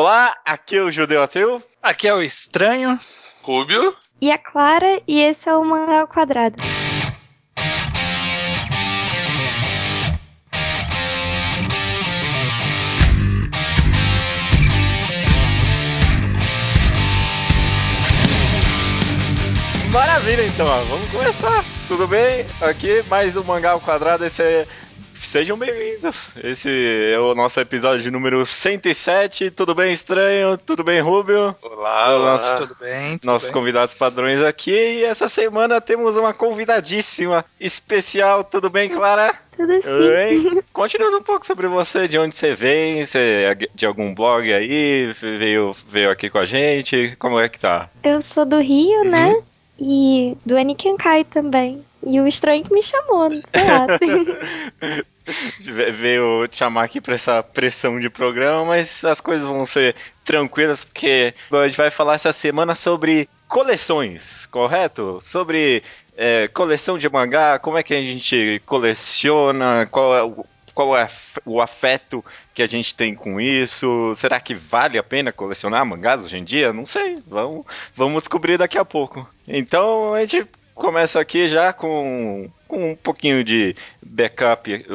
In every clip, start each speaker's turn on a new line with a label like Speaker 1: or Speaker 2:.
Speaker 1: Olá, aqui é o Judeu Ateu.
Speaker 2: Aqui é o Estranho.
Speaker 3: Rubio.
Speaker 4: E a Clara, e esse é o Mangá ao Quadrado.
Speaker 1: Maravilha, então, ó, vamos começar. Tudo bem? Aqui mais um Mangá ao Quadrado, esse é... Sejam bem-vindos. Esse é o nosso episódio número 107. Tudo bem, estranho? Tudo bem, Rubio?
Speaker 3: Olá, olá.
Speaker 1: Nossa,
Speaker 2: Tudo bem? Tudo
Speaker 1: Nossos
Speaker 2: bem.
Speaker 1: convidados padrões aqui. E essa semana temos uma convidadíssima especial. Tudo bem, Clara?
Speaker 4: Tudo.
Speaker 1: Oi. Conte-nos um pouco sobre você, de onde você vem, você é de algum blog aí, veio, veio aqui com a gente, como é que tá?
Speaker 4: Eu sou do Rio,
Speaker 1: Uhum.
Speaker 4: né? E do Anikenkai também. E o estranho que me chamou, sei lá.
Speaker 1: Ve- Veio te chamar aqui pra essa pressão de programa, mas as coisas vão ser tranquilas, porque a gente vai falar essa semana sobre coleções, correto? Sobre é, coleção de mangá, como é que a gente coleciona, qual é o. Qual é o afeto que a gente tem com isso? Será que vale a pena colecionar mangás hoje em dia? Não sei. Vamos, vamos descobrir daqui a pouco. Então a gente começa aqui já com, com um pouquinho de backup.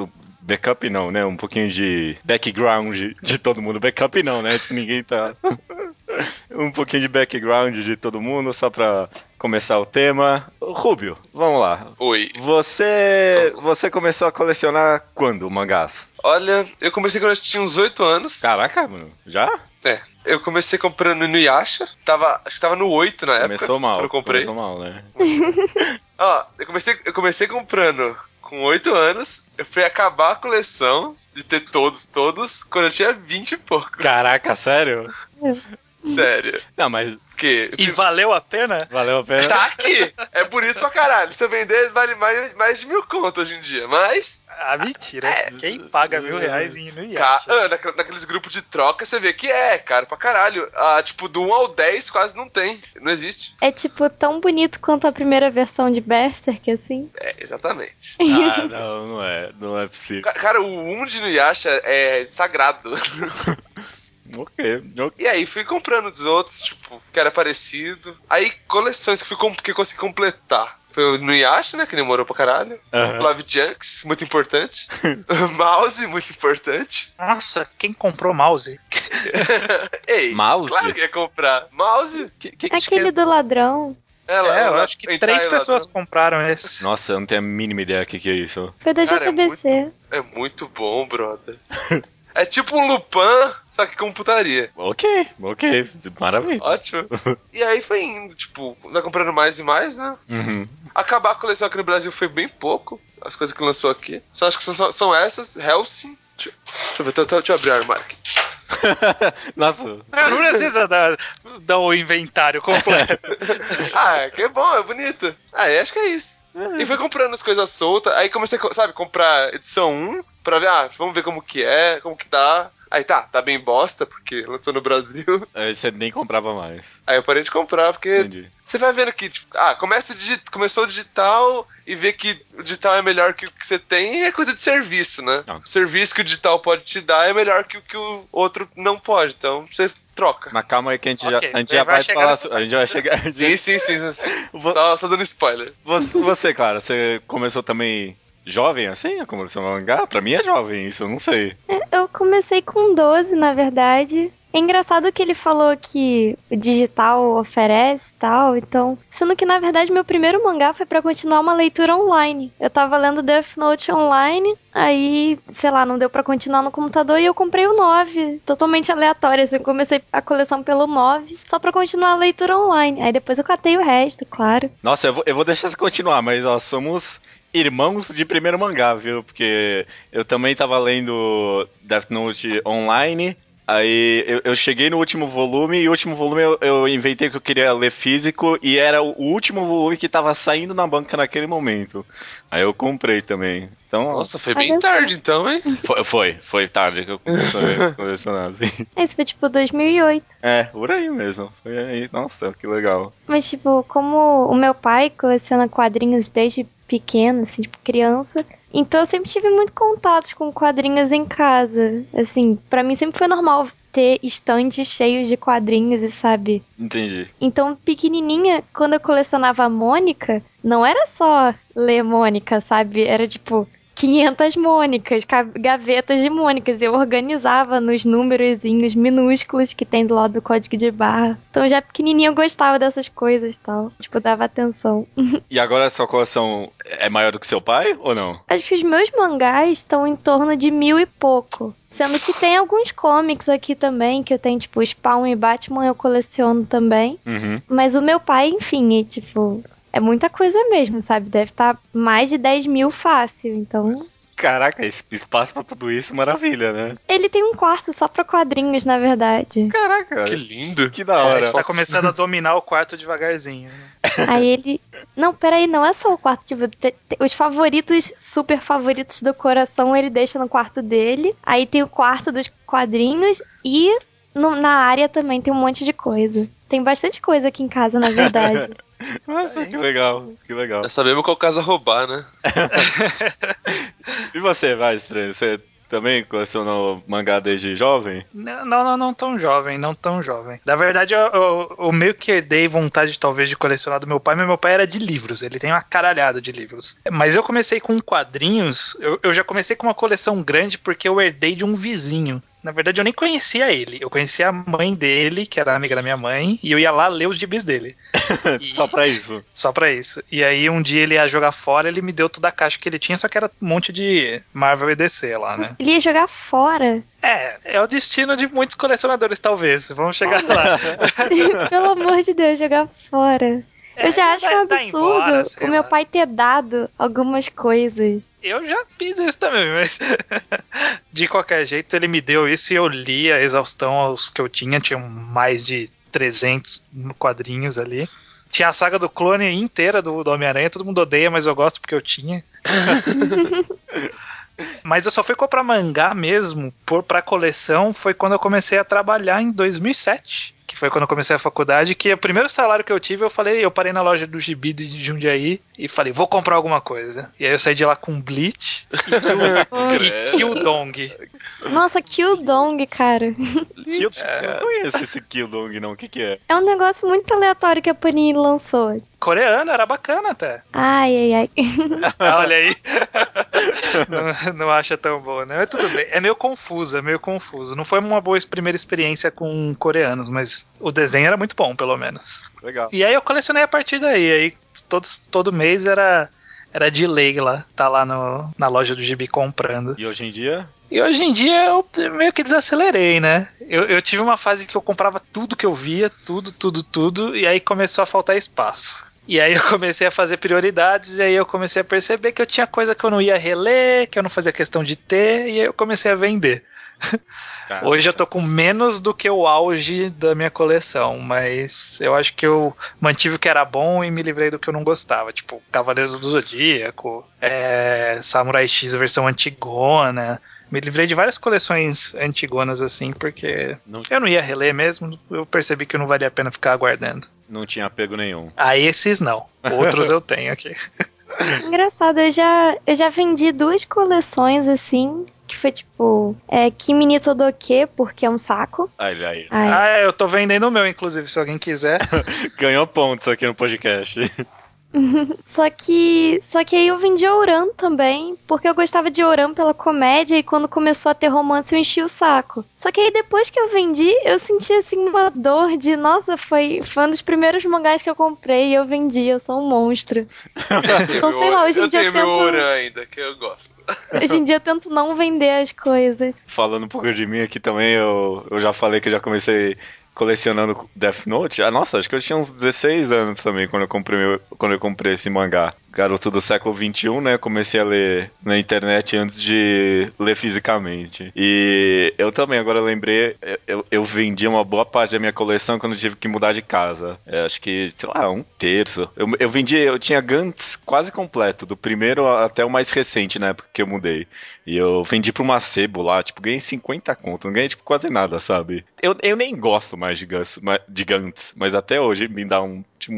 Speaker 1: Backup não, né? Um pouquinho de background de, todo mundo. Backup não, né? Ninguém tá. um pouquinho de background de todo mundo, só pra começar o tema. Rubio, vamos lá.
Speaker 3: Oi.
Speaker 1: Você, você começou a colecionar quando mangás?
Speaker 3: Olha, eu comecei quando eu tinha uns 8 anos.
Speaker 1: Caraca, mano, já?
Speaker 3: É. Eu comecei comprando no Yasha. Tava, acho que tava no 8 na época.
Speaker 1: Começou mal.
Speaker 3: Eu comprei.
Speaker 1: Começou mal, né?
Speaker 3: Ó, eu comecei, eu comecei comprando com 8 anos. Eu fui acabar a coleção de ter todos, todos, quando eu tinha 20 e pouco.
Speaker 1: Caraca, sério?
Speaker 3: Sério.
Speaker 1: Não, mas
Speaker 3: Porque.
Speaker 2: E valeu a pena?
Speaker 1: valeu a pena.
Speaker 3: Tá aqui! É bonito pra caralho. Se eu vender, vale mais, mais de mil contas hoje em dia. Mas.
Speaker 2: Ah, mentira. Quem paga mil reais em no
Speaker 3: Ca...
Speaker 2: Yasha?
Speaker 3: Ah, naquela- naqueles grupos de troca, você vê que é caro pra caralho. Ah, tipo, do 1 ao 10 quase não tem. Não existe.
Speaker 4: é tipo tão bonito quanto a primeira versão de Berserk, assim.
Speaker 3: É, exatamente.
Speaker 1: Ah, não, não é. Não é possível.
Speaker 3: Ca- Cara, o 1 de Nuyasha é sagrado.
Speaker 1: Ok, ok.
Speaker 3: E aí fui comprando os outros, tipo, que era parecido. Aí coleções que, fui que eu consegui completar. Foi o Nuyasha, né? Que demorou pra caralho.
Speaker 1: Aham.
Speaker 3: Love Junks, muito importante. Mouse, muito importante.
Speaker 2: Nossa, quem comprou mouse?
Speaker 3: Ei,
Speaker 1: Mouse?
Speaker 3: claro que ia comprar. Mouse?
Speaker 1: Que, que, que-
Speaker 4: Aquele do ladrão.
Speaker 3: Ela,
Speaker 2: é, eu acho que três pessoas
Speaker 3: ladrão.
Speaker 2: compraram esse.
Speaker 1: Nossa, eu não tenho a mínima ideia do que, que é isso.
Speaker 4: Foi da
Speaker 3: Cara, é
Speaker 4: JBC.
Speaker 3: É muito bom, brother. É tipo um Lupin, só que com putaria.
Speaker 1: Ok, ok, maravilha.
Speaker 3: Ótimo. E aí foi indo, tipo, vai comprando mais e mais, né?
Speaker 1: Uhum.
Speaker 3: Acabar a coleção aqui no Brasil foi bem pouco. As coisas que lançou aqui. Só acho que são, são essas, Helsing. Deixa, deixa eu ver, deixa, deixa eu abrir o armário aqui.
Speaker 1: Nossa,
Speaker 2: Ah, Não precisa dar, dar o inventário completo.
Speaker 3: Ah, que é bom, é bonito. Ah, acho que é isso. E foi comprando as coisas soltas. Aí comecei, a, sabe, comprar edição 1 pra ver, ah, vamos ver como que é, como que tá. Aí tá, tá bem bosta, porque lançou no Brasil.
Speaker 1: aí você nem comprava mais.
Speaker 3: Aí eu parei de comprar, porque
Speaker 1: Entendi.
Speaker 3: você vai vendo que, tipo, ah, começa digi começou o digital e vê que o digital é melhor que o que você tem, é coisa de serviço, né?
Speaker 1: Ah.
Speaker 3: O serviço que o digital pode te dar é melhor que o que o outro não pode, então você troca.
Speaker 1: Mas calma aí que a gente
Speaker 2: Ok,
Speaker 1: já, a gente
Speaker 2: vai
Speaker 1: já vai,
Speaker 2: chegar
Speaker 1: falar.
Speaker 2: nessa
Speaker 1: A gente vai chegar.
Speaker 3: Sim, sim, sim. sim. Só, só dando spoiler.
Speaker 1: Você, você, cara, você começou também jovem assim? A começou a mangá? Pra mim é jovem, isso eu não sei.
Speaker 4: É, Eu comecei com 12, na verdade. É engraçado que ele falou que o digital oferece e tal, então. Sendo que, na verdade, meu primeiro mangá foi pra continuar uma leitura online. Eu tava lendo Death Note online, aí, sei lá, não deu pra continuar no computador e eu comprei o 9. Totalmente aleatório, assim. Eu comecei a coleção pelo 9, só pra continuar a leitura online. Aí depois eu catei o resto, claro.
Speaker 1: Nossa, eu vou, eu vou deixar você continuar, mas ó, somos irmãos de primeiro mangá, viu? Porque eu também tava lendo Death Note online. Aí eu, eu cheguei no último volume e o último volume eu, eu inventei que eu queria ler físico e era o último volume que tava saindo na banca naquele momento. Aí eu comprei também. Então,
Speaker 3: Nossa, foi bem tarde então, hein?
Speaker 1: foi, foi, foi tarde que eu comecei a colecionar, assim.
Speaker 4: Esse foi tipo 2008.
Speaker 1: É, por aí mesmo. Foi aí. Nossa, que legal.
Speaker 4: Mas, tipo, como o meu pai coleciona quadrinhos desde pequeno, assim, tipo, criança, então eu sempre tive muito contatos com quadrinhos em casa. Assim, pra mim sempre foi normal ter estandes cheios de quadrinhos e sabe?
Speaker 1: Entendi.
Speaker 4: Então, pequenininha, quando eu colecionava a Mônica, não era só ler Mônica, sabe? Era tipo 500 Mônicas, ca- gavetas de Mônicas. Eu organizava nos númerozinhos minúsculos que tem do lado do código de barra. Então, já pequenininha eu gostava dessas coisas e tal. Tipo, dava atenção.
Speaker 1: E agora a sua coleção é maior do que seu pai ou não?
Speaker 4: Acho que os meus mangás estão em torno de mil e pouco. Sendo que tem alguns comics aqui também, que eu tenho, tipo, Spawn e Batman eu coleciono também.
Speaker 1: Uhum.
Speaker 4: Mas o meu pai, enfim, é, tipo, é muita coisa mesmo, sabe? Deve estar mais de 10 mil fácil. Então.
Speaker 1: Caraca, esse espaço pra tudo isso, maravilha, né?
Speaker 4: Ele tem um quarto só pra quadrinhos, na verdade.
Speaker 1: Caraca,
Speaker 3: Que
Speaker 1: que,
Speaker 3: lindo.
Speaker 1: da
Speaker 2: É,
Speaker 1: hora.
Speaker 2: você tá começando a dominar o quarto devagarzinho. né?
Speaker 4: Aí ele. Não, peraí, não é só o quarto. Tipo, te- te- os favoritos, super favoritos do coração, ele deixa no quarto dele. Aí tem o quarto dos quadrinhos e no- na área também tem um monte de coisa. Tem bastante coisa aqui em casa, na verdade.
Speaker 1: Nossa, que legal, que legal.
Speaker 3: Já sabemos qual casa roubar, né?
Speaker 1: E você, vai, estranho? Você também colecionou mangá desde jovem?
Speaker 2: Não, não, não, não tão jovem, não tão jovem. Na verdade, eu, eu, eu meio que dei vontade, talvez, de colecionar do meu pai, mas meu pai era de livros, ele tem uma caralhada de livros. Mas eu comecei com quadrinhos, eu, eu já comecei com uma coleção grande porque eu herdei de um vizinho. Na verdade, eu nem conhecia ele. Eu conhecia a mãe dele, que era amiga da minha mãe, e eu ia lá ler os gibis dele. E-
Speaker 1: Só pra isso.
Speaker 2: Só pra isso. E aí, um dia ele ia jogar fora, ele me deu toda a caixa que ele tinha, só que era um monte de Marvel e DC lá, né?
Speaker 4: Ele ia jogar fora.
Speaker 2: É, é o destino de muitos colecionadores, talvez. Vamos chegar lá.
Speaker 4: Pelo amor de Deus, jogar fora.
Speaker 2: É,
Speaker 4: eu já acho
Speaker 2: vai-
Speaker 4: um absurdo
Speaker 2: embora,
Speaker 4: o meu
Speaker 2: lá.
Speaker 4: pai ter dado algumas coisas.
Speaker 2: Eu já fiz isso também, mas. de qualquer jeito, ele me deu isso e eu li a exaustão aos que eu tinha. Tinha mais de 300 quadrinhos ali. Tinha a saga do clone inteira do, do Homem-Aranha. Todo mundo odeia, mas eu gosto porque eu tinha. Mas eu só fui comprar mangá mesmo por pra coleção foi quando eu comecei a trabalhar em 2007. Que foi quando eu comecei a faculdade, que o primeiro salário que eu tive, eu falei, eu parei na loja do Gibi de Jundiaí e falei, vou comprar alguma coisa. E aí eu saí de lá com Bleach e Kildong.
Speaker 4: Nossa, Kildong, cara.
Speaker 1: Kill... Eu não conheço esse Killong, não. O que que é?
Speaker 4: É um negócio muito aleatório que a Panini lançou.
Speaker 2: Coreano, era bacana até.
Speaker 4: Ai, ai, ai.
Speaker 2: Ah, olha aí. não, não acha tão boa, né? Mas tudo bem. É meio confuso, é meio confuso. Não foi uma boa primeira experiência com coreanos, mas o desenho era muito bom, pelo menos.
Speaker 1: Legal.
Speaker 2: E aí eu colecionei a partir daí. Aí todos, todo mês era, era de lei lá. Tá lá no, na loja do Gibi comprando.
Speaker 1: E hoje em dia?
Speaker 2: E hoje em dia eu meio que desacelerei, né? Eu, eu tive uma fase que eu comprava tudo que eu via, tudo, tudo, tudo, e aí começou a faltar espaço. E aí eu comecei a fazer prioridades, e aí eu comecei a perceber que eu tinha coisa que eu não ia reler, que eu não fazia questão de ter, e aí eu comecei a vender.
Speaker 1: Cara,
Speaker 2: Hoje eu tô com menos do que o auge da minha coleção, mas eu acho que eu mantive o que era bom e me livrei do que eu não gostava. Tipo, Cavaleiros do Zodíaco, é, Samurai X versão antigona. Me livrei de várias coleções antigonas assim, porque
Speaker 1: Não,
Speaker 2: eu não ia reler mesmo, eu percebi que não valia a pena ficar aguardando.
Speaker 1: não tinha apego nenhum.
Speaker 2: Ah, esses não. Outros eu tenho aqui.
Speaker 4: Engraçado, eu já, eu já vendi duas coleções assim, que foi tipo, é, Kimi ni Todoke, porque é um saco.
Speaker 1: Aí, aí.
Speaker 4: Ai,
Speaker 2: Ah, eu tô vendendo o meu, inclusive, se alguém quiser.
Speaker 1: Ganhou pontos aqui no podcast.
Speaker 4: Só que. Só que aí eu vendi Ouran também, porque eu gostava de Ouran pela comédia e quando começou a ter romance eu enchi o saco. Só que aí depois que eu vendi, eu senti assim uma dor de, nossa, foi, foi um dos primeiros mangás que eu comprei e eu vendi, eu sou um monstro. Então, sei lá, hoje em
Speaker 3: eu
Speaker 4: dia eu
Speaker 3: meu
Speaker 4: tento-
Speaker 3: Oran ainda, que eu gosto.
Speaker 4: Hoje em dia eu tento não vender as coisas.
Speaker 1: Falando um pouco de mim aqui também, eu, eu já falei que eu já comecei colecionando Death Note. Ah, nossa, acho que eu tinha uns 16 anos também quando eu comprei, meu- quando eu comprei esse mangá. Garoto do século XXI, né? Comecei a ler na internet antes de ler fisicamente. E eu também, agora lembrei, eu, eu vendi uma boa parte da minha coleção quando tive que mudar de casa. É, acho que, sei lá, um terço. Eu, eu vendi, eu tinha Gantz quase completo, do primeiro até o mais recente, na época que eu mudei. E eu vendi pra uma sebo lá, tipo, ganhei 50 conto, não ganhei tipo quase nada, sabe? Eu, eu nem gosto mais gigantes, mais, gigantes, mas até hoje me dá um, tipo,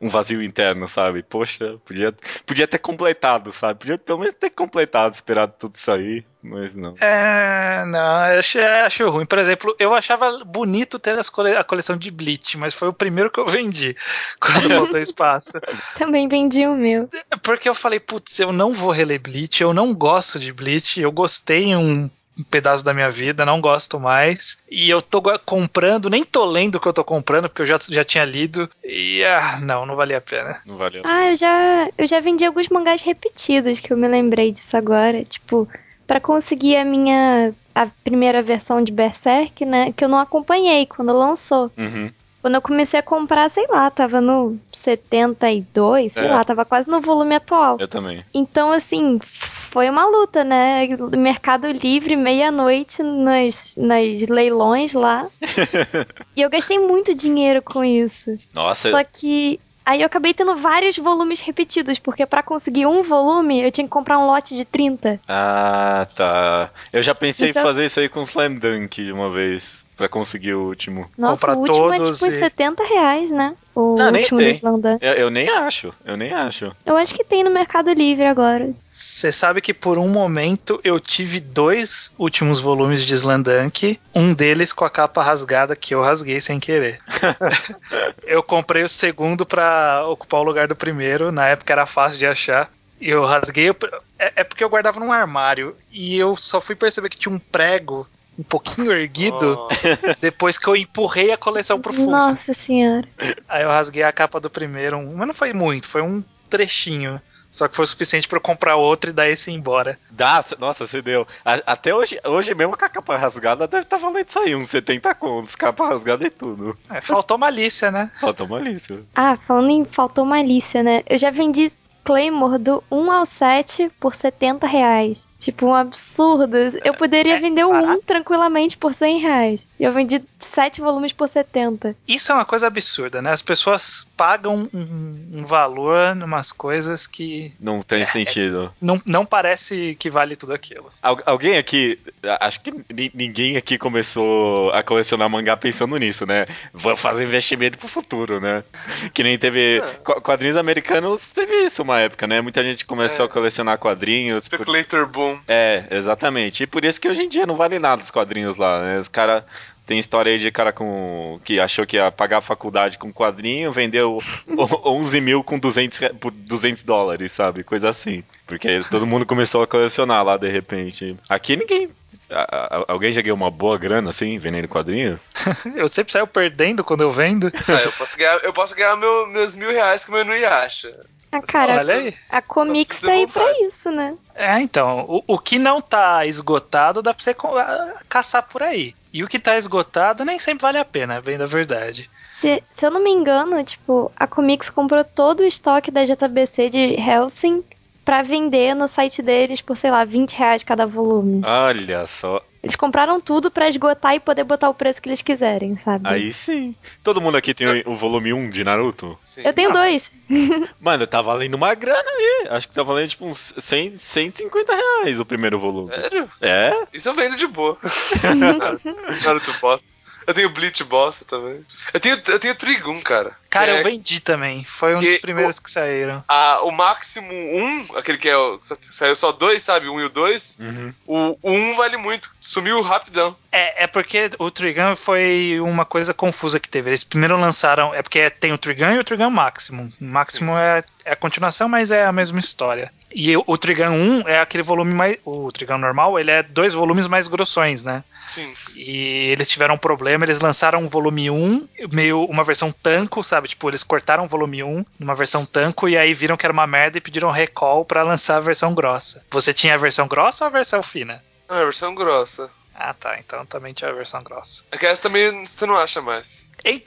Speaker 1: um- vazio interno, sabe? Poxa, podia, podia ter completado, sabe? Podia pelo menos ter completado, esperado tudo sair, mas não.
Speaker 2: É, não, eu achei, acho ruim. Por exemplo, eu achava bonito ter as cole- a coleção de Bleach, mas foi o primeiro que eu vendi quando faltou espaço.
Speaker 4: Também vendi o meu.
Speaker 2: Porque eu falei, putz, eu não vou reler Bleach, eu não gosto de Bleach, eu gostei em um um pedaço da minha vida, não gosto mais. E eu tô comprando, nem tô lendo o que eu tô comprando, porque eu já, já tinha lido. E ah, não, não valia a pena.
Speaker 1: Não valeu.
Speaker 4: Ah, eu já, eu já vendi alguns mangás repetidos, que eu me lembrei disso agora. Tipo, pra conseguir a minha. a primeira versão de Berserk, né? Que eu não acompanhei quando lançou.
Speaker 1: Uhum.
Speaker 4: Quando eu comecei a comprar, sei lá, tava no 72, sei
Speaker 1: É.
Speaker 4: lá, tava quase no volume atual.
Speaker 1: Eu também.
Speaker 4: Então, assim, foi uma luta, né? Mercado Livre, meia-noite nas, nas leilões lá. e eu gastei muito dinheiro com isso.
Speaker 1: Nossa,
Speaker 4: Só que aí eu acabei tendo vários volumes repetidos, porque pra conseguir um volume eu tinha que comprar um lote de 30.
Speaker 1: Ah, tá. Eu já pensei
Speaker 4: Então-
Speaker 1: em fazer isso aí com Slam Dunk de uma vez, pra conseguir o último.
Speaker 4: Nossa,
Speaker 2: Comprar
Speaker 4: o último é
Speaker 2: todos
Speaker 4: tipo uns
Speaker 2: e-
Speaker 4: 70 reais, né? O
Speaker 1: Não,
Speaker 4: último do Slandan.
Speaker 1: Eu, eu nem acho, eu nem acho.
Speaker 4: Eu acho que tem no Mercado Livre agora.
Speaker 2: Você sabe que por um momento eu tive dois últimos volumes de Slandunk, um deles com a capa rasgada que eu rasguei sem querer. eu comprei o segundo pra ocupar o lugar do primeiro, na época era fácil de achar. E eu rasguei, eu- é, é porque eu guardava num armário e eu só fui perceber que tinha um prego um pouquinho erguido
Speaker 3: Oh,
Speaker 2: depois que eu empurrei a coleção pro fundo.
Speaker 4: Nossa senhora.
Speaker 2: Aí eu rasguei a capa do primeiro, um- mas não foi muito, foi um trechinho. Só que foi o suficiente pra eu comprar outro e dar esse embora.
Speaker 1: Dá, nossa, você deu. A- até hoje, hoje mesmo com a capa rasgada deve estar valendo isso aí, uns 70 contos, capa rasgada e tudo.
Speaker 2: É, faltou malícia, né?
Speaker 1: Falta uma lista.
Speaker 4: Ah, falando em faltou malícia, né? Eu já vendi Claymore do 1 ao 7 por 70 reais. Tipo, um absurdo. Eu poderia
Speaker 2: é
Speaker 4: vender
Speaker 2: barato.
Speaker 4: 1 tranquilamente por 100 reais. E eu vendi 7 volumes por 70.
Speaker 2: Isso é uma coisa absurda, né? As pessoas pagam um, um valor numas coisas que
Speaker 1: Não tem sentido.
Speaker 2: não, não parece que vale tudo aquilo.
Speaker 1: Al- alguém aqui, acho que ni- ninguém aqui começou a colecionar mangá pensando nisso, né? Vou fazer investimento pro futuro, né? Que nem teve.
Speaker 3: É.
Speaker 1: qu- Quadrinhos americanos teve isso uma época, né? Muita gente começou
Speaker 3: É.
Speaker 1: a colecionar quadrinhos. por-
Speaker 3: Speculator Boom.
Speaker 1: É, exatamente. E por isso que hoje em dia não vale nada os quadrinhos lá, né? Os caras. Tem história aí de cara com que achou que ia pagar a faculdade com quadrinho, vendeu o- 11 mil com 200, re- por 200 dólares, sabe? Coisa assim. Porque todo mundo começou a colecionar lá de repente. Aqui ninguém. A- a- alguém já ganhou uma boa grana assim, vendendo quadrinhos?
Speaker 2: Eu sempre saio perdendo quando eu vendo.
Speaker 3: Ah, eu posso ganhar, eu posso ganhar meu- meus mil reais que meu Inuyasha.
Speaker 4: Ah, cara,
Speaker 2: Olha aí.
Speaker 4: a Comics
Speaker 3: Só
Speaker 4: tá aí pra isso, né?
Speaker 2: É, então, o, o que não tá esgotado dá pra você caçar por aí. E o que tá esgotado nem sempre vale a pena, bem da verdade.
Speaker 4: Se, se eu não me engano, tipo, a Comics comprou todo o estoque da JBC de Helsing pra vender no site deles por, sei lá, 20 reais cada volume.
Speaker 1: Olha só.
Speaker 4: Eles compraram tudo pra esgotar e poder botar o preço que eles quiserem, sabe?
Speaker 1: Aí sim. Todo mundo aqui tem o, o volume 1 de Naruto?
Speaker 3: Sim.
Speaker 4: Eu tenho dois.
Speaker 1: Mano, tá valendo uma grana aí. Acho que tá valendo tipo uns 100, 150 reais o primeiro volume.
Speaker 3: Sério?
Speaker 1: É?
Speaker 3: Isso eu vendo de boa. Naruto bosta. Eu tenho Bleach bosta também. Eu tenho, eu tenho Trigun, cara.
Speaker 2: Cara,
Speaker 3: É,
Speaker 2: eu vendi também. Foi um dos primeiros que saíram.
Speaker 3: a- o máximo 1, aquele que é o, que saiu só dois, sabe? O 1 e o 2.
Speaker 1: Uhum.
Speaker 3: O 1 vale muito. Sumiu rapidão.
Speaker 2: É, é porque o Trigun foi uma coisa confusa que teve. Eles primeiro lançaram. É porque tem o Trigun e o Trigun Maximum. O Maximum é, é a continuação, mas é a mesma história. E o, o Trigun 1 é aquele volume mais. O Trigun normal, ele é dois volumes mais grossões, né?
Speaker 3: Sim.
Speaker 2: E eles tiveram um problema, eles lançaram um volume 1, meio uma versão tanco, sabe? Tipo, eles cortaram o volume 1 numa versão tanco e aí viram que era uma merda e pediram recall pra lançar a versão grossa. Você tinha a versão grossa ou a versão fina?
Speaker 3: Ah, a versão grossa.
Speaker 2: Ah, tá. Então também tinha a versão grossa.
Speaker 3: É que essa também você não acha mais.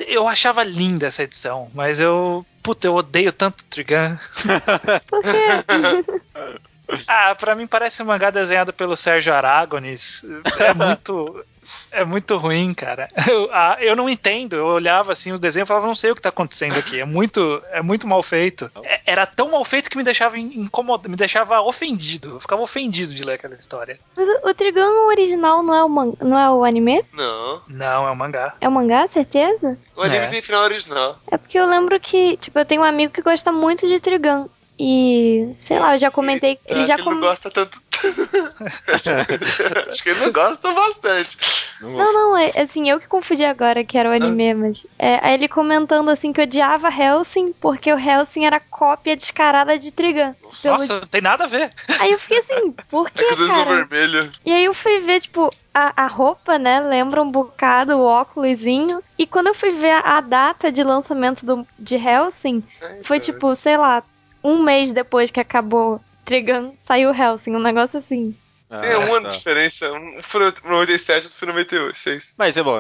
Speaker 2: Eu achava linda essa edição, mas eu. Puta, eu odeio tanto Trigun.
Speaker 4: Por quê?
Speaker 2: Ah, pra mim parece um mangá desenhado pelo Sérgio Aragones. É muito. É muito ruim, cara. Eu, ah, eu não entendo. Eu olhava assim os desenhos e falava, não sei o que tá acontecendo aqui. É muito, é muito mal feito. É- era tão mal feito que me deixava incomodado, me deixava ofendido. Eu ficava ofendido de ler aquela história.
Speaker 4: Mas o, o Trigun original não é o, man- não é o anime?
Speaker 3: Não.
Speaker 2: Não, é um mangá.
Speaker 4: É o mangá, certeza?
Speaker 3: O anime
Speaker 2: É.
Speaker 3: tem final original.
Speaker 4: É porque eu lembro que, tipo, eu tenho um amigo que gosta muito de Trigun. E, sei lá, eu já comentei.
Speaker 3: Eu
Speaker 4: Ele
Speaker 3: acho
Speaker 4: já
Speaker 3: que ele
Speaker 4: com...
Speaker 3: não gosta tanto. acho que ele não gosta bastante.
Speaker 4: Não, não, é assim, eu que confundi agora que era o anime, mas. É, aí ele comentando assim que odiava Helsing porque o Helsing era cópia descarada de Trigun. Pelo-
Speaker 2: Nossa, não tem nada a ver.
Speaker 4: Aí eu fiquei assim, por
Speaker 3: É
Speaker 4: que,
Speaker 3: que olhos são
Speaker 4: cara?
Speaker 3: vermelhos.
Speaker 4: E aí eu fui ver, tipo, a, a roupa, né? Lembra um bocado o óculosinho. E quando eu fui ver a, a data de lançamento do, de Helsing, foi tipo, sei lá, um mês depois que acabou Trigun, saiu Helsing, um negócio assim.
Speaker 3: Tem um ano
Speaker 1: tá.
Speaker 3: de diferença. Um foi no 97, outro foi no 96.
Speaker 1: Mas é bom,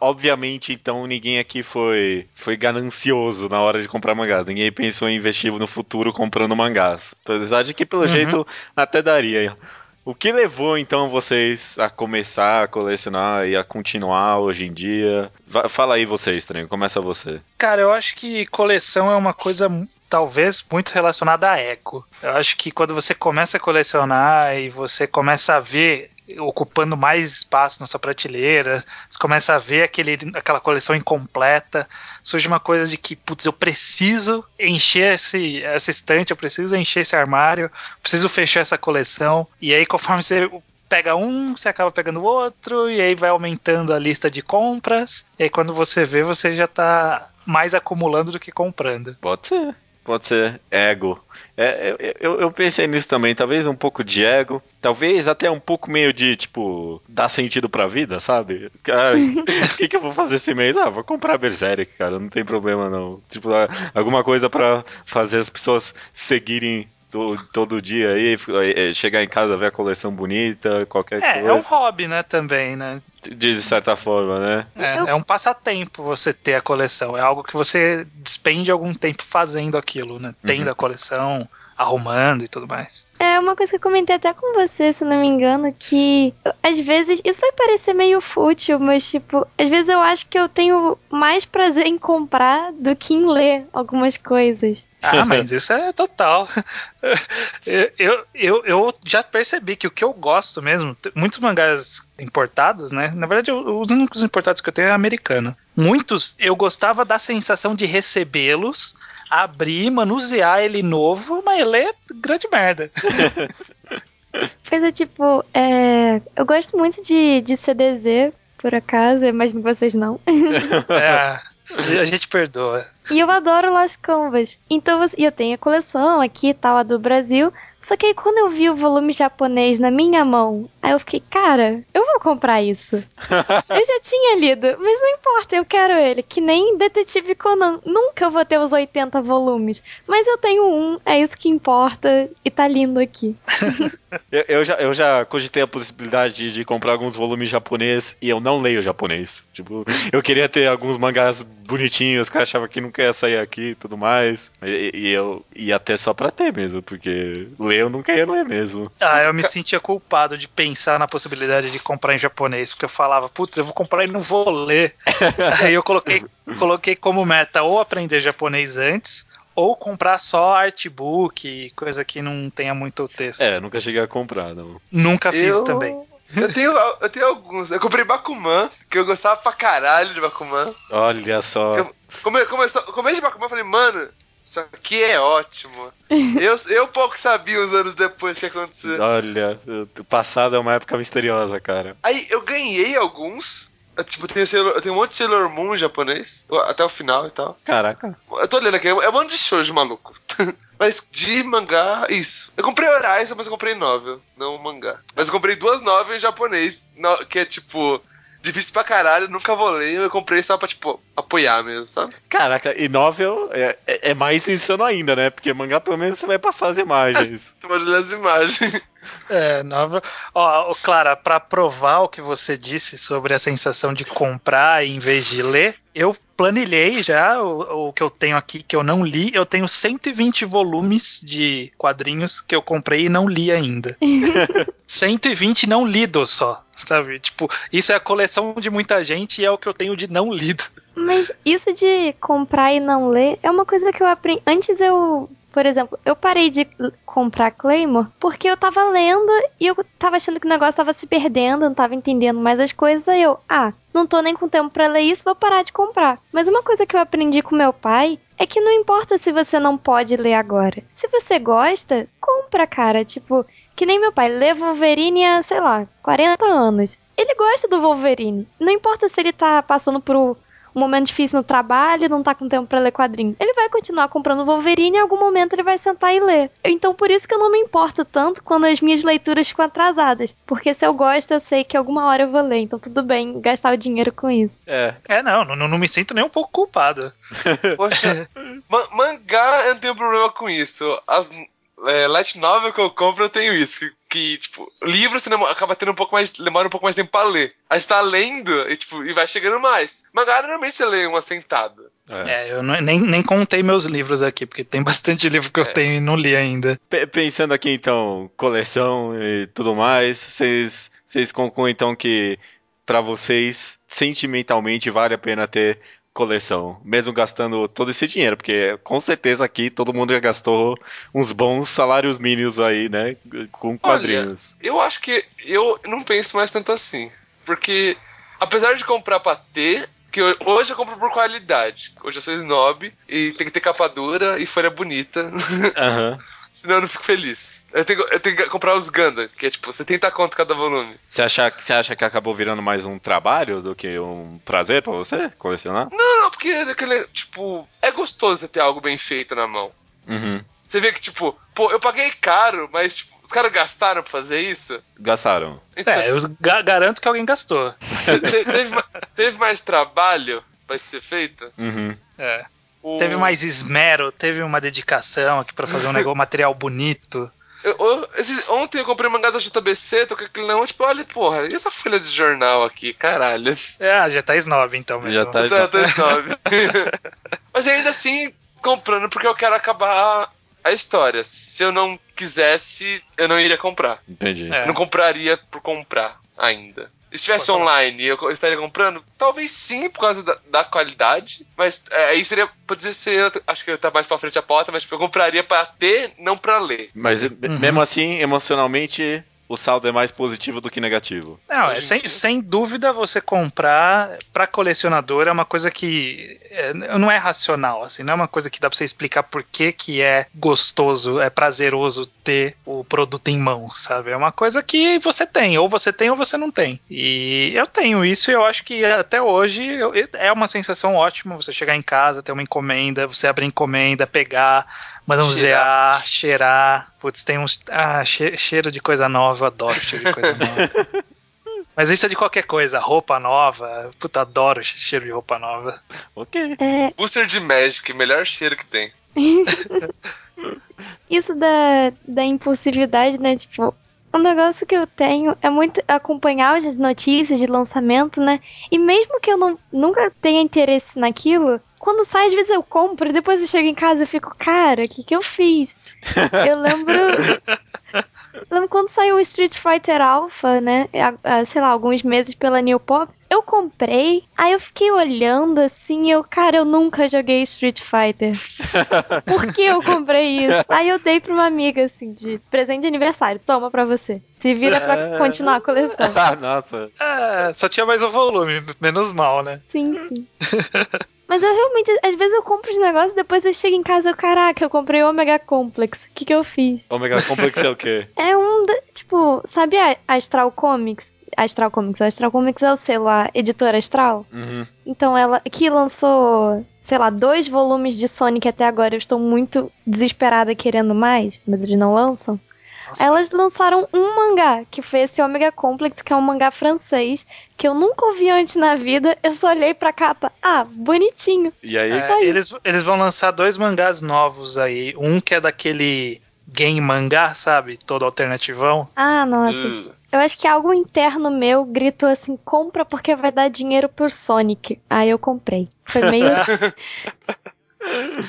Speaker 1: obviamente então ninguém aqui foi foi ganancioso na hora de comprar mangás. Ninguém pensou em investir no futuro comprando mangás. Apesar de que pelo
Speaker 2: Uhum.
Speaker 1: jeito até daria. O que levou então vocês a começar a colecionar e a continuar hoje em dia? Fala aí vocês, estranho. Começa você.
Speaker 2: Cara, eu acho que coleção é uma coisa talvez muito relacionada a ego. Eu acho que quando você começa a colecionar e você começa a ver ocupando mais espaço na sua prateleira, você começa a ver aquele, aquela coleção incompleta, surge uma coisa de que, putz, eu preciso encher esse, essa estante, eu preciso encher esse armário, preciso fechar essa coleção, e aí conforme você pega um, você acaba pegando o outro, e aí vai aumentando a lista de compras, e aí quando você vê, você já tá mais acumulando do que comprando.
Speaker 1: Pode ser. Pode ser ego. É, eu, eu, eu pensei nisso também, talvez um pouco de ego, talvez até um pouco meio de, tipo, dar sentido pra vida, sabe? O que, que eu vou fazer esse mês? Ah, vou comprar Berserk, cara, não tem problema não. Tipo, alguma coisa pra fazer as pessoas seguirem to- todo dia aí, eh, chegar em casa, ver a coleção bonita, qualquer
Speaker 2: É,
Speaker 1: coisa.
Speaker 2: é um hobby, né, também, né?
Speaker 1: De certa forma, né?
Speaker 2: É,
Speaker 4: Eu-
Speaker 2: é um passatempo você ter a coleção. É algo que você despende algum tempo fazendo aquilo, né? Tendo a coleção, arrumando e tudo mais.
Speaker 4: É uma coisa que eu comentei até com você, se não me engano, que às vezes isso vai parecer meio fútil, mas tipo, às vezes eu acho que eu tenho mais prazer em comprar do que em ler algumas coisas.
Speaker 2: Ah, mas isso é total. eu, eu, eu já percebi que o que eu gosto mesmo, muitos mangás importados, né? Na verdade, os únicos importados que eu tenho é americano. Muitos eu gostava da sensação de recebê-los, abrir, manusear ele novo, mas ele é grande merda.
Speaker 4: Coisa tipo, é, eu gosto muito de, de CDZ, por acaso, imagino vocês não.
Speaker 2: É, a gente perdoa.
Speaker 4: E eu adoro Lost Canvas. Então, e eu tenho a coleção aqui e tal, a do Brasil. Só que aí quando eu vi o volume japonês na minha mão, aí eu fiquei, cara, eu vou comprar isso. eu já tinha lido, mas não importa, eu quero ele. Que nem Detetive Conan. Nunca vou ter os 80 volumes. Mas eu tenho um, é isso que importa. E tá lindo aqui.
Speaker 1: Eu, eu já, eu já cogitei a possibilidade de, de comprar alguns volumes japonês e eu não leio japonês. Tipo, eu queria ter alguns mangás bonitinhos que eu achava que nunca ia sair aqui e tudo mais. E, e eu ia até só pra ter mesmo, porque ler eu nunca ia ler mesmo.
Speaker 2: Ah, eu me sentia culpado de pensar na possibilidade de comprar em japonês, porque eu falava, putz, eu vou comprar e não vou ler. Aí eu coloquei, coloquei como meta ou aprender japonês antes, ou comprar só artbook, coisa que não tenha muito texto.
Speaker 1: É, nunca cheguei a comprar, não.
Speaker 2: Nunca fiz
Speaker 3: eu...
Speaker 2: também.
Speaker 3: Eu tenho, eu tenho alguns. Eu comprei Bakuman, que eu gostava pra caralho de Bakuman.
Speaker 1: Olha só.
Speaker 3: Eu- Come, começou, começo de Bakuman, eu falei, mano, isso aqui é ótimo. eu, eu pouco sabia uns anos depois o que ia acontecer.
Speaker 1: Olha, o passado é uma época misteriosa, cara.
Speaker 3: Aí eu ganhei alguns. Eu, tipo, tenho, Sailor- tenho um monte de Sailor Moon em japonês, até o final e tal.
Speaker 1: Caraca.
Speaker 3: Eu tô lendo aqui, é um monte de shoujo maluco. Mas de mangá, isso. Eu comprei Horizon, mas eu comprei novel, não mangá. Mas eu comprei duas novel em japonês, que é tipo, difícil pra caralho, nunca vou ler, eu comprei só pra, tipo, apoiar mesmo, sabe?
Speaker 1: Caraca, e novel é, é, é mais insano ainda, né? Porque mangá pelo menos você vai passar as imagens.
Speaker 3: Tu pode ler as imagens.
Speaker 2: É, nova. Ó, ó, Clara, pra provar o que você disse sobre a sensação de comprar em vez de ler, Eu planilhei já o, o que eu tenho aqui que eu não li. Eu tenho 120 volumes de quadrinhos que eu comprei e não li ainda. 120 não lidos só, sabe? Tipo, isso é a coleção de muita gente e é o que eu tenho de não lido.
Speaker 4: Mas isso de comprar e não ler é uma coisa que eu aprendi. Antes eu por exemplo, eu parei de comprar Claymore porque eu tava lendo e eu tava achando que o negócio tava se perdendo, não tava entendendo mais as coisas. Aí eu, ah, não tô nem com tempo para ler isso, vou parar de comprar. Mas uma coisa que eu aprendi com meu pai é que não importa se você não pode ler agora. Se você gosta, compra, cara. Tipo, que nem meu pai, lê Wolverine há, sei lá, 40 anos. Ele gosta do Wolverine. Não importa se ele tá passando por um momento difícil no trabalho, não tá com tempo para ler quadrinho. Ele vai continuar comprando Wolverine e em algum momento ele vai sentar e ler. Então por isso que eu não me importo tanto quando as minhas leituras ficam atrasadas. Porque se eu gosto, eu sei que alguma hora eu vou ler. Então tudo bem gastar o dinheiro com isso.
Speaker 2: É. É, não, não, não me sinto nem um pouco culpado.
Speaker 3: Poxa, ma mangá eu não tenho problema com isso. As é, light novel que eu compro, eu tenho isso. Que, tipo, livro você acaba tendo um pouco mais. demora um pouco mais tempo pra ler. Aí você tá lendo e, tipo, e vai chegando mais. Mangá normalmente você lê uma sentada.
Speaker 2: É, é eu não, nem, nem contei meus livros aqui, porque tem bastante livro que eu é. tenho e não li ainda.
Speaker 1: P pensando aqui então, coleção e tudo mais, vocês, vocês concluem então que para vocês, sentimentalmente, vale a pena ter coleção, mesmo gastando todo esse dinheiro, porque com certeza aqui todo mundo já gastou uns bons salários mínimos aí, né, com quadrinhos.
Speaker 3: Olha, eu acho que eu não penso mais tanto assim, porque apesar de comprar pra ter, que hoje eu compro por qualidade. Hoje eu sou snob e tem que ter capa dura e folha bonita. Uhum. Senão eu não fico feliz. Eu tenho, eu tenho que comprar os Gundam, que é tipo 70 conto cada volume.
Speaker 1: Você acha, você acha que acabou virando mais um trabalho do que um prazer pra você colecionar?
Speaker 3: Não, não, porque aquele, tipo, é gostoso ter algo bem feito na mão. Uhum. Você vê que, tipo, pô, eu paguei caro, mas tipo, os caras gastaram pra fazer isso?
Speaker 1: Gastaram.
Speaker 2: Então, é, eu ga garanto que alguém gastou.
Speaker 3: teve, teve, mais trabalho pra ser feito?
Speaker 2: Uhum. É. O... Teve mais esmero, teve uma dedicação aqui para fazer um negócio, material bonito.
Speaker 3: Eu, eu, esses, ontem eu comprei mangá da JBC, tô com aquele não, tipo, olha, porra, e essa folha de jornal aqui, caralho.
Speaker 2: É, já tá snob então mesmo.
Speaker 3: Já tá, tá, tá snob. Mas ainda assim, comprando porque eu quero acabar a história. Se eu não quisesse, eu não iria comprar.
Speaker 1: Entendi.
Speaker 3: É. Não compraria por comprar ainda. Se estivesse online eu estaria comprando? Talvez sim, por causa da, da qualidade. Mas é, aí seria, poderia ser, acho que tá mais pra frente a porta, mas tipo, eu compraria pra ter, não pra ler.
Speaker 1: Mas uhum. mesmo assim, emocionalmente, o saldo é mais positivo do que negativo.
Speaker 2: Não, é sem, sem dúvida você comprar para colecionador é uma coisa que é, não é racional, assim, não é uma coisa que dá para você explicar por que, que é gostoso, é prazeroso ter o produto em mãos, sabe? É uma coisa que você tem, ou você tem ou você não tem. E eu tenho isso e eu acho que até hoje eu, é uma sensação ótima você chegar em casa, ter uma encomenda, você abrir encomenda, pegar manusear, cheirar. cheirar. Putz, tem uns. Ah, cheiro de coisa nova, adoro cheiro de coisa nova. Mas isso é de qualquer coisa, roupa nova. Puta, adoro cheiro de roupa nova.
Speaker 3: Ok. É... Booster de Magic, melhor cheiro que tem.
Speaker 4: isso da, da impulsividade, né? Tipo, um negócio que eu tenho é muito acompanhar as notícias de lançamento, né? E mesmo que eu não, nunca tenha interesse naquilo, quando sai, às vezes eu compro e depois eu chego em casa e fico, cara, o que, que eu fiz? eu lembro. lembro quando saiu o Street Fighter Alpha, né? sei lá, alguns meses pela New Pop. Eu comprei, aí eu fiquei olhando assim, eu, cara, eu nunca joguei Street Fighter. Por que eu comprei isso? Aí eu dei pra uma amiga, assim, de presente de aniversário. Toma pra você. Se vira pra continuar a coleção.
Speaker 1: Ah, nossa.
Speaker 2: É, só tinha mais um volume, menos mal, né?
Speaker 4: Sim, sim. Mas eu realmente, às vezes eu compro os negócios, depois eu chego em casa e caraca, eu comprei o Omega Complex. O que que eu fiz?
Speaker 1: Omega Complex é o quê?
Speaker 4: É um, tipo, sabe a Astral Comics? Astral Comics. A Astral Comics é o selo, a editora Astral. Uhum. Então ela que lançou, sei lá, dois volumes de Sonic até agora. Eu estou muito desesperada querendo mais, mas eles não lançam. Nossa. Elas lançaram um mangá, que foi esse Omega Complex, que é um mangá francês, que eu nunca ouvi antes na vida. Eu só olhei pra capa. Ah, bonitinho.
Speaker 1: E aí?
Speaker 2: É, eles, eles vão lançar dois mangás novos aí. Um que é daquele game mangá, sabe? Todo alternativão.
Speaker 4: Ah, nossa. Uh. Eu acho que algo interno meu gritou assim: compra porque vai dar dinheiro pro Sonic. Aí eu comprei. Foi meio.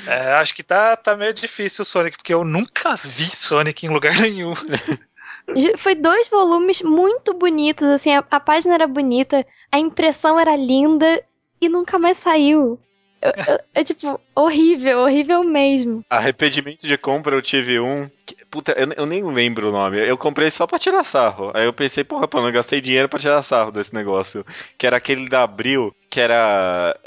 Speaker 2: É, acho que tá, tá meio difícil o Sonic, porque eu nunca vi Sonic em lugar nenhum.
Speaker 4: Foi dois volumes muito bonitos, assim, a, a página era bonita, a impressão era linda e nunca mais saiu. Eu- eu- É tipo, horrível, horrível mesmo.
Speaker 1: Arrependimento de compra, eu tive um. que- puta, eu, eu nem lembro o nome. Eu comprei só pra tirar sarro. Aí eu pensei, porra, pô, eu não gastei dinheiro pra tirar sarro desse negócio. Que era aquele da Abril, que era.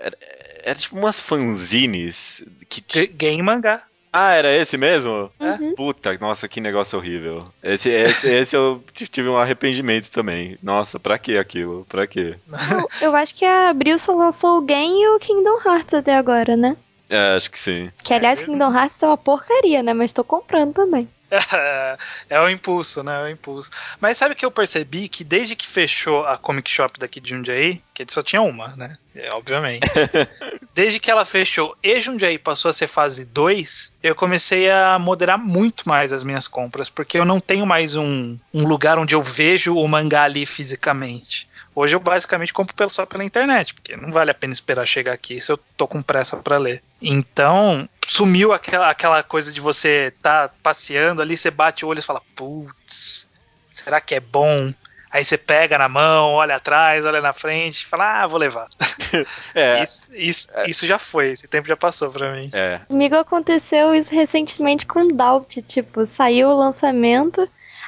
Speaker 1: Era, tipo umas fanzines. Que ti-
Speaker 2: Game mangá.
Speaker 1: Ah, era esse mesmo?
Speaker 4: Uhum.
Speaker 1: Puta, nossa, que negócio horrível. Esse, esse, esse eu t- tive um arrependimento também. Nossa, pra que aquilo? Pra quê?
Speaker 4: Eu, eu acho que a Abril só lançou o Game e o Kingdom Hearts até agora, né?
Speaker 1: É, acho que sim.
Speaker 4: Que aliás,
Speaker 2: mesmo?
Speaker 4: Kingdom Hearts tá uma porcaria, né? Mas tô comprando também.
Speaker 2: é o impulso, né? É o impulso. Mas sabe que eu percebi que desde que fechou a Comic Shop daqui de Jundiaí, que só tinha uma, né? É, obviamente. desde que ela fechou e Jundiaí passou a ser fase 2, eu comecei a moderar muito mais as minhas compras, porque eu não tenho mais um, um lugar onde eu vejo o mangá ali fisicamente. Hoje eu basicamente compro pelo- só pela internet, porque não vale a pena esperar chegar aqui se eu tô com pressa pra ler. Então, sumiu aquela, aquela coisa de você tá passeando ali, você bate o olho e fala, putz, será que é bom? Aí você pega na mão, olha atrás, olha na frente, e fala, ah, vou levar.
Speaker 1: É,
Speaker 2: Isso, isso, isso já foi, esse tempo já passou pra mim.
Speaker 1: é.
Speaker 4: Comigo aconteceu isso recentemente com Doubt, tipo, saiu o lançamento.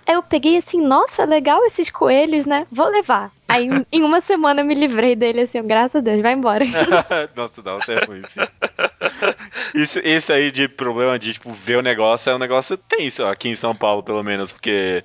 Speaker 4: Aí eu peguei assim, nossa, legal esses coelhos, né? Vou levar. Aí em- uma semana eu me livrei dele assim, graças a Deus, vai embora.
Speaker 1: Nossa, dá até ruim, sim. Isso, esse aí de problema de, tipo, ver o negócio é um negócio tenso aqui em São Paulo, pelo menos, porque,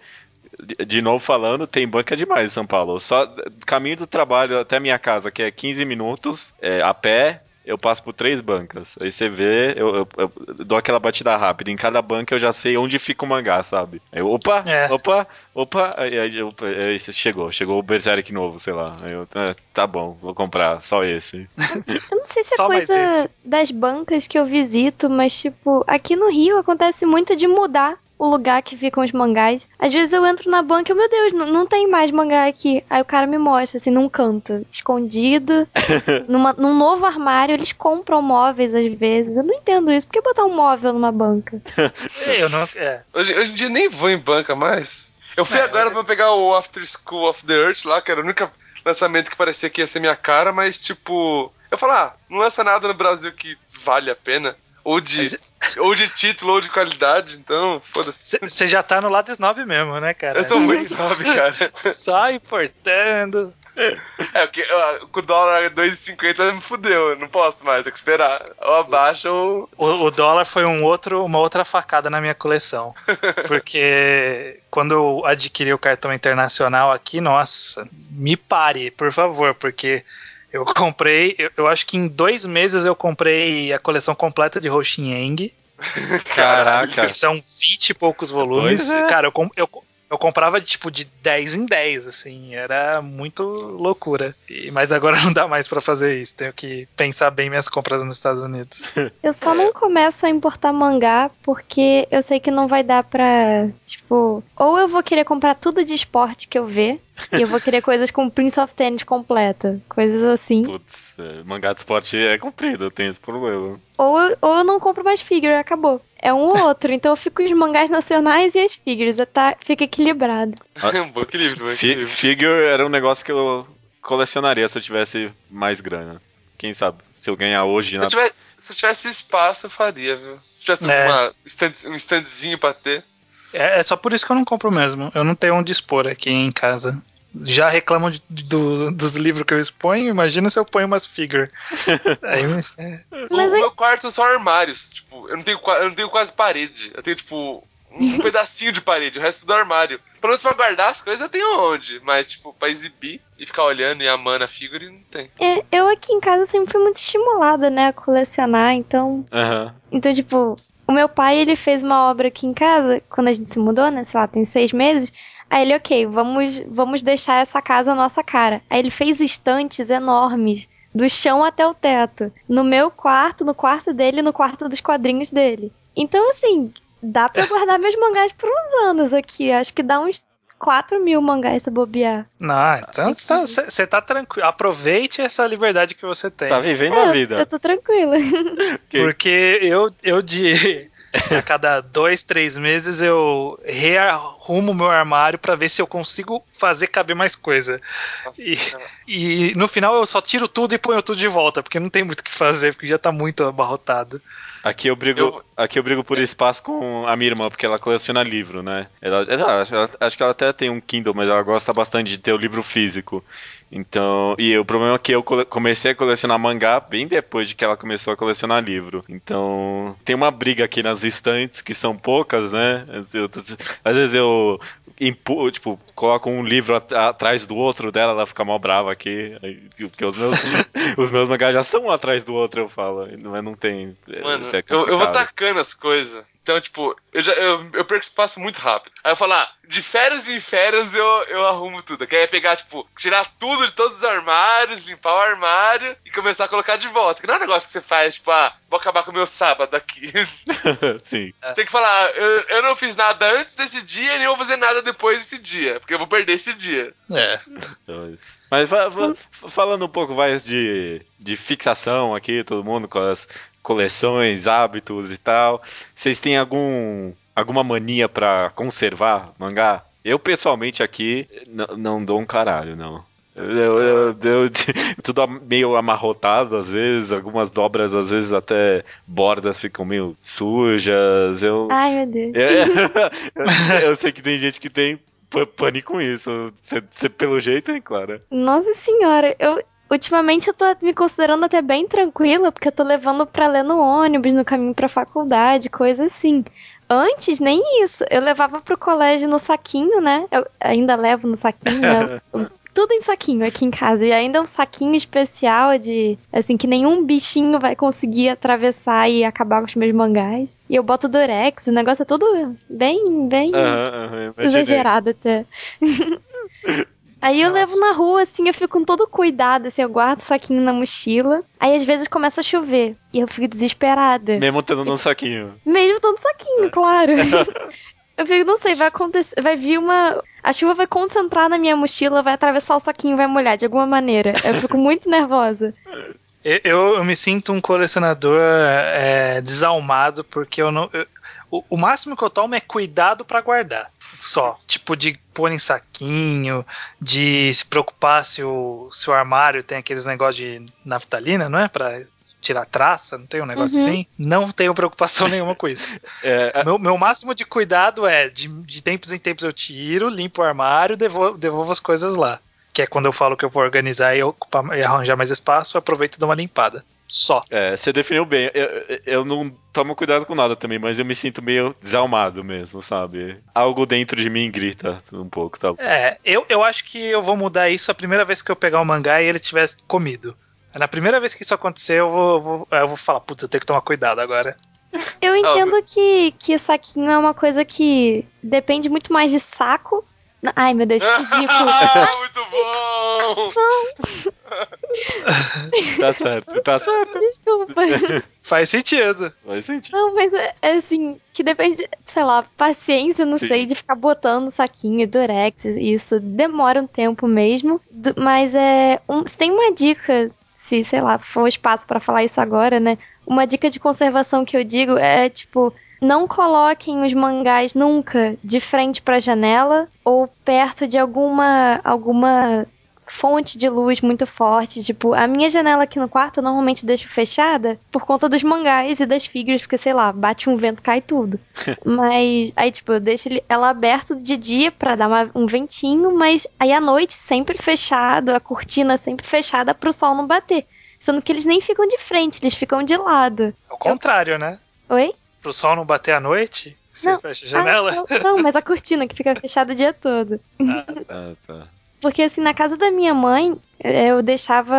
Speaker 1: de, novo falando, tem banca demais em São Paulo. Só caminho do trabalho até minha casa, que é 15 minutos, é, a pé, eu passo por três bancas. Aí você vê, eu, eu- eu dou aquela batida rápida. Em cada banca eu já sei onde fica o mangá, sabe? Aí eu, opa,
Speaker 2: É.
Speaker 1: opa, opa, aí, aí, aí chegou, chegou o Berserk novo, sei lá. Aí eu, "Ah, tá bom, vou comprar só esse.
Speaker 4: Eu não sei se é coisa das bancas que eu visito, mas tipo, aqui no Rio acontece muito de mudar o lugar que ficam os mangás. Às vezes eu entro na banca e, meu Deus, não, não tem mais mangá aqui. Aí o cara me mostra, assim, num canto, escondido, numa- num novo armário. Eles compram móveis às vezes. Eu não entendo isso. Por que botar um móvel numa banca?
Speaker 2: Eu não. É.
Speaker 3: Hoje, hoje em dia nem vou em banca mais. Eu fui
Speaker 2: É,
Speaker 3: agora
Speaker 2: eu-
Speaker 3: pra pegar o After School of the Earth lá, que era o único lançamento que parecia que ia ser minha cara, mas tipo. Eu falo, ah, não lança nada no Brasil que vale a pena. Ou de, ou de título, ou de qualidade, então, foda-se.
Speaker 2: Você já tá no lado snob mesmo, né, cara?
Speaker 3: Eu tô muito snob, cara.
Speaker 2: Só importando.
Speaker 3: É, porque ó, com o dólar 2,50 me fudeu, eu não posso mais, tem que esperar. Ou abaixa ou.
Speaker 2: O, o dólar foi um outro, uma outra facada na minha coleção. Porque quando eu adquiri o cartão internacional aqui, nossa, me pare, por favor, porque eu comprei, eu, eu acho que em dois meses eu comprei a coleção completa de Hoshin
Speaker 1: Caraca.
Speaker 2: que são 20 e poucos volumes.
Speaker 1: É.
Speaker 2: Cara, eu, eu, eu comprava tipo de 10 em 10, assim, era muito loucura. E- mas agora não dá mais pra fazer isso, tenho que pensar bem minhas compras nos Estados Unidos.
Speaker 4: Eu só não começo a importar mangá porque eu sei que não vai dar pra. Tipo, ou eu vou querer comprar tudo de esporte que eu ver, e eu vou querer coisas com Prince of Tennis completa, coisas assim.
Speaker 1: Putz, é, mangá de esporte é comprido, tem esse problema.
Speaker 4: Ou eu, ou eu não compro mais figure, acabou. É um ou outro, então eu fico com os mangás nacionais e as figures, tá, fica equilibrado.
Speaker 3: um bom equilíbrio, um bom equilíbrio.
Speaker 1: figure era um negócio que eu colecionaria se eu tivesse mais grana. Quem sabe? Se eu ganhar hoje
Speaker 3: Se
Speaker 1: na
Speaker 3: eu, tivesse, se eu tivesse espaço, eu faria, viu? Se tivesse
Speaker 2: É.
Speaker 3: uma stand, um standzinho pra ter.
Speaker 2: É, é só por isso que eu não compro mesmo. Eu não tenho onde expor aqui em casa. Já reclamam de- do- dos livros que eu exponho, imagina se eu ponho umas figure. Aí, é,
Speaker 3: O
Speaker 4: Mas aí-
Speaker 3: meu quarto são só armários. Tipo, eu não tenho, eu não tenho quase parede. Eu tenho, tipo, um pedacinho de parede, o resto do armário. Pelo menos pra guardar as coisas eu tenho onde. Mas, tipo, pra exibir e ficar olhando e amando a figure, não tem.
Speaker 4: É, eu aqui em casa sempre fui muito estimulada, né, a colecionar, então.
Speaker 1: Aham.
Speaker 4: Então, tipo, o meu pai, ele fez uma obra aqui em casa, quando a gente se mudou, né, sei lá, tem seis meses. Aí ele, ok, vamos, vamos deixar essa casa a nossa cara. Aí ele fez estantes enormes, do chão até o teto. No meu quarto, no quarto dele no quarto dos quadrinhos dele. Então, assim, dá pra guardar meus mangás por uns anos aqui. Acho que dá uns 4 mil mangás se bobear.
Speaker 2: Não, então você tá, tá tranquilo. Aproveite essa liberdade que você tem.
Speaker 1: Tá vivendo
Speaker 4: É,
Speaker 1: a vida.
Speaker 4: Eu tô tranquila.
Speaker 1: Que-
Speaker 2: Porque eu, eu de. A cada dois, três meses eu rearrumo meu armário pra ver se eu consigo fazer caber mais coisa.
Speaker 3: Nossa,
Speaker 2: E-
Speaker 3: cara.
Speaker 2: E no final eu só tiro tudo e ponho tudo de volta, porque não tem muito o que fazer, porque já tá muito abarrotado.
Speaker 1: Aqui eu brigo,
Speaker 3: Eu-
Speaker 1: aqui eu brigo por espaço com a minha irmã, porque ela coleciona livro, né? Ela, ela- ela- acho que ela até tem um Kindle, mas ela gosta bastante de ter o livro físico. Então, e o problema é que eu comecei a colecionar mangá bem depois de que ela começou a colecionar livro. Então, tem uma briga aqui nas estantes, que são poucas, né? Eu- às vezes eu impu, tipo, coloco um livro at- atrás do outro dela, ela fica mal brava aqui. Porque os meus, os meus mangás já são um atrás do outro, eu falo. Mas não tem. é,
Speaker 3: Mano,
Speaker 1: é
Speaker 3: eu, eu vou tacando as coisas. Então, tipo, eu, já, eu, eu perco espaço muito rápido. Aí eu falo, ah, de férias em férias eu, eu arrumo tudo. Que aí é pegar, tipo, tirar tudo de todos os armários, limpar o armário e começar a colocar de volta. Que não é um negócio que você faz, tipo, ah, vou acabar com o meu sábado aqui.
Speaker 1: Sim.
Speaker 3: Tem que falar, eu, eu não fiz nada antes desse dia e nem vou fazer nada depois desse dia. Porque eu vou perder esse dia.
Speaker 2: É.
Speaker 1: Mas, mas va- va- falando um pouco mais de, de fixação aqui, todo mundo com as coleções, hábitos e tal. Vocês têm algum alguma mania pra conservar mangá? Eu pessoalmente aqui não dou um caralho, não. Eu, eu- eu- tudo meio amarrotado às vezes, algumas dobras às vezes até bordas ficam meio sujas. Eu,
Speaker 4: Ai, meu Deus.
Speaker 1: é, eu, eu sei que tem gente que tem p- pane com isso. Você, você, pelo jeito, hein, Clara?
Speaker 4: Nossa senhora, eu. Ultimamente eu tô me considerando até bem tranquila, porque eu tô levando pra ler no ônibus, no caminho pra faculdade, coisa assim. Antes, nem isso. Eu levava pro colégio no saquinho, né? Eu ainda levo no saquinho, né? Tudo em saquinho aqui em casa. E ainda um saquinho especial de. Assim, que nenhum bichinho vai conseguir atravessar e acabar com os meus mangás. E eu boto durex, o negócio é tudo bem, bem
Speaker 1: imaginei.
Speaker 4: exagerado até. Aí eu levo na rua, assim, eu fico com todo cuidado, assim, eu guardo o saquinho na mochila. Aí às vezes começa a chover. E eu fico desesperada.
Speaker 1: Mesmo tendo num saquinho.
Speaker 4: Mesmo todo saquinho, claro. eu fico, não sei, vai acontecer. Vai vir uma. A chuva vai concentrar na minha mochila, vai atravessar o saquinho, vai molhar de alguma maneira. Eu fico muito nervosa.
Speaker 2: Eu, eu, eu me sinto um colecionador é, desalmado, porque eu não. eu- o, o máximo que eu tomo é cuidado pra guardar. Só. Tipo, de pôr em saquinho, de se preocupar se o, se o armário tem aqueles negócios de naftalina, não é? Pra tirar traça, não tem um negócio
Speaker 4: Uhum.
Speaker 2: assim? Não tenho preocupação nenhuma com isso.
Speaker 1: É,
Speaker 2: Meu, meu máximo de cuidado é de, de tempos em tempos eu tiro, limpo o armário, devolvo, devolvo as coisas lá. Que é quando eu falo que eu vou organizar e, ocupar, e arranjar mais espaço, eu aproveito e dou uma limpada. Só.
Speaker 1: é, você definiu bem. Eu, eu- eu não tomo cuidado com nada também, mas eu me sinto meio desalmado mesmo, sabe? Algo dentro de mim grita um pouco, tá?
Speaker 2: É, eu, eu acho que eu vou mudar isso a primeira vez que eu pegar o mangá e ele tiver comido. Na primeira vez que isso acontecer, eu vou, vou- eu vou falar, putz, eu tenho que tomar cuidado agora.
Speaker 4: Eu entendo que, que saquinho é uma coisa que depende muito mais de saco. Ai, meu Deus, que ridículo.
Speaker 3: Ah, muito bom!
Speaker 1: Tá certo, tá certo.
Speaker 4: Desculpa.
Speaker 2: Faz sentido.
Speaker 1: Faz sentido.
Speaker 4: Não, mas é, é assim, que depende, sei lá, paciência, não
Speaker 1: Sim.
Speaker 4: sei, de ficar botando saquinho, durex, isso demora um tempo mesmo. Mas é. Um, se tem uma dica, se, sei lá, for espaço pra falar isso agora, né? Uma dica de conservação que eu digo é, tipo, não coloquem os mangás nunca de frente pra janela ou perto de alguma alguma fonte de luz muito forte. Tipo, a minha janela aqui no quarto eu normalmente deixo fechada por conta dos mangás e das figuras, porque sei lá, bate um vento, cai tudo. mas aí, tipo, eu deixo ela aberta de dia pra dar uma- um ventinho, mas aí à noite sempre fechado, a cortina sempre fechada pro sol não bater. Sendo que eles nem ficam de frente, eles ficam de lado.
Speaker 2: Ao contrário, né?
Speaker 4: Oi?
Speaker 2: Pro sol não bater à noite, você
Speaker 4: Não.
Speaker 2: fecha a janela.
Speaker 4: Ah, não, não, mas a cortina que fica fechada o dia todo.
Speaker 1: Tá, tá.
Speaker 4: Porque assim, na casa da minha mãe, eu deixava.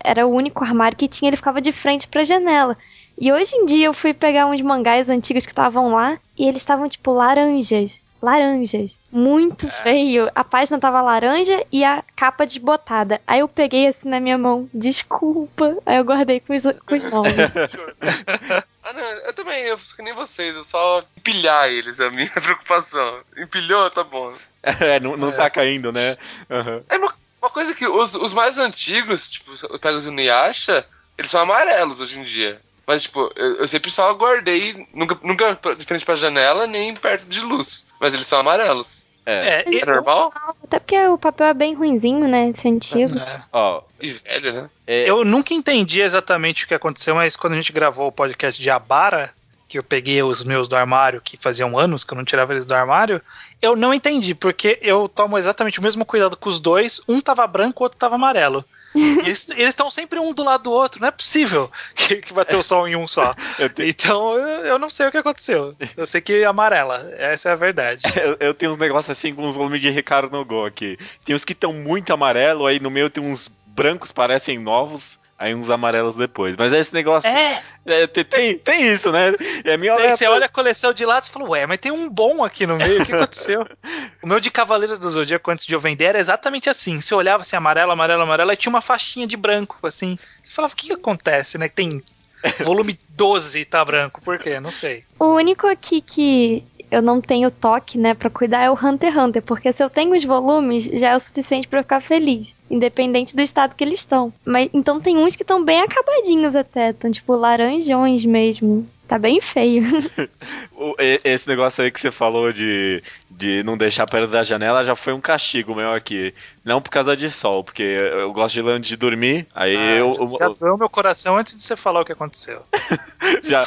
Speaker 4: Era o único armário que tinha, ele ficava de frente pra janela. E hoje em dia eu fui pegar uns mangás antigos que estavam lá e eles estavam tipo laranjas. Laranjas. Muito feio. A página tava laranja e a capa desbotada. Aí eu peguei assim na minha mão, desculpa. Aí eu guardei com os, com os nomes.
Speaker 3: ah, não, eu também, eu fico que nem vocês, eu só empilhar eles, é a minha preocupação. Empilhou, tá bom.
Speaker 1: É, não, não
Speaker 2: É.
Speaker 1: tá caindo, né? Aham.
Speaker 3: É uma, uma coisa que os, os mais antigos, tipo, eu pego os Inuyasha, eles são amarelos hoje em dia. Mas, tipo, eu, eu sempre só guardei, nunca, nunca de frente pra janela, nem perto de luz. Mas eles são amarelos.
Speaker 1: É.
Speaker 2: É,
Speaker 3: É normal?
Speaker 4: Até porque o papel é bem ruinzinho, né? Esse antigo.
Speaker 2: é.
Speaker 1: Ó,
Speaker 3: E velho, né?
Speaker 1: é,
Speaker 2: Eu nunca entendi exatamente o que aconteceu, mas quando a gente gravou o podcast de Abara, que eu peguei os meus do armário, que faziam anos que eu não tirava eles do armário, eu não entendi, porque eu tomo exatamente o mesmo cuidado com os dois, um tava branco, o outro tava amarelo. Eles estão sempre um do lado do outro, não é possível que, que vai ter o sol em um só.
Speaker 1: eu,
Speaker 2: Então eu, eu não sei o que aconteceu. Eu sei que é amarela, essa é a verdade.
Speaker 1: eu- eu tenho uns negócios assim com os volumes de Ricardo no Go aqui. Tem uns que estão muito amarelo, aí no meio tem uns brancos parecem novos, aí uns amarelos depois. Mas é esse negócio.
Speaker 2: É,
Speaker 1: é, tem, tem, tem isso, né? É minha
Speaker 2: Daí você olha a coleção de lados e fala, ué, mas tem um bom aqui no meio, o que aconteceu? o meu de Cavaleiros do Zodíaco antes de eu vender era exatamente assim. Você olhava assim, amarelo, amarelo, amarelo, e tinha uma faixinha de branco, assim. Você falava, o que, que acontece, né? Tem volume 12 e tá branco, por quê? Não sei.
Speaker 4: O único aqui que eu não tenho toque, né, pra cuidar é o Hunter x Hunter, porque se eu tenho os volumes, já é o suficiente pra eu ficar feliz, independente do estado que eles estão. Mas então tem uns que estão bem acabadinhos até, estão tipo laranjões mesmo. Tá bem feio.
Speaker 1: Esse negócio aí que você falou de, de não deixar perto da janela já foi um castigo meu aqui. Não por causa de sol, porque eu gosto de antes de dormir, aí
Speaker 2: Ah,
Speaker 1: eu,
Speaker 2: já
Speaker 1: eu-
Speaker 2: doeu meu coração antes de você falar o que aconteceu.
Speaker 1: já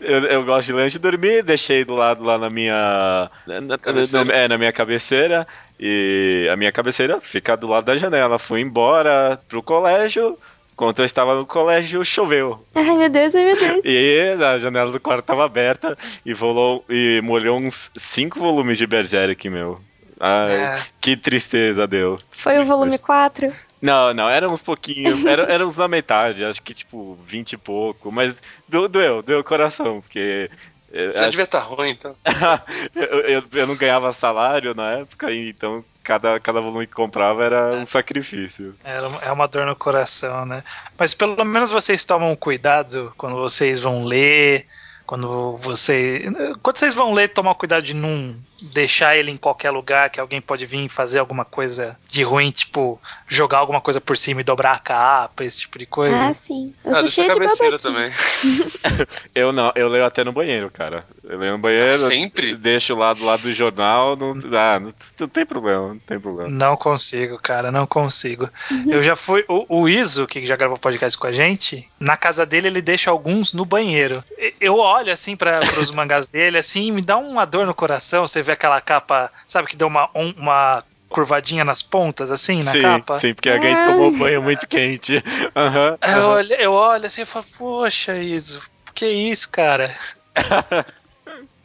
Speaker 1: eu, eu gosto de antes de dormir, deixei do lado lá na minha na,
Speaker 3: Cabeceira.
Speaker 1: na- é, na minha cabeceira e a minha cabeceira fica do lado da janela. Fui embora pro colégio. Enquanto eu estava no colégio, choveu.
Speaker 4: ai meu Deus, ai meu Deus.
Speaker 1: E a janela do quarto estava aberta e, volou, e molhou uns cinco volumes de Berserk, meu. Ai,
Speaker 2: É.
Speaker 1: que tristeza deu.
Speaker 4: Foi o volume 4.
Speaker 1: Não, não, eram uns pouquinhos, era, eram uns na metade, acho que tipo 20 e pouco, mas do- doeu, doeu o coração, porque eu,
Speaker 3: Já
Speaker 1: acho-
Speaker 3: devia estar ruim, então.
Speaker 1: eu, eu- eu não ganhava salário na época, então cada, cada volume que comprava era um sacrifício.
Speaker 2: É uma- é uma dor no coração, né? Mas pelo menos vocês tomam cuidado quando vocês vão ler, quando você, quando vocês vão ler, tomar cuidado de não deixar ele em qualquer lugar que alguém pode vir fazer alguma coisa de ruim, tipo jogar alguma coisa por cima e dobrar a capa, esse tipo de coisa.
Speaker 4: Ah, sim. Eu
Speaker 3: Ah,
Speaker 4: sou
Speaker 3: deixa
Speaker 4: cheia
Speaker 3: a
Speaker 4: de
Speaker 3: cabeceira também.
Speaker 1: Eu não, eu leio até no banheiro, cara. Eu leio no banheiro,
Speaker 3: Sempre?
Speaker 1: deixo lá do lado do jornal, não, ah, não, não tem problema, não tem problema.
Speaker 2: Não consigo, cara, não consigo. Eu já fui. O, o Iso, que já gravou podcast com a gente, na casa dele ele deixa alguns no banheiro. Eu olho assim para os mangás dele, assim, me dá uma dor no coração. Você vê aquela capa, sabe, que deu uma, um- uma curvadinha nas pontas, assim, na
Speaker 1: sim,
Speaker 2: capa.
Speaker 1: sim, porque alguém
Speaker 4: Ah.
Speaker 1: tomou banho muito quente. Aham.
Speaker 2: Eu
Speaker 1: aham.
Speaker 2: olho, eu olho assim e falo, poxa, Iso, que isso, cara?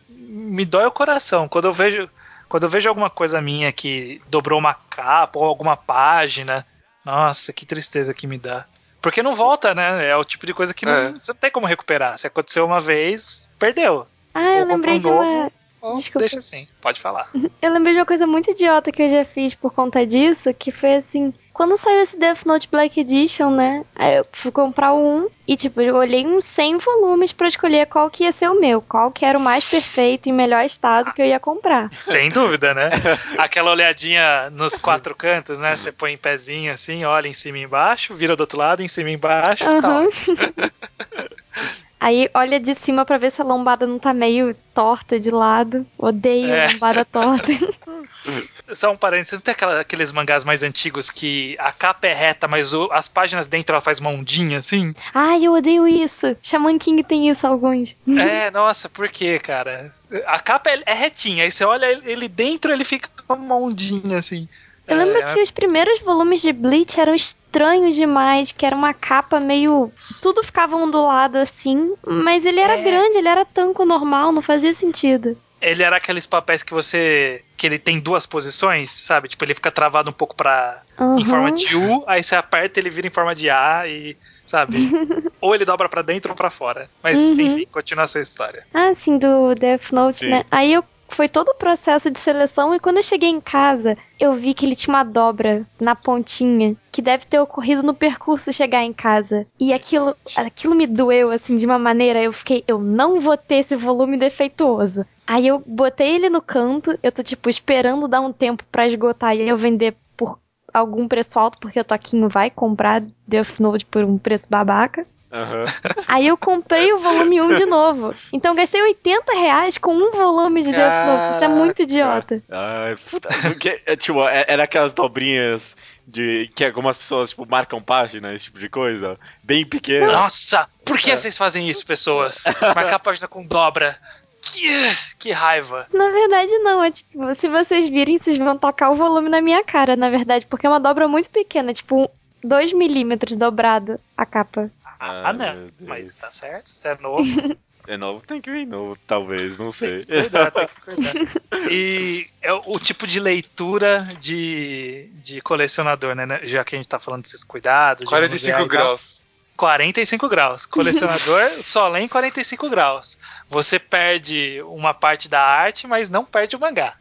Speaker 2: Me dói o coração. Quando eu vejo. Quando eu vejo alguma coisa minha que dobrou uma capa ou alguma página, nossa, que tristeza que me dá. Porque não volta, né? É o tipo de coisa que não-
Speaker 3: É.
Speaker 2: você não tem como recuperar. Se aconteceu uma vez, perdeu.
Speaker 4: Ah, eu
Speaker 2: Ou
Speaker 4: lembrei de
Speaker 2: compra um
Speaker 4: uma.
Speaker 2: novo,
Speaker 4: Desculpa.
Speaker 2: deixa assim, pode falar.
Speaker 4: Eu lembrei de uma coisa muito idiota que eu já fiz por conta disso, que foi assim, quando saiu esse Death Note Black Edition, né? Aí eu fui comprar um e tipo, eu olhei uns 100 volumes pra escolher qual que ia ser o meu, qual que era o mais perfeito e melhor estado que eu ia comprar.
Speaker 2: Sem dúvida, né? Aquela olhadinha nos quatro cantos, né? Você põe em pezinho assim, olha em cima e embaixo, vira do outro lado, em cima e embaixo. tá
Speaker 4: Aham. Aí olha de cima pra ver se a lombada não tá meio torta de lado. Odeio
Speaker 2: É.
Speaker 4: lombada torta.
Speaker 2: Só um parênteses, não tem aquela- aqueles mangás mais antigos que a capa é reta, mas o- as páginas dentro ela faz uma ondinha assim?
Speaker 4: Ai, eu odeio isso. Shaman King tem isso, alguns.
Speaker 2: é, nossa, por quê, cara? A capa é, é retinha, aí você olha ele- ele dentro, ele fica com uma ondinha assim.
Speaker 4: Eu lembro
Speaker 2: É,
Speaker 4: que os primeiros volumes de Bleach eram estranhos demais, que era uma capa meio. Tudo ficava ondulado assim, mas ele era
Speaker 2: É.
Speaker 4: grande, ele era tanco normal, não fazia sentido.
Speaker 2: Ele era aqueles papéis que você. que ele tem duas posições, sabe? Tipo, ele fica travado um pouco pra. em
Speaker 4: Aham.
Speaker 2: forma de U, aí você aperta ele vira em forma de A e. sabe? ou ele dobra pra dentro ou pra fora. Mas,
Speaker 4: Uhum.
Speaker 2: enfim, continua a sua história.
Speaker 4: Ah, sim, do Death Note,
Speaker 1: Sim.
Speaker 4: né? Aí eu foi todo o processo de seleção e quando eu cheguei em casa, eu vi que ele tinha uma dobra na pontinha, que deve ter ocorrido no percurso chegar em casa. E aquilo, aquilo me doeu assim de uma maneira, eu fiquei, eu não vou ter esse volume defeituoso. Aí eu botei ele no canto, eu tô tipo esperando dar um tempo pra esgotar e eu vender por algum preço alto, porque o Toquinho vai comprar Death Note por um preço babaca.
Speaker 1: Aham.
Speaker 4: Aí eu comprei o volume 1 de novo. Então eu gastei 80 reais com um volume de Death Note. Isso é muito idiota.
Speaker 1: Ai, puta, porque, é, tipo, é- era aquelas dobrinhas de que algumas pessoas, tipo, marcam página, esse tipo de coisa. Bem pequena.
Speaker 2: Nossa, por
Speaker 1: É.
Speaker 2: que vocês fazem isso, pessoas? Marcar a página com dobra. Que, que raiva.
Speaker 4: Na verdade, não. É tipo, se vocês virem, vocês vão tacar o volume na minha cara, na verdade. Porque é uma dobra muito pequena, tipo 2 milímetros dobrado a capa.
Speaker 2: Ah,
Speaker 1: Ai,
Speaker 2: não. Mas tá certo, você é novo.
Speaker 1: É novo, tem que vir novo, talvez, não sei.
Speaker 2: Cuidado, tem que cuidar. E é o, tipo de leitura de, de colecionador, né? Já que a gente tá falando desses cuidados. de
Speaker 3: 45
Speaker 2: manusear e tal.
Speaker 3: graus.
Speaker 2: 45 graus. Colecionador só lê em 45 graus. Você perde uma parte da arte, mas não perde o mangá.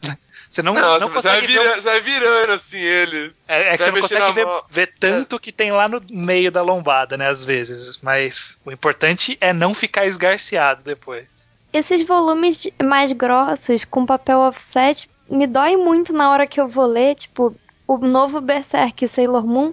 Speaker 2: Você não,
Speaker 3: Nossa,
Speaker 2: não
Speaker 3: você, vai
Speaker 2: consegue ver.
Speaker 3: você vai virando assim ele.
Speaker 2: É, é que você não consegue ver, ver tanto que tem lá no meio da lombada, né? Às vezes. Mas o importante é não ficar esgarceado depois.
Speaker 4: Esses volumes mais grossos, com papel offset, me dói muito na hora que eu vou ler, tipo, o novo Berserk Sailor Moon,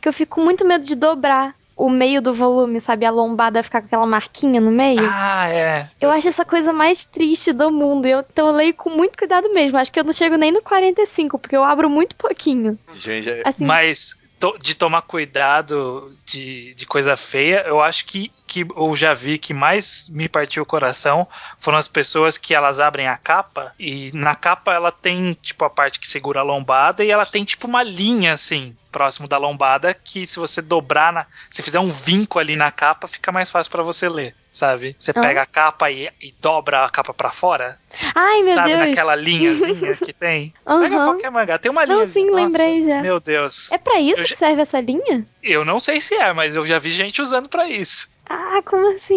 Speaker 4: que eu fico com muito medo de dobrar o meio do volume, sabe? A lombada ficar com aquela marquinha no meio.
Speaker 2: Ah, é.
Speaker 4: Eu acho essa coisa mais triste do mundo. Eu, então eu leio com muito cuidado mesmo. Acho que eu não chego nem no 45, porque eu abro muito pouquinho.
Speaker 1: Gente, é-
Speaker 4: Assim,
Speaker 2: Mas to- de tomar cuidado de, de coisa feia, eu acho que, que eu já vi que mais me partiu o coração foram as pessoas que elas abrem a capa e na capa ela tem tipo a parte que segura a lombada e ela tem tipo uma linha assim próximo da lombada que se você dobrar na, se fizer um vinco ali na capa fica mais fácil pra você ler, sabe? Você
Speaker 4: Ah.
Speaker 2: pega a capa e, e dobra a capa pra fora,
Speaker 4: Ai, meu
Speaker 2: sabe
Speaker 4: Deus.
Speaker 2: naquela linhazinha que tem. Pega
Speaker 4: Aham.
Speaker 2: qualquer mangá, tem uma linha.
Speaker 4: Não, sim,
Speaker 2: Nossa,
Speaker 4: lembrei já.
Speaker 2: Meu Deus.
Speaker 4: É pra isso
Speaker 2: Eu
Speaker 4: que
Speaker 2: já-
Speaker 4: serve essa linha?
Speaker 2: Eu não sei se é, mas eu já vi gente usando pra isso.
Speaker 4: Ah, como assim?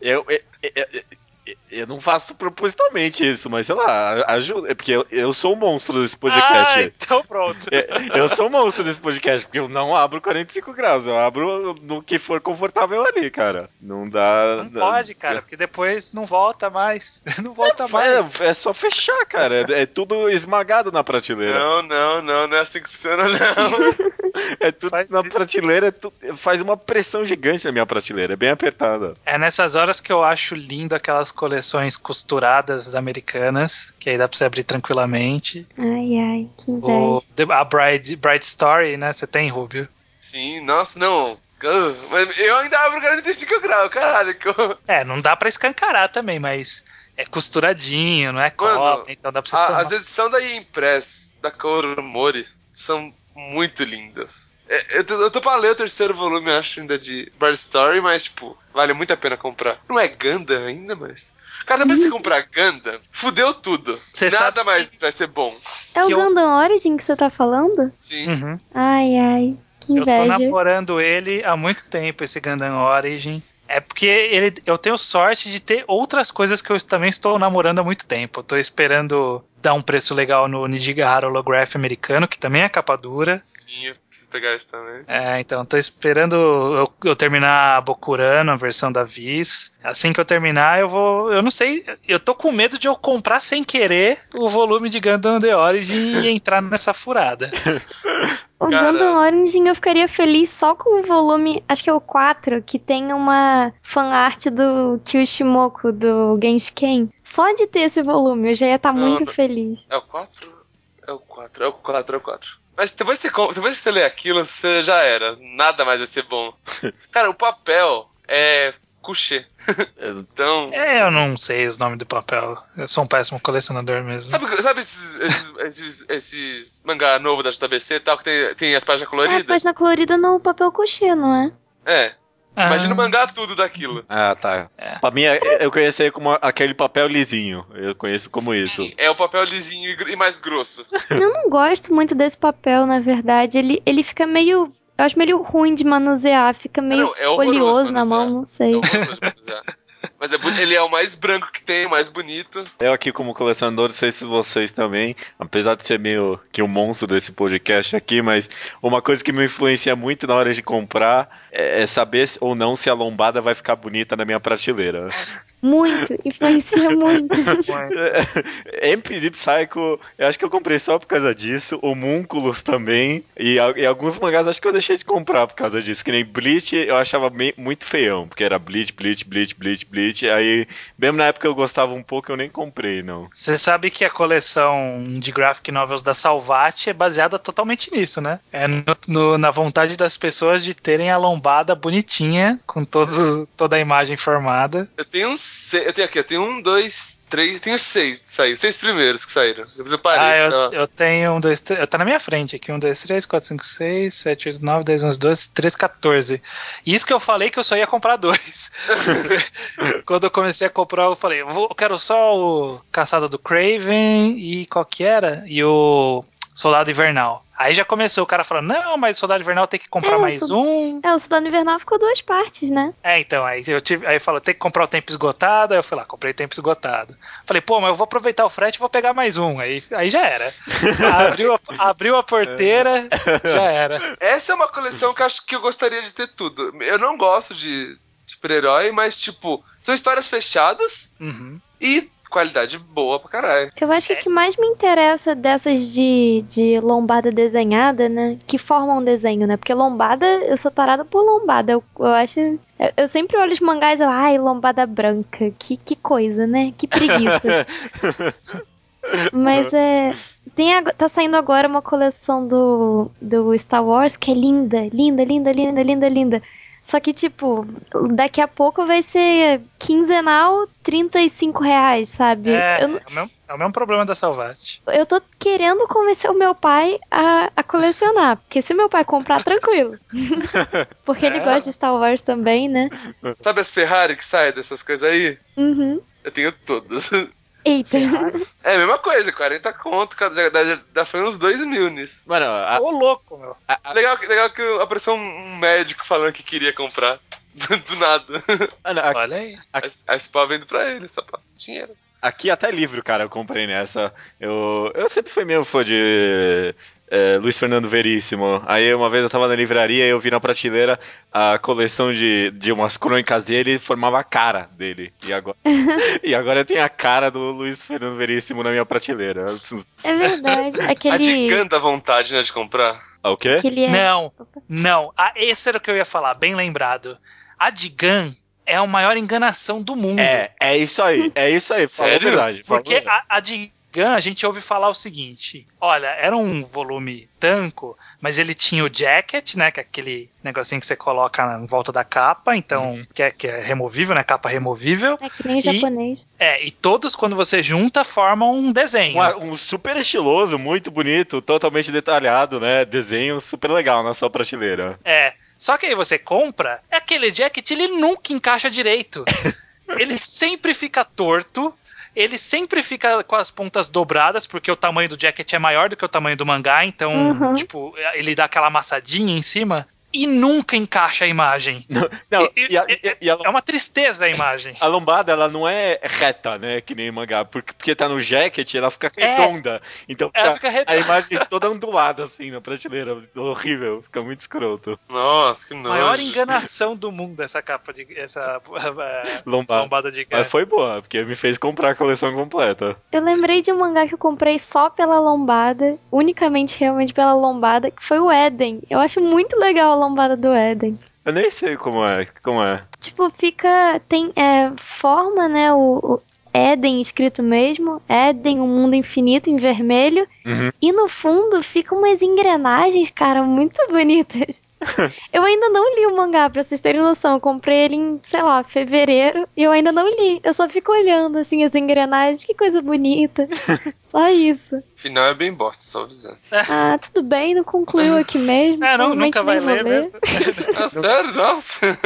Speaker 1: eu, eu, eu, eu- eu não faço propositalmente isso, mas sei lá, ajuda. É porque eu, eu sou o monstro desse podcast.
Speaker 2: Ah, então pronto.
Speaker 1: É, Eu sou o monstro desse podcast, porque eu não abro 45 graus, eu abro no que for confortável ali, cara. Não dá.
Speaker 2: Não pode, cara, porque depois não volta mais. Não volta mais.
Speaker 1: É, é só fechar, cara. É, é tudo esmagado na prateleira.
Speaker 3: Não, não, não, não é assim que funciona, não.
Speaker 1: É tudo
Speaker 2: Faz
Speaker 1: na prateleira, é tu- faz uma pressão gigante na minha prateleira, é bem apertada.
Speaker 2: É nessas horas que eu acho lindo aquelas coleções costuradas americanas, que aí dá pra você abrir tranquilamente.
Speaker 4: Ai, ai, que
Speaker 2: O,
Speaker 4: inveja.
Speaker 2: The- a Bride, Bride Story, né? Você tem, Rubio?
Speaker 3: Sim, nossa, não. Ah, Mas eu ainda abro 45 graus, caralho.
Speaker 2: É, não dá pra escancarar também, mas é costuradinho, não é
Speaker 3: Mano,
Speaker 2: cola, então dá pra você
Speaker 3: A-
Speaker 2: tomar.
Speaker 3: as edições da Impress, da Koromori, são muito lindas. É, Eu tô, eu tô pra ler o terceiro volume, acho, ainda de Bird Story, mas, tipo, vale muito a pena comprar. Não é Gundam ainda, mas... Cara, depois que você comprar Gundam, fudeu tudo.
Speaker 2: Você
Speaker 3: Nada
Speaker 2: sabe
Speaker 3: mais vai ser bom.
Speaker 4: É o
Speaker 2: eu-
Speaker 4: Gundam Origin que você tá falando?
Speaker 3: Sim.
Speaker 2: Uhum.
Speaker 4: Ai, ai, que
Speaker 2: Eu tô
Speaker 4: inveja.
Speaker 2: namorando ele há muito tempo, esse Gundam Origin. É porque ele, eu tenho sorte de ter outras coisas que eu também estou namorando há muito tempo. Eu tô esperando dar um preço legal no Nijigahara Holograph americano, que também é capa dura.
Speaker 3: Sim, pegar isso também.
Speaker 2: É, então tô esperando eu, eu terminar a Bokurano, a versão da Viz. Assim que eu terminar, eu vou. Eu não sei. Eu tô com medo de eu comprar sem querer o volume de Gundam The Origin e entrar nessa furada.
Speaker 4: O
Speaker 3: Cara.
Speaker 4: Gundam Origin eu ficaria feliz só com o volume, acho que é o 4, que tem uma fanart do Kyushimoku, do Genshin. Só de ter esse volume eu já ia estar
Speaker 3: Não,
Speaker 4: muito feliz.
Speaker 3: É o 4? É o 4, é o 4, é o 4. Mas depois que você, depois que você lê aquilo, você já era. Nada mais vai ser bom. Cara, o papel é couché. então.
Speaker 2: É, eu não sei os nomes do papel. Eu sou um péssimo colecionador mesmo.
Speaker 3: Sabe, sabe esses, esses, esses, esses mangá novo da JBC e tal, que tem, tem as páginas
Speaker 4: É, a
Speaker 3: coloridas?
Speaker 4: página colorida no papel couché, não é?
Speaker 3: É.
Speaker 2: Ah,
Speaker 3: Imagina o mangá tudo daquilo.
Speaker 1: Ah, tá.
Speaker 2: É.
Speaker 1: Pra mim, é- eu conheci como aquele papel lisinho. Eu conheço como isso.
Speaker 3: É o papel lisinho e mais grosso.
Speaker 4: Eu não gosto muito desse papel, na verdade. Ele, ele fica meio. Eu acho meio ruim de manusear, fica meio
Speaker 3: não, é
Speaker 4: oleoso na
Speaker 3: manusear.
Speaker 4: mão, não
Speaker 3: É
Speaker 4: sei.
Speaker 3: manusear. Mas é ele é o mais branco que tem, o mais bonito.
Speaker 1: Eu aqui como colecionador, não sei se vocês também, apesar de ser meio que um monstro desse podcast aqui, mas uma coisa que me influencia muito na hora de comprar é é saber ou não se a lombada vai ficar bonita na minha prateleira.
Speaker 4: Muito, influencia muito.
Speaker 1: MP Psycho, eu acho que eu comprei só por causa disso. Homúnculos também. E, e alguns mangás acho que eu deixei de comprar por causa disso. Que nem Bleach, eu achava me- muito feião. Porque era Bleach, Bleach, Bleach, Bleach, Bleach. Aí, mesmo na época eu gostava um pouco, eu nem comprei, não.
Speaker 2: Você sabe que a coleção de graphic novels da Salvat é baseada totalmente nisso, né? É no- no- na vontade das pessoas de terem a lombada bonitinha, com todos, toda a imagem formada.
Speaker 3: Eu tenho uns. Se- Eu tenho aqui, eu tenho um, dois, três. Tenho seis que saíram. Seis primeiros que saíram. Depois eu parei.
Speaker 2: ah, eu, eu tenho um, dois, três. Tá na minha frente aqui. Um, dois, três, quatro, cinco, seis, sete, oito, nove, dez, onze, doze, treze, 14. E isso que eu falei que eu só ia comprar dois. Quando eu comecei a comprar, eu falei, eu quero só o Caçada do Craven e qual que era? E o Soldado Invernal. Aí já começou o cara falando, não, mas Soldado Invernal tem que comprar
Speaker 4: É,
Speaker 2: mais
Speaker 4: so-
Speaker 2: um.
Speaker 4: É, o Soldado Invernal ficou duas partes, né?
Speaker 2: É, então, aí eu tive, aí falou, tem que comprar o tempo esgotado, aí eu fui lá, comprei o tempo esgotado. Falei, pô, mas eu vou aproveitar o frete e vou pegar mais um. Aí, aí já era. abriu, a, abriu a porteira, já era.
Speaker 3: Essa é uma coleção que eu acho que eu gostaria de ter tudo. Eu não gosto de super-herói, mas, tipo, são histórias fechadas
Speaker 2: Uhum.
Speaker 3: e qualidade boa pra caralho.
Speaker 4: Eu acho que o que mais me interessa dessas de, de lombada desenhada, né? Que formam um desenho, né? Porque lombada, eu sou tarada por lombada. Eu, eu acho. Eu, eu sempre olho os mangás e eu, ai, lombada branca. Que, que coisa, né? Que preguiça. Mas é. Tem, ag- tá saindo agora uma coleção do, do Star Wars que é linda, linda, linda, linda, linda, linda. Só que, tipo, daqui a pouco vai ser quinzenal, 35 reais, sabe?
Speaker 2: É,
Speaker 4: Eu
Speaker 2: é, o mesmo, é o mesmo problema da Salvat.
Speaker 4: eu tô querendo convencer o meu pai a, a colecionar. Porque se meu pai comprar, tranquilo. porque ele
Speaker 2: É.
Speaker 4: gosta de Star Wars também, né?
Speaker 3: Sabe as Ferrari que saem dessas coisas aí?
Speaker 4: Uhum.
Speaker 3: Eu tenho todas.
Speaker 4: Eita.
Speaker 3: É a mesma coisa, 40 conto, já, já, já foi uns 2 mil nisso.
Speaker 1: Mano, a-
Speaker 2: Ô, louco, meu.
Speaker 1: a- a-
Speaker 3: Legal, que- legal que apareceu um médico falando que queria comprar. Do, do nada.
Speaker 1: a-
Speaker 2: Olha aí.
Speaker 3: A, a SPA vendo pra ele, só pra dinheiro.
Speaker 1: Aqui até livro, cara, eu comprei nessa. Eu, eu sempre fui meio fã de é, Luiz Fernando Veríssimo. Aí uma vez eu tava na livraria e eu vi na prateleira a coleção de, de umas crônicas dele e formava a cara dele. E agora, e agora tem a cara do Luiz Fernando Veríssimo na minha prateleira.
Speaker 4: É verdade.
Speaker 3: A
Speaker 4: Aquele.
Speaker 3: Digan dá vontade, né, de comprar.
Speaker 1: Ah, O quê?
Speaker 4: Aquele é.
Speaker 2: Não, não. Ah, esse era o que eu ia falar, bem lembrado. A Digan é a maior enganação do mundo.
Speaker 1: É, é isso aí, é isso aí. Falou a
Speaker 3: Sério?
Speaker 1: verdade. a
Speaker 2: Porque a, a Digan, a gente ouve falar o seguinte: olha, era um volume tanco, mas ele tinha o jacket, né? Que é aquele negocinho que você coloca em volta da capa, então,
Speaker 1: Uhum.
Speaker 2: que, é, que é removível, né? Capa removível.
Speaker 4: É que nem
Speaker 2: E-
Speaker 4: japonês.
Speaker 2: É, e todos, quando você junta, formam um desenho.
Speaker 1: Um, um super estiloso, muito bonito, totalmente detalhado, né? Desenho super legal na sua prateleira.
Speaker 2: É. Só que aí você compra, é aquele jacket, ele nunca encaixa direito. ele sempre fica torto. Ele sempre fica com as pontas dobradas, porque o tamanho do jacket é maior do que o tamanho do mangá, então,
Speaker 4: Uhum.
Speaker 2: tipo, ele dá aquela amassadinha em cima e nunca encaixa a imagem.
Speaker 1: Não,
Speaker 2: E-
Speaker 1: e, a, e- e a-
Speaker 2: É uma tristeza a imagem.
Speaker 1: a lombada, ela não é reta, né? Que nem mangá. Porque, porque tá no jacket, ela fica
Speaker 2: É.
Speaker 1: redonda. Então
Speaker 2: Ela
Speaker 1: fica
Speaker 2: fica
Speaker 1: a
Speaker 2: redonda.
Speaker 1: imagem toda ondulada, assim, na prateleira. Horrível, fica muito escroto.
Speaker 3: Nossa, que nojo.
Speaker 2: Maior enganação do mundo essa capa de. essa eh,
Speaker 1: Lombada.
Speaker 2: lombada de
Speaker 1: Mas foi boa, porque me fez comprar a coleção completa.
Speaker 4: Eu lembrei de um mangá que eu comprei só pela lombada, unicamente realmente pela lombada, que foi o Eden. Eu acho muito legal a lombada do Eden.
Speaker 1: Eu nem sei como é, como é.
Speaker 4: Tipo, fica. Tem. É, forma, né? O, o Éden escrito mesmo. Éden, um mundo infinito em vermelho.
Speaker 1: Uhum.
Speaker 4: E no fundo ficam umas engrenagens, cara, muito bonitas. eu ainda não li o mangá, pra vocês terem noção. Eu comprei ele em, sei lá, fevereiro. E eu ainda não li. Eu só fico olhando, assim, as engrenagens. Que coisa bonita. só isso.
Speaker 3: Final é bem bosta, só avisando.
Speaker 4: Ah, tudo bem, não concluiu aqui mesmo.
Speaker 2: É, não, nunca vai ler mesmo.
Speaker 3: Ah, sério? Nossa.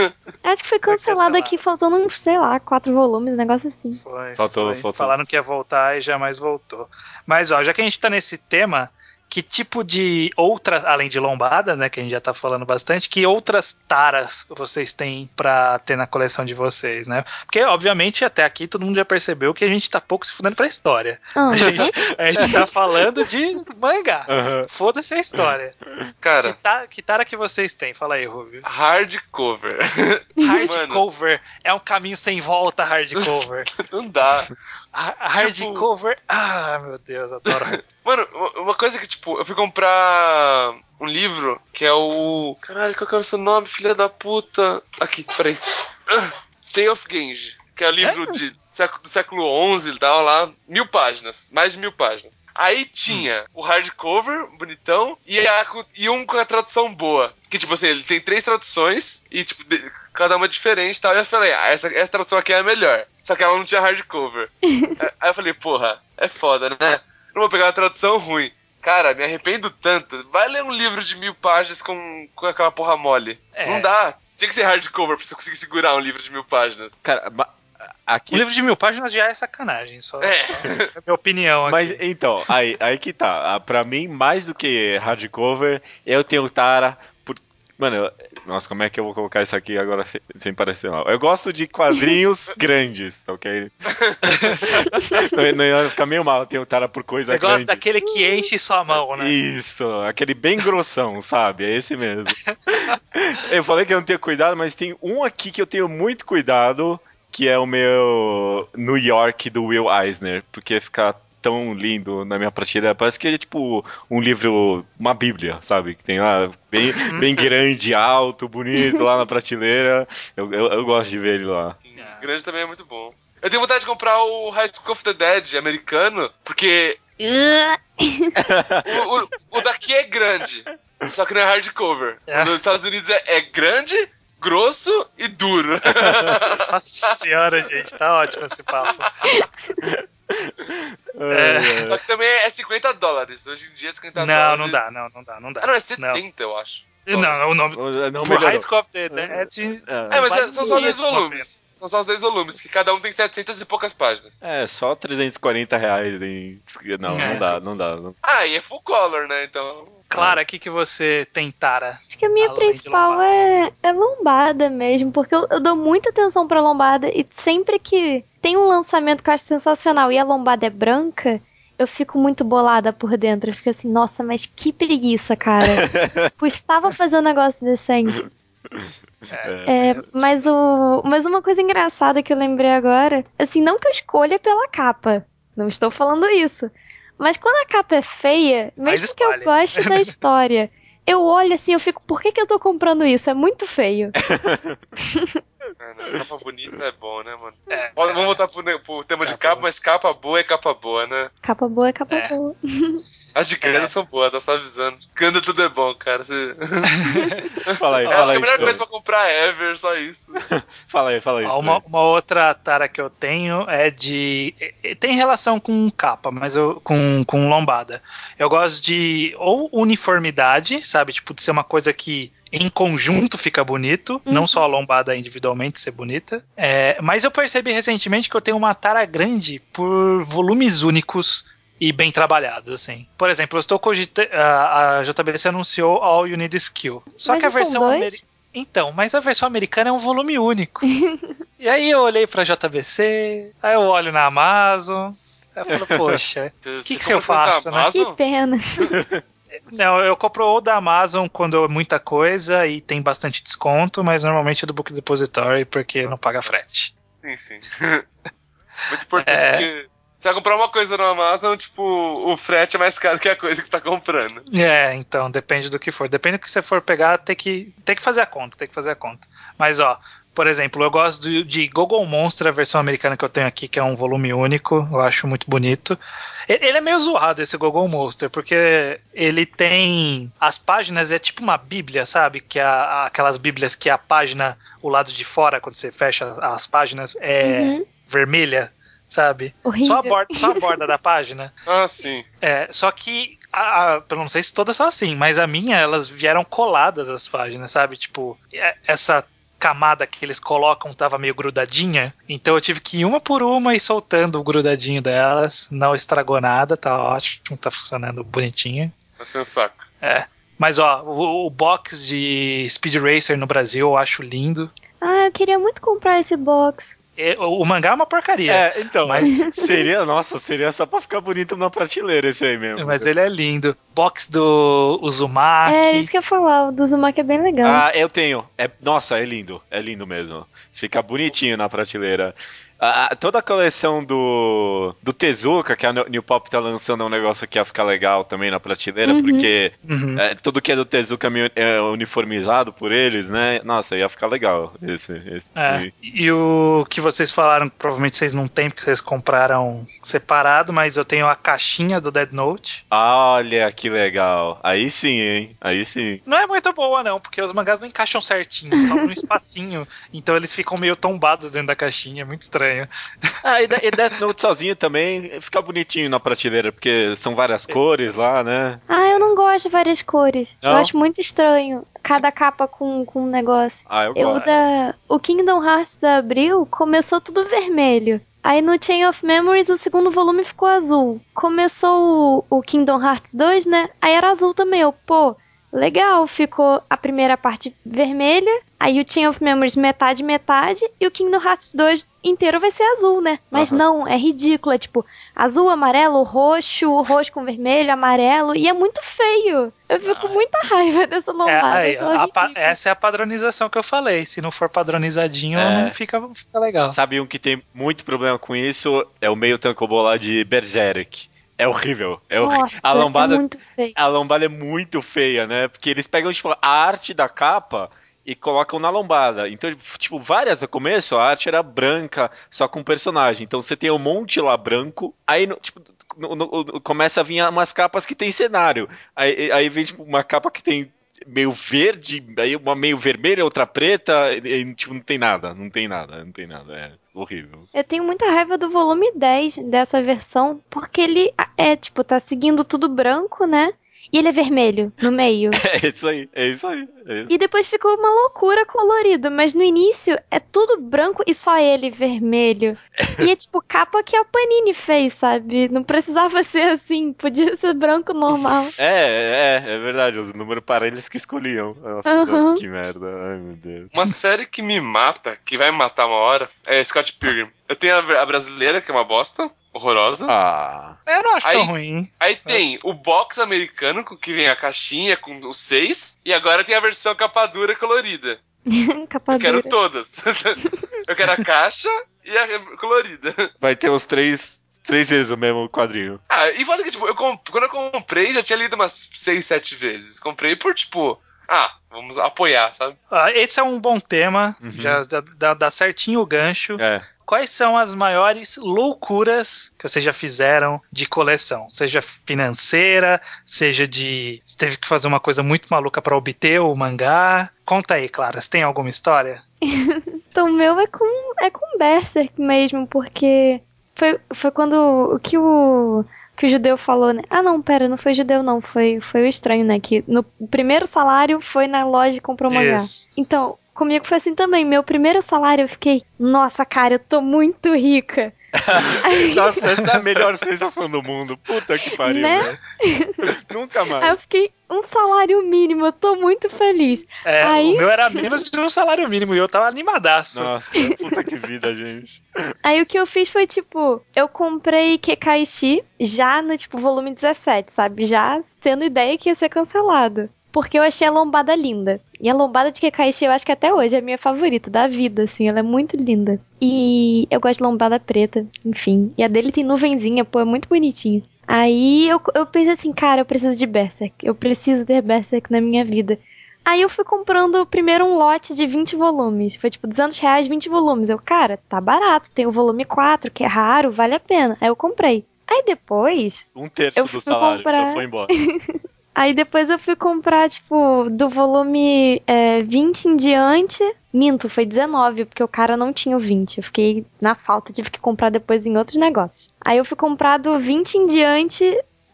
Speaker 4: Acho que foi cancelado. aqui, faltando uns, sei lá, quatro volumes, um negócio assim.
Speaker 2: Foi,
Speaker 1: Faltou-
Speaker 2: foi.
Speaker 1: faltou.
Speaker 2: Falaram que ia voltar e jamais voltou. Mas, ó, já que a gente tá nesse tema, que tipo de outras, além de lombada, né, que a gente já tá falando bastante, que outras taras vocês têm pra ter na coleção de vocês, né? Porque, obviamente, até aqui todo mundo já percebeu que a gente tá pouco se fudendo pra história.
Speaker 4: Ah,
Speaker 2: A gente, a gente tá falando de mangá.
Speaker 1: Aham.
Speaker 2: Foda-se a história. Que,
Speaker 3: Cara,
Speaker 2: ta- que tara que vocês têm? Fala aí, Rubio.
Speaker 3: hardcover.
Speaker 2: Hardcover é um caminho sem volta, hardcover.
Speaker 3: Não dá.
Speaker 2: Ha- Hardcover. Ah, meu Deus, adoro.
Speaker 3: Mano, uma- coisa que, tipo, eu fui comprar um livro que é o. Caralho, qual que é o seu nome, filha da puta? Aqui, peraí. Ah, Tale of Genji. Que é o livro de, século- do século XI e tal, lá. Mil páginas. Mais de mil páginas. Aí tinha o hardcover, bonitão, e, a- e um com a tradução boa. Que, tipo assim, ele tem três traduções e, tipo, de- cada uma diferente e tal. E eu falei, ah, essa, essa tradução aqui é a melhor. Só que ela não tinha hardcover. Aí eu falei, porra, é foda, né? Não vou pegar uma tradução ruim. Cara, me arrependo tanto. Vai ler um livro de mil páginas com, com aquela porra mole.
Speaker 2: É.
Speaker 3: Não dá. Tinha que ser hardcover pra você conseguir segurar um livro de mil páginas.
Speaker 1: Cara, aqui.
Speaker 2: Um livro de mil páginas já é sacanagem, só.
Speaker 3: É.
Speaker 2: só é a minha opinião aqui.
Speaker 1: Mas então, aí, aí que tá. Ah, Pra mim, mais do que hardcover, eu tenho Tara por. Mano, eu- nossa, como é que eu vou colocar isso aqui agora sem, sem parecer mal? Eu gosto de quadrinhos grandes, tá ok? não, ia ficar meio mal, eu tenho Tara por coisa
Speaker 2: Você gosta
Speaker 1: grande.
Speaker 2: daquele que enche sua mão, né?
Speaker 1: Isso, aquele bem grossão, sabe? É esse mesmo. eu falei que eu não tenho cuidado, mas tem um aqui que eu tenho muito cuidado, que é o meu New York do Will Eisner, porque fica tão lindo na minha prateleira. Parece que é tipo um livro, uma bíblia, sabe? Que tem lá, bem, bem grande, alto, bonito lá na prateleira. Eu, eu, eu gosto de ver ele lá.
Speaker 2: É.
Speaker 3: Grande também é muito bom. Eu tenho vontade de comprar o High School of the Dead americano, porque o, o- o daqui é grande, só que não é hardcover.
Speaker 2: É.
Speaker 3: O dos Estados Unidos é, é grande, grosso e duro.
Speaker 2: Nossa senhora, gente, tá ótimo esse papo.
Speaker 1: É.
Speaker 3: Só que também é 50 dólares. Hoje em dia é 50
Speaker 2: Não,
Speaker 3: dólares.
Speaker 2: não dá, não, não dá, não dá.
Speaker 3: Ah, não, é 70, eu acho.
Speaker 2: Não, não, o nome.
Speaker 1: Não
Speaker 2: o
Speaker 1: melhorou.
Speaker 2: High School of the Dead.
Speaker 3: É, mas é- são só 10
Speaker 2: isso, uma
Speaker 3: volumes. São só os 10 volumes, que cada um tem 700 e poucas páginas.
Speaker 1: É, só 340 reais em. Não,
Speaker 2: É.
Speaker 1: não dá, não dá. Não...
Speaker 3: Ah, e é full color, né? Então.
Speaker 2: Clara, o que, que você tem, Tara?
Speaker 4: Acho que a minha principal
Speaker 2: lombada.
Speaker 4: é, é lombada mesmo, porque eu, eu dou muita atenção pra lombada e sempre que tem um lançamento que eu acho sensacional e a lombada é branca, eu fico muito bolada por dentro. Eu fico assim, nossa, mas que preguiça, cara. Custava fazer um negócio decente. É, mas, o, mas uma coisa engraçada que eu lembrei agora, assim, não que eu escolha pela capa, não estou falando isso. Mas quando a capa é feia, mesmo que eu goste da história, eu olho assim, eu fico, por que, que eu tô comprando isso? É muito feio.
Speaker 3: É, né? Capa bonita é bom, né, mano?
Speaker 2: É,
Speaker 3: Vamos vamos voltar pro, pro tema de
Speaker 2: Capa
Speaker 3: capa,
Speaker 2: boa.
Speaker 3: mas capa boa é capa boa, né?
Speaker 4: Capa boa é capa
Speaker 2: É.
Speaker 4: boa.
Speaker 3: As de Ganda
Speaker 2: É.
Speaker 3: são boas, tá só avisando. Ganda tudo é bom, cara. Você...
Speaker 1: Fala aí,
Speaker 3: Eu
Speaker 1: fala
Speaker 3: acho que
Speaker 1: aí.
Speaker 3: a melhor coisa pra comprar é Ever, só isso.
Speaker 1: Fala aí, fala aí.
Speaker 2: Ó, uma, uma outra tara que eu tenho é de. é- é- Tem relação com capa, mas eu, com, com lombada. Eu gosto de ou uniformidade, sabe? Tipo, de ser uma coisa que em conjunto fica bonito,
Speaker 4: Uhum.
Speaker 2: não só a lombada individualmente ser bonita. É, mas eu percebi recentemente que eu tenho uma tara grande por volumes únicos e bem trabalhados, assim. Por exemplo, eu estou cogitando. A, a JBC anunciou All You Need Skill. Só
Speaker 4: Mas
Speaker 2: que a versão
Speaker 4: dois?
Speaker 2: americana. Então, mas a versão americana é um volume único. e aí eu olhei pra JBC, aí eu olho na Amazon, aí eu falo, poxa.
Speaker 3: O
Speaker 2: que que eu faço, né?
Speaker 4: Que pena.
Speaker 2: Não, eu compro ou da Amazon quando é muita coisa e tem bastante desconto, mas normalmente é do Book Depository porque não paga frete.
Speaker 3: Sim, sim. Muito importante,
Speaker 2: É.
Speaker 3: porque você vai comprar uma coisa no Amazon, tipo, o frete é mais caro que a coisa que você tá comprando.
Speaker 2: É, então, depende do que for. Depende do que você for pegar, tem que, tem que fazer a conta, tem que fazer a conta. Mas, ó, por exemplo, eu gosto de, de Google Monster, a versão americana que eu tenho aqui, que é um volume único, eu acho muito bonito. Ele é meio zoado, esse Google Monster, porque ele tem. As páginas é tipo uma bíblia, sabe? Que é a- aquelas bíblias que a página, o lado de fora, quando você fecha as páginas, é
Speaker 4: Uhum.
Speaker 2: vermelha, sabe?
Speaker 4: Horrível.
Speaker 2: Só a, borda, só a borda da página.
Speaker 3: Ah, sim.
Speaker 2: É, só que, a, a- eu não sei se todas são assim, mas a minha, elas vieram coladas as páginas, sabe? Tipo, é- essa camada que eles colocam tava meio grudadinha, então eu tive que ir uma por uma e soltando o grudadinho delas, não estragou nada, tá ótimo, tá funcionando bonitinho.
Speaker 3: Mas foi um saco.
Speaker 2: É. Mas ó, o, o box de Speed Racer no Brasil eu acho lindo.
Speaker 4: Ah, eu queria muito comprar esse box.
Speaker 2: E, o, o mangá é uma porcaria.
Speaker 1: É, então,
Speaker 2: Mas-
Speaker 1: seria, nossa, seria só pra ficar bonito na prateleira esse aí mesmo.
Speaker 2: Mas ele é lindo. Box do Uzumaki.
Speaker 4: É isso que eu ia falar, o do Uzumaki é bem legal.
Speaker 1: Ah, eu tenho. É, nossa, é lindo. É lindo mesmo. Fica bonitinho na prateleira. Ah, toda a coleção do, do Tezuka, que a New Pop tá lançando, é um negócio que ia ficar legal também na prateleira,
Speaker 4: Uhum.
Speaker 1: porque
Speaker 2: Uhum.
Speaker 1: é, tudo que é do Tezuka é é uniformizado por eles, né? Nossa, ia ficar legal esse. esse
Speaker 2: É,
Speaker 1: sim.
Speaker 2: e o que vocês falaram, que provavelmente vocês não têm, porque vocês compraram separado, mas eu tenho a caixinha do Dead Note.
Speaker 1: Olha que legal. Aí sim, hein? Aí sim.
Speaker 2: Não é muito boa, não, porque os mangás não encaixam certinho, só num espacinho. Então eles ficam meio tombados dentro da caixinha, é muito estranho.
Speaker 1: Ah, e, De- e Death Note sozinho também fica bonitinho na prateleira, porque são várias cores lá, né?
Speaker 4: Ah, eu não gosto de várias cores. Eu
Speaker 1: Não?
Speaker 4: acho muito estranho. Cada capa com, com um negócio.
Speaker 1: Ah, eu
Speaker 4: Eu
Speaker 1: gosto.
Speaker 4: da. O Kingdom Hearts da Abril começou tudo vermelho. Aí no Chain of Memories o segundo volume ficou azul. Começou o, o Kingdom Hearts 2, né? Aí era azul também. Eu, pô, legal. Ficou a primeira parte vermelha. Aí o Chain of Memories metade, metade. E o Kingdom Hearts 2 inteiro vai ser azul, né? Mas
Speaker 1: Aham.
Speaker 4: não, é ridículo. É tipo azul, amarelo, roxo, roxo com vermelho, amarelo. E é muito feio. Eu fico com muita raiva dessa
Speaker 2: É,
Speaker 4: lombada. ridícula.
Speaker 2: essa é a padronização que eu falei. Se não for padronizadinho,
Speaker 1: É.
Speaker 2: não fica, fica legal.
Speaker 1: Sabe um que tem muito problema com isso? É o meio tankobo lá de Berserk. É horrível. É horrível.
Speaker 4: Nossa,
Speaker 1: a lombada
Speaker 4: é muito feio.
Speaker 1: a lombada é muito feia, né? Porque eles pegam, tipo, a arte da capa e colocam na lombada. Então, tipo, várias no começo, a arte era branca, só com personagem. Então você tem um monte lá branco, aí, tipo, no- no- começa a vir umas capas que tem cenário. Aí, aí vem, tipo, uma capa que tem meio verde, aí uma meio vermelha, outra preta, e, e, tipo, não tem nada, não tem nada, não tem nada. É horrível.
Speaker 4: Eu tenho muita raiva do volume 10 dessa versão, porque ele é, tipo, tá seguindo tudo branco, né? E ele é vermelho no meio.
Speaker 1: É isso aí, é isso aí. É isso.
Speaker 4: E depois ficou uma loucura colorido, mas no início é tudo branco e só ele vermelho. E é tipo capa que a Panini fez, sabe? Não precisava ser assim, podia ser branco normal.
Speaker 1: É, é, é verdade, os números para eles que escolhiam. Nossa,
Speaker 4: Aham.
Speaker 1: que merda. Ai, meu Deus.
Speaker 3: Uma série que me mata, que vai me matar uma hora, é Scott Pilgrim. Eu tenho a, a brasileira, que é uma bosta, horrorosa.
Speaker 1: Ah,
Speaker 2: Eu não acho
Speaker 3: Aí-
Speaker 2: tão ruim.
Speaker 3: Aí tem o box americano, que vem a caixinha com os seis. E agora tem a versão capa dura colorida.
Speaker 4: Capa
Speaker 3: Eu quero
Speaker 4: dura.
Speaker 3: todas. eu quero a caixa e a colorida.
Speaker 1: vai ter uns três, três vezes o mesmo quadrinho.
Speaker 3: Ah, e foda que, tipo, eu comp- quando eu comprei, já tinha lido umas seis, sete vezes. Comprei por, tipo, ah, vamos apoiar, sabe?
Speaker 2: Ah, esse é um bom tema,
Speaker 1: Uhum.
Speaker 2: já dá- dá certinho o gancho.
Speaker 1: É.
Speaker 2: Quais são as maiores loucuras que vocês já fizeram de coleção? Seja financeira, seja de. Você teve que fazer uma coisa muito maluca pra obter o mangá. Conta aí, Clara, você tem alguma história?
Speaker 4: Então o meu é com, é com Berserk mesmo, porque foi, foi quando o que o que o judeu falou, né? Ah, não, pera, não foi judeu não, foi, foi o estranho, né? Que no primeiro salário foi na loja e comprou mangá.
Speaker 2: Isso.
Speaker 4: Então, comigo foi assim também. Meu primeiro salário eu fiquei, nossa, cara, eu tô muito rica. Aí,
Speaker 1: Nossa, essa é a melhor sensação do mundo. Puta que pariu,
Speaker 4: Né?
Speaker 1: né? Nunca
Speaker 4: aí
Speaker 1: mais.
Speaker 4: eu fiquei, um salário mínimo, eu tô muito feliz.
Speaker 2: É,
Speaker 4: Aí-
Speaker 2: O meu era menos de um salário mínimo e eu tava animadaço.
Speaker 1: Nossa, puta que vida, gente.
Speaker 4: Aí o que eu fiz foi, tipo, eu comprei Kekaishi já no, tipo, volume 17, sabe? Já tendo ideia que ia ser cancelado. Porque eu achei a lombada linda. E a lombada de Kekaishi eu acho que até hoje é a minha favorita da vida, assim. Ela é muito linda. E eu gosto de lombada preta, enfim. E a dele tem nuvenzinha, pô, é muito bonitinha. Aí eu, eu pensei assim, cara, eu preciso de Berserk. Eu preciso ter Berserk na minha vida. Aí eu fui comprando primeiro um lote de 20 volumes. Foi tipo 200 reais, 20 volumes. Eu, cara, tá barato. Tem o volume 4, que é raro, vale a pena. Aí eu comprei. Aí depois,
Speaker 1: Um terço do salário
Speaker 4: comprar-
Speaker 1: já foi embora.
Speaker 4: aí depois eu fui comprar, tipo, do volume é, 20 em diante. Minto, foi 19, porque o cara não tinha o 20. Eu fiquei na falta, tive que comprar depois em outros negócios. Aí eu fui comprar do 20 em diante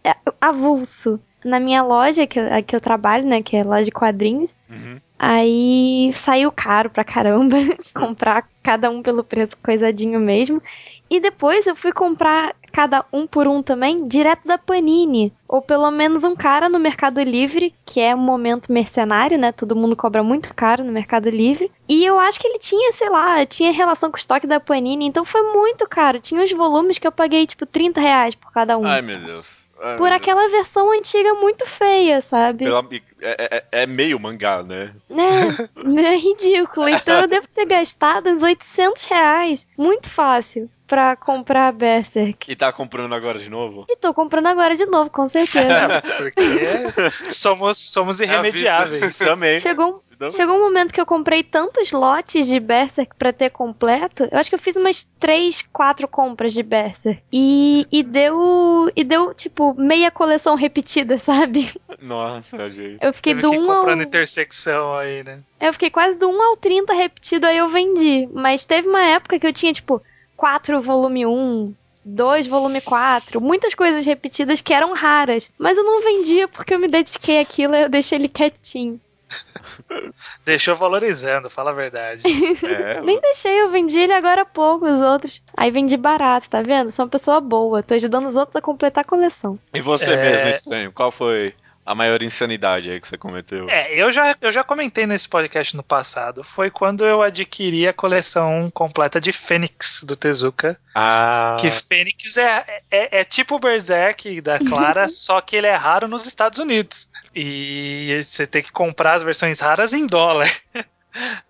Speaker 4: é, avulso. Na minha loja, que eu, a que eu trabalho, né, que é loja de quadrinhos.
Speaker 1: Uhum.
Speaker 4: Aí saiu caro pra caramba comprar cada um pelo preço coisadinho mesmo. E depois eu fui comprar cada um por um também, direto da Panini. Ou pelo menos um cara no Mercado Livre, que é um momento mercenário, né? Todo mundo cobra muito caro no Mercado Livre. E eu acho que ele tinha, sei lá, tinha relação com o estoque da Panini, então foi muito caro. Tinha uns volumes que eu paguei, tipo, 30 reais por cada um.
Speaker 1: Ai, meu Deus. Ai,
Speaker 4: por aquela versão antiga muito feia, sabe?
Speaker 1: Pela- é, é- é meio mangá, né?
Speaker 4: É, é ridículo. Então eu devo ter gastado uns 800 reais. Muito fácil. Pra comprar Berserk.
Speaker 1: E tá comprando agora de novo?
Speaker 4: E tô comprando agora de novo, com certeza.
Speaker 2: Porque somos, somos irremediáveis.
Speaker 1: Também.
Speaker 4: Chegou,
Speaker 1: Então,
Speaker 4: chegou um momento que eu comprei tantos lotes de Berserk pra ter completo. Eu acho que eu fiz umas 3, 4 compras de Berserk. E, e deu. E deu, tipo, meia coleção repetida, sabe?
Speaker 1: Nossa, gente.
Speaker 4: Eu fiquei
Speaker 2: Teve
Speaker 4: do
Speaker 2: que ir
Speaker 4: 1 ao.
Speaker 2: comprando intersecção aí, né?
Speaker 4: Eu fiquei quase do 1 ao 30 repetido, aí eu vendi. Mas teve uma época que eu tinha, tipo, 4 volume 1, 2 volume 4, muitas coisas repetidas que eram raras. Mas eu não vendia porque eu me dediquei àquilo e eu deixei ele quietinho.
Speaker 2: Deixou valorizando, fala a verdade.
Speaker 1: É,
Speaker 4: Nem deixei, eu vendi ele agora há pouco, os outros. Aí vendi barato, tá vendo? Sou uma pessoa boa, tô ajudando os outros a completar a coleção.
Speaker 1: E você
Speaker 2: É.
Speaker 1: mesmo, estranho, qual foi a maior insanidade aí que você cometeu?
Speaker 2: É, eu já, eu já comentei nesse podcast no passado. Foi quando eu adquiri a coleção completa de Fênix do Tezuka.
Speaker 1: Ah,
Speaker 2: Que Fênix é, é, é tipo o Berserk da Clara, só que ele é raro nos Estados Unidos. E você tem que comprar as versões raras em dólar.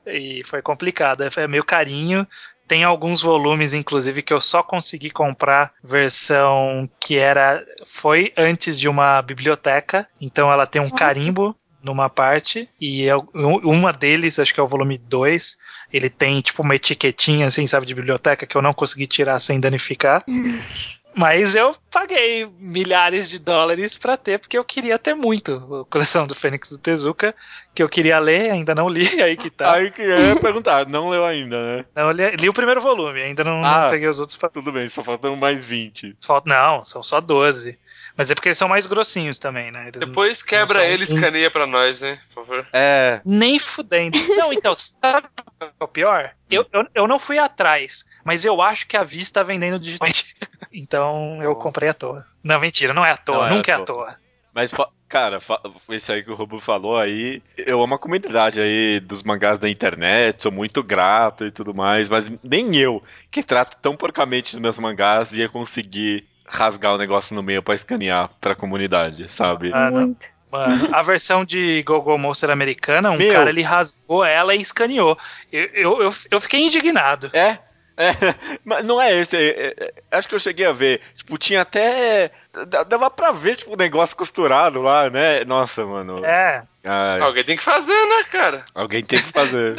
Speaker 2: E foi complicado, é meio carinho. Tem alguns volumes, inclusive, que eu só consegui comprar versão que era foi antes de uma biblioteca. Então ela tem um
Speaker 4: Nossa.
Speaker 2: carimbo numa parte e um- uma deles, acho que é o volume 2, ele tem tipo uma etiquetinha assim, sabe, de biblioteca que eu não consegui tirar sem danificar. Mas eu paguei milhares de dólares pra ter, porque eu queria ter muito a coleção do Fênix do Tezuka, que eu queria ler, ainda não li, aí que tá.
Speaker 1: Aí que eu ia perguntar, não leu ainda, né?
Speaker 2: Não, li, li o primeiro volume, ainda não, não
Speaker 1: Ah.
Speaker 2: peguei os outros pra.
Speaker 1: Tudo bem, só faltam mais 20.
Speaker 2: Falta, não, são só 12. Mas é porque eles são mais grossinhos também, né? Eles
Speaker 3: Depois quebra
Speaker 2: são
Speaker 3: ele e escaneia pra nós, hein? Por favor.
Speaker 1: É,
Speaker 2: Nem fudendo. Não, então, sabe é o pior? Eu, eu, eu não fui atrás, mas eu acho que a Vista tá vendendo digitalmente. Então eu comprei à toa. Não, mentira, não é à toa,
Speaker 1: Não é
Speaker 2: nunca
Speaker 1: à
Speaker 2: é à
Speaker 1: toa.
Speaker 2: toa.
Speaker 1: mas, cara, isso aí que o Robo falou aí, eu amo a comunidade aí dos mangás da internet, sou muito grato e tudo mais, mas nem eu, que trato tão porcamente os meus mangás, ia conseguir rasgar o negócio no meio pra escanear pra comunidade, sabe?
Speaker 2: Ah, não.
Speaker 4: Muito.
Speaker 2: Mano, a versão de Gogo Monster americana, um
Speaker 1: Meu.
Speaker 2: cara ele rasgou ela e escaneou. Eu, eu, eu, eu fiquei indignado.
Speaker 1: É? É, mas não é esse. é- é- é- acho que eu cheguei a ver. Tipo, tinha até. Dava pra ver, tipo, o negócio costurado lá, né? Nossa, mano.
Speaker 2: É,
Speaker 1: Ai,
Speaker 3: Alguém tem que fazer, né, cara?
Speaker 1: alguém tem que fazer.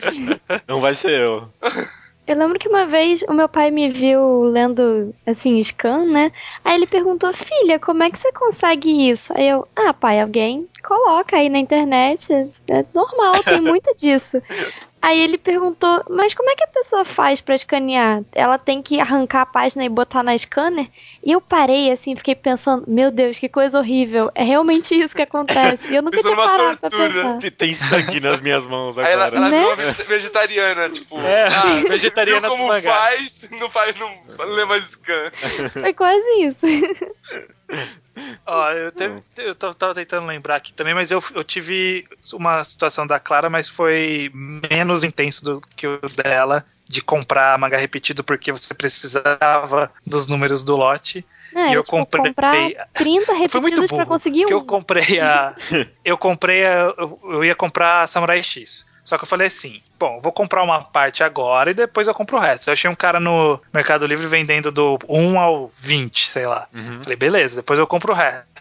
Speaker 1: não vai ser eu.
Speaker 4: Eu lembro que uma vez o meu pai me viu lendo, assim, scan, né? Aí ele perguntou, filha, como é que você consegue isso? Aí eu, ah, pai, alguém coloca aí na internet. É normal, tem muito disso. Aí ele perguntou, mas como é que a pessoa faz pra escanear? Ela tem que arrancar a página e botar na scanner? E eu parei assim, fiquei pensando, meu Deus, que coisa horrível. É realmente isso que acontece. E eu nunca
Speaker 3: Isso é
Speaker 4: tinha
Speaker 3: uma
Speaker 4: parado pra
Speaker 3: tortura.
Speaker 4: pensar.
Speaker 1: Tem- Tem sangue nas minhas mãos
Speaker 3: Aí ela,
Speaker 1: agora.
Speaker 3: ela
Speaker 4: Né?
Speaker 3: vegetariana, tipo.
Speaker 2: É,
Speaker 3: ah,
Speaker 2: vegetariana
Speaker 3: como faz, não faz, não, não lê mais scan.
Speaker 4: Foi quase isso.
Speaker 2: Ó, eu, te- eu tava tentando lembrar aqui também, mas eu, eu tive uma situação da Clara, mas foi menos intenso do que o dela, de comprar manga repetido porque você precisava dos números do lote.
Speaker 4: Não, era,
Speaker 2: eu
Speaker 4: tipo,
Speaker 2: comprei-
Speaker 4: comprar 30
Speaker 2: Foi muito
Speaker 4: repetidos pra
Speaker 2: burro,
Speaker 4: conseguir um.
Speaker 2: eu comprei a. eu comprei a. Eu, eu ia comprar a Samurai X. Só que eu falei assim: bom, vou comprar uma parte agora e depois eu compro o resto. Eu achei um cara no Mercado Livre vendendo do 1 ao 20, sei lá.
Speaker 1: Uhum.
Speaker 2: Falei, beleza, depois eu compro o resto.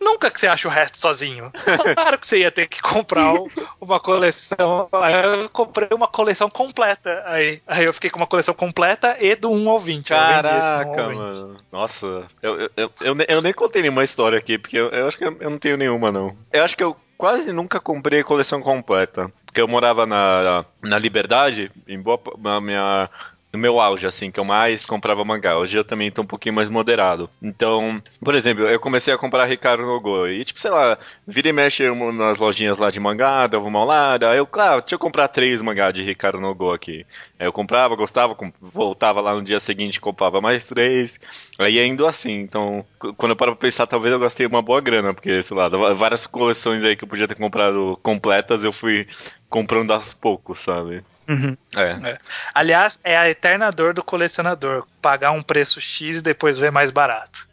Speaker 2: Nunca que você acha o resto sozinho. Claro que você ia ter que comprar um- uma coleção. Aí eu comprei uma coleção completa. Aí, aí eu fiquei com uma coleção completa e do 1 ao 20. Eu vendi esse do 1 ao
Speaker 1: Caraca,
Speaker 2: 20.
Speaker 1: mano. Nossa, eu, eu, eu, eu nem contei nenhuma história aqui, porque eu, eu acho que eu, eu não tenho nenhuma, não. Eu acho que eu quase nunca comprei coleção completa. Porque eu morava na, na Liberdade, em boa, na minha, no meu auge, assim, que eu mais comprava mangá. Hoje eu também tô um pouquinho mais moderado. Então, por exemplo, eu comecei a comprar Ricardo Nogo. E, tipo, sei lá, vira e mexe nas lojinhas lá de mangá, dava uma olhada. Aí eu, claro, deixa eu comprar três mangá de Ricardo Nogo aqui. Aí eu comprava, gostava, voltava lá no dia seguinte, comprava mais três. Aí indo assim. Então, quando eu paro pra pensar, talvez eu gastei uma boa grana, porque, sei lá, várias coleções aí que eu podia ter comprado completas, eu fui comprando aos poucos, sabe?
Speaker 2: Uhum. É. É. Aliás, é a eterna dor do colecionador. Pagar um preço X e depois ver mais barato.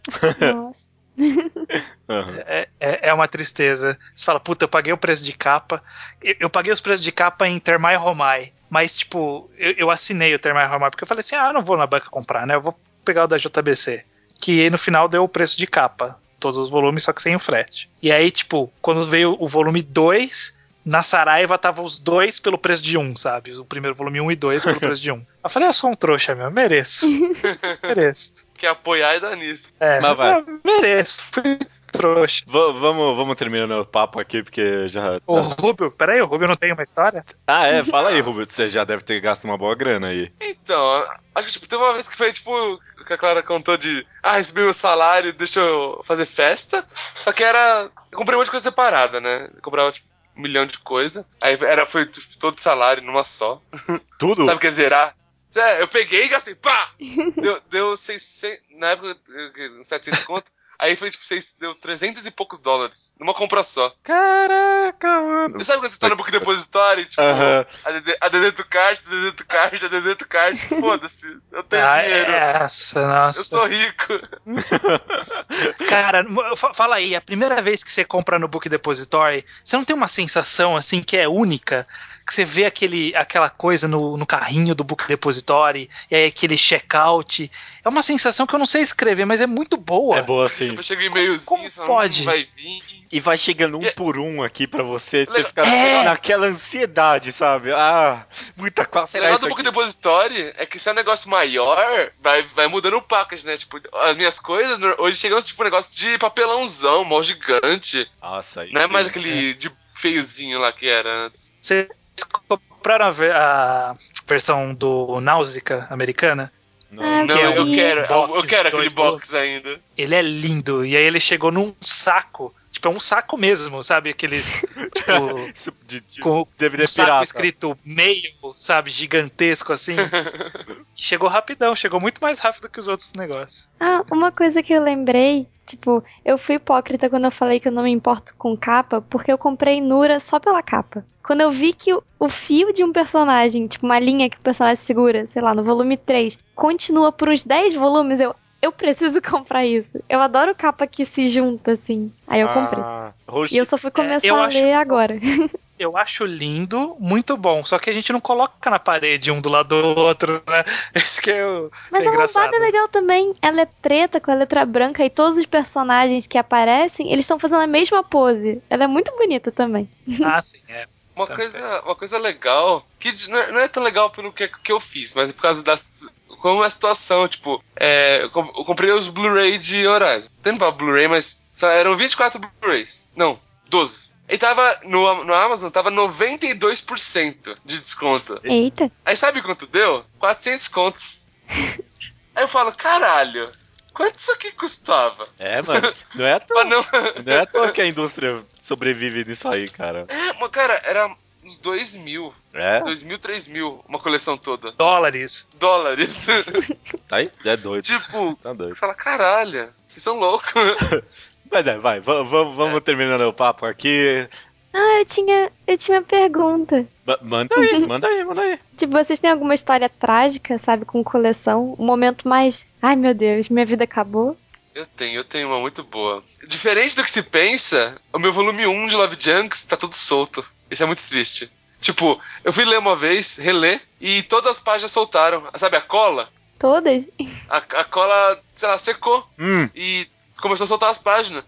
Speaker 4: Nossa.
Speaker 2: uhum. é, é, é, uma tristeza. Você fala, puta, eu paguei o preço de capa. Eu, eu paguei os preços de capa em Termai Romai. Mas, tipo, eu, eu assinei o Termai Romai porque eu falei assim: ah, eu não vou na banca comprar, né? Eu vou pegar o da JBC. Que no final deu o preço de capa. Todos os volumes, só que sem o frete. E aí, tipo, quando veio o volume 2 na Saraiva tava os dois pelo preço de um, sabe? O primeiro volume 1 um e 2 pelo preço de um. Eu falei, eu sou um trouxa mesmo, mereço. mereço.
Speaker 3: Quer apoiar e dar nisso.
Speaker 2: É, mas vai. mereço, fui trouxa.
Speaker 1: V vamos, vamos terminando o papo aqui, porque já.
Speaker 2: O Rubio, peraí, o Rubio não tem uma história?
Speaker 1: Ah, é? Fala aí, Rubio, você já deve ter gasto uma boa grana aí.
Speaker 3: Então, acho que tipo, teve uma vez que foi tipo, que a Clara contou de, ah, recebi meu salário, deixa eu fazer festa. Só que era. Eu comprei um monte de coisa separada, né? Eu comprava, tipo, um milhão de coisa. Aí era, foi todo salário numa só.
Speaker 1: Tudo?
Speaker 3: Sabe o que é zerar? É, eu peguei e gastei, pá! Deu, deu 600, na época, 700 conto. Aí foi tipo, seis, deu 300 e poucos dólares. Numa compra só.
Speaker 1: Caraca, mano.
Speaker 3: Você sabe quando você tá no Book Depository? Tipo, uh -huh. a, DD, a DD do card, a DD do card, a DD do card. Foda-se. Eu tenho ah, dinheiro.
Speaker 2: Essa, nossa.
Speaker 3: Eu sou rico.
Speaker 2: Cara, fala aí, a primeira vez que você compra no Book Depository, você não tem uma sensação assim que é única? Que você vê aquele, aquela coisa no, no carrinho do Book Depository, e aí aquele checkout. É uma sensação que eu não sei escrever, mas é muito boa.
Speaker 1: É boa, sim.
Speaker 3: Eu cheguei meiozinho,
Speaker 2: como, como pode?
Speaker 3: vai vir.
Speaker 1: E vai chegando um é... por um aqui para você, você fica é... naquela ansiedade, sabe? Ah, muita coisa.
Speaker 3: O negócio do Book Depository é que se é um negócio maior, vai, vai mudando o package, né? Tipo, as minhas coisas, hoje chegam tipo um negócio de papelãozão, mal gigante.
Speaker 1: Nossa,
Speaker 3: isso. Não é mais aquele é. de feiozinho lá que era antes.
Speaker 2: Você compraram a, a versão do Náusica americana?
Speaker 3: Não, ah, não é eu, quero, box, eu quero aquele box ainda.
Speaker 2: Ele é lindo. E aí ele chegou num saco. Tipo, é um saco mesmo, sabe? Aqueles. Tipo, de, de, com um saco escrito meio, sabe? Gigantesco assim. chegou rapidão, chegou muito mais rápido que os outros negócios.
Speaker 4: Ah, uma coisa que eu lembrei Tipo, eu fui hipócrita quando eu falei que eu não me importo com capa, porque eu comprei Nura só pela capa. Quando eu vi que o, fio de um personagem, tipo uma linha que o personagem segura, sei lá, no volume 3, continua por uns 10 volumes, eu, eu preciso comprar isso. Eu adoro capa que se junta, assim. Aí eu comprei. Ah, e eu só fui começar é, a ler agora.
Speaker 2: eu acho lindo, muito bom. Só que a gente não coloca na parede um do lado do outro, né? Esse que é o.
Speaker 4: Mas
Speaker 2: é
Speaker 4: a lombada é legal também. Ela é preta com a letra branca e todos os personagens que aparecem, eles estão fazendo a mesma pose. Ela é muito bonita também.
Speaker 2: Ah, sim, é.
Speaker 3: Uma coisa, uma coisa legal, que não é, não é tão legal pelo que, que eu fiz, mas é por causa das, como a situação, tipo, é, eu comprei os Blu-ray de Horizon. Tem pra Blu-ray, mas eram 24 Blu-rays. Não, 12. E tava no, no Amazon, tava 92% de desconto.
Speaker 4: Eita.
Speaker 3: Aí sabe quanto deu? 400 conto. Aí eu falo, caralho, quanto isso aqui custava?
Speaker 1: É, mano, não é à toa, não... não é à toa que a indústria sobrevive nisso aí, cara.
Speaker 3: É, mas cara, era uns 2 mil. É? 2 mil, 3 mil, uma coleção toda.
Speaker 2: Dólares.
Speaker 3: Dólares.
Speaker 1: tá aí? É doido.
Speaker 3: Tipo, tá doido. fala, caralho, vocês são loucos.
Speaker 1: Mas é, vai, vamos, vamos é. terminando o papo aqui.
Speaker 4: Ah, eu tinha, eu tinha uma pergunta.
Speaker 1: B manda aí, manda aí, manda aí.
Speaker 4: Tipo, vocês têm alguma história trágica, sabe, com coleção? Um momento mais. Ai meu Deus, minha vida acabou?
Speaker 3: Eu tenho, eu tenho uma muito boa. Diferente do que se pensa, o meu volume 1 de Love Junks tá todo solto. Isso é muito triste. Tipo, eu fui ler uma vez, reler, e todas as páginas soltaram. Sabe a cola?
Speaker 4: Todas?
Speaker 3: A, a cola, sei lá, secou.
Speaker 1: Hum.
Speaker 3: E começou a soltar as páginas.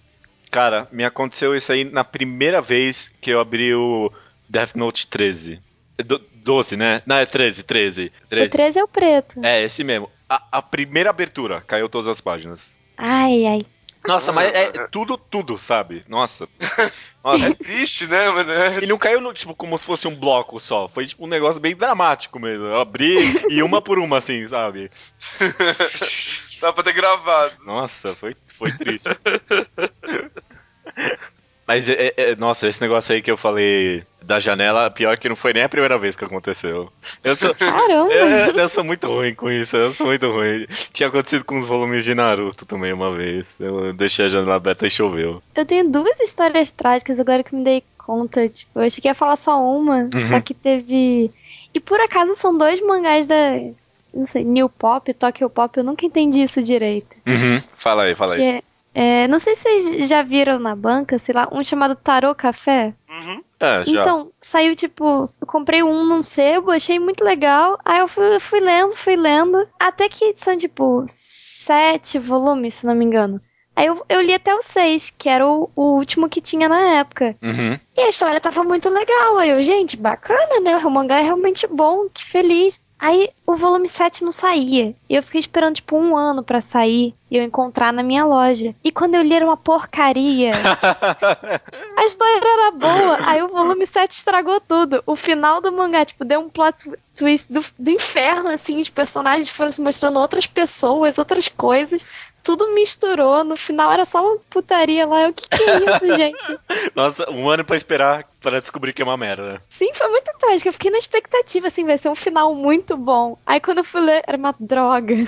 Speaker 1: Cara, me aconteceu isso aí na primeira vez que eu abri o Death Note 13. Do, 12, né? Não, é 13, 13. 13.
Speaker 4: O 13 é o preto.
Speaker 1: É, esse mesmo. A, a primeira abertura, caiu todas as páginas.
Speaker 4: Ai, ai.
Speaker 1: Nossa, mas é tudo, tudo, sabe? Nossa. Nossa.
Speaker 3: É triste, né, mano? É-
Speaker 1: Ele não caiu no, tipo, como se fosse um bloco só. Foi tipo um negócio bem dramático mesmo. Eu abri e uma por uma, assim, sabe?
Speaker 3: Dá pra ter gravado.
Speaker 1: Nossa, foi, foi triste. Mas, é, é, nossa, esse negócio aí que eu falei da janela, pior que não foi nem a primeira vez que aconteceu. Eu sou,
Speaker 4: Caramba!
Speaker 1: é, eu sou muito ruim com isso, eu sou muito ruim. Tinha acontecido com os volumes de Naruto também uma vez. Eu deixei a janela aberta e choveu.
Speaker 4: Eu tenho duas histórias trágicas agora que me dei conta. Tipo, eu achei que ia falar só uma,
Speaker 1: Uhum.
Speaker 4: só que teve. E por acaso são dois mangás da. Não sei, New Pop, Tokyo Pop, eu nunca entendi isso direito.
Speaker 1: Uhum. Fala aí, fala aí.
Speaker 4: é, é, não sei se vocês já viram na banca, sei lá, um chamado Tarô Café.
Speaker 3: Uhum.
Speaker 1: É, já.
Speaker 4: Então, saiu tipo, eu comprei um num sebo, achei muito legal. Aí eu fui, fui lendo, fui lendo. Até que são tipo sete volumes, se não me engano. Aí eu, eu li até o seis, que era o, o último que tinha na época.
Speaker 1: Uhum.
Speaker 4: E a história tava muito legal. Aí eu, gente, bacana, né? O mangá é realmente bom, que feliz. Aí o volume 7 não saía. E eu fiquei esperando, tipo, um ano pra sair e eu encontrar na minha loja. E quando eu li era uma porcaria. A história era boa, aí o volume 7 estragou tudo. O final do mangá, tipo, deu um plot twist do, do inferno, assim, os personagens foram se mostrando outras pessoas, outras coisas. Tudo misturou, no final era só uma putaria lá. Eu, o que, que é isso, gente?
Speaker 1: Nossa, um ano pra esperar pra descobrir que é uma merda.
Speaker 4: Sim, foi muito trágico. Eu fiquei na expectativa, assim, vai ser um final muito bom. Aí quando eu fui ler, era uma droga.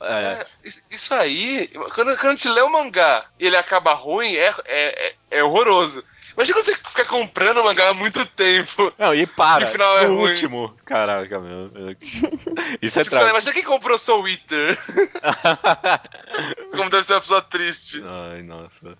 Speaker 1: É.
Speaker 3: É, isso- isso aí, quando, quando a gente lê o mangá e ele acaba ruim, é, é, é, é horroroso. Imagina você fica comprando o mangá há muito tempo.
Speaker 1: Não, e para.
Speaker 3: E o final é
Speaker 1: no
Speaker 3: ruim.
Speaker 1: último. Caraca, meu. Isso é
Speaker 3: Tipo,
Speaker 1: trágico.
Speaker 3: imagina quem comprou Soul Eater. Como deve ser uma pessoa triste.
Speaker 1: Ai, nossa.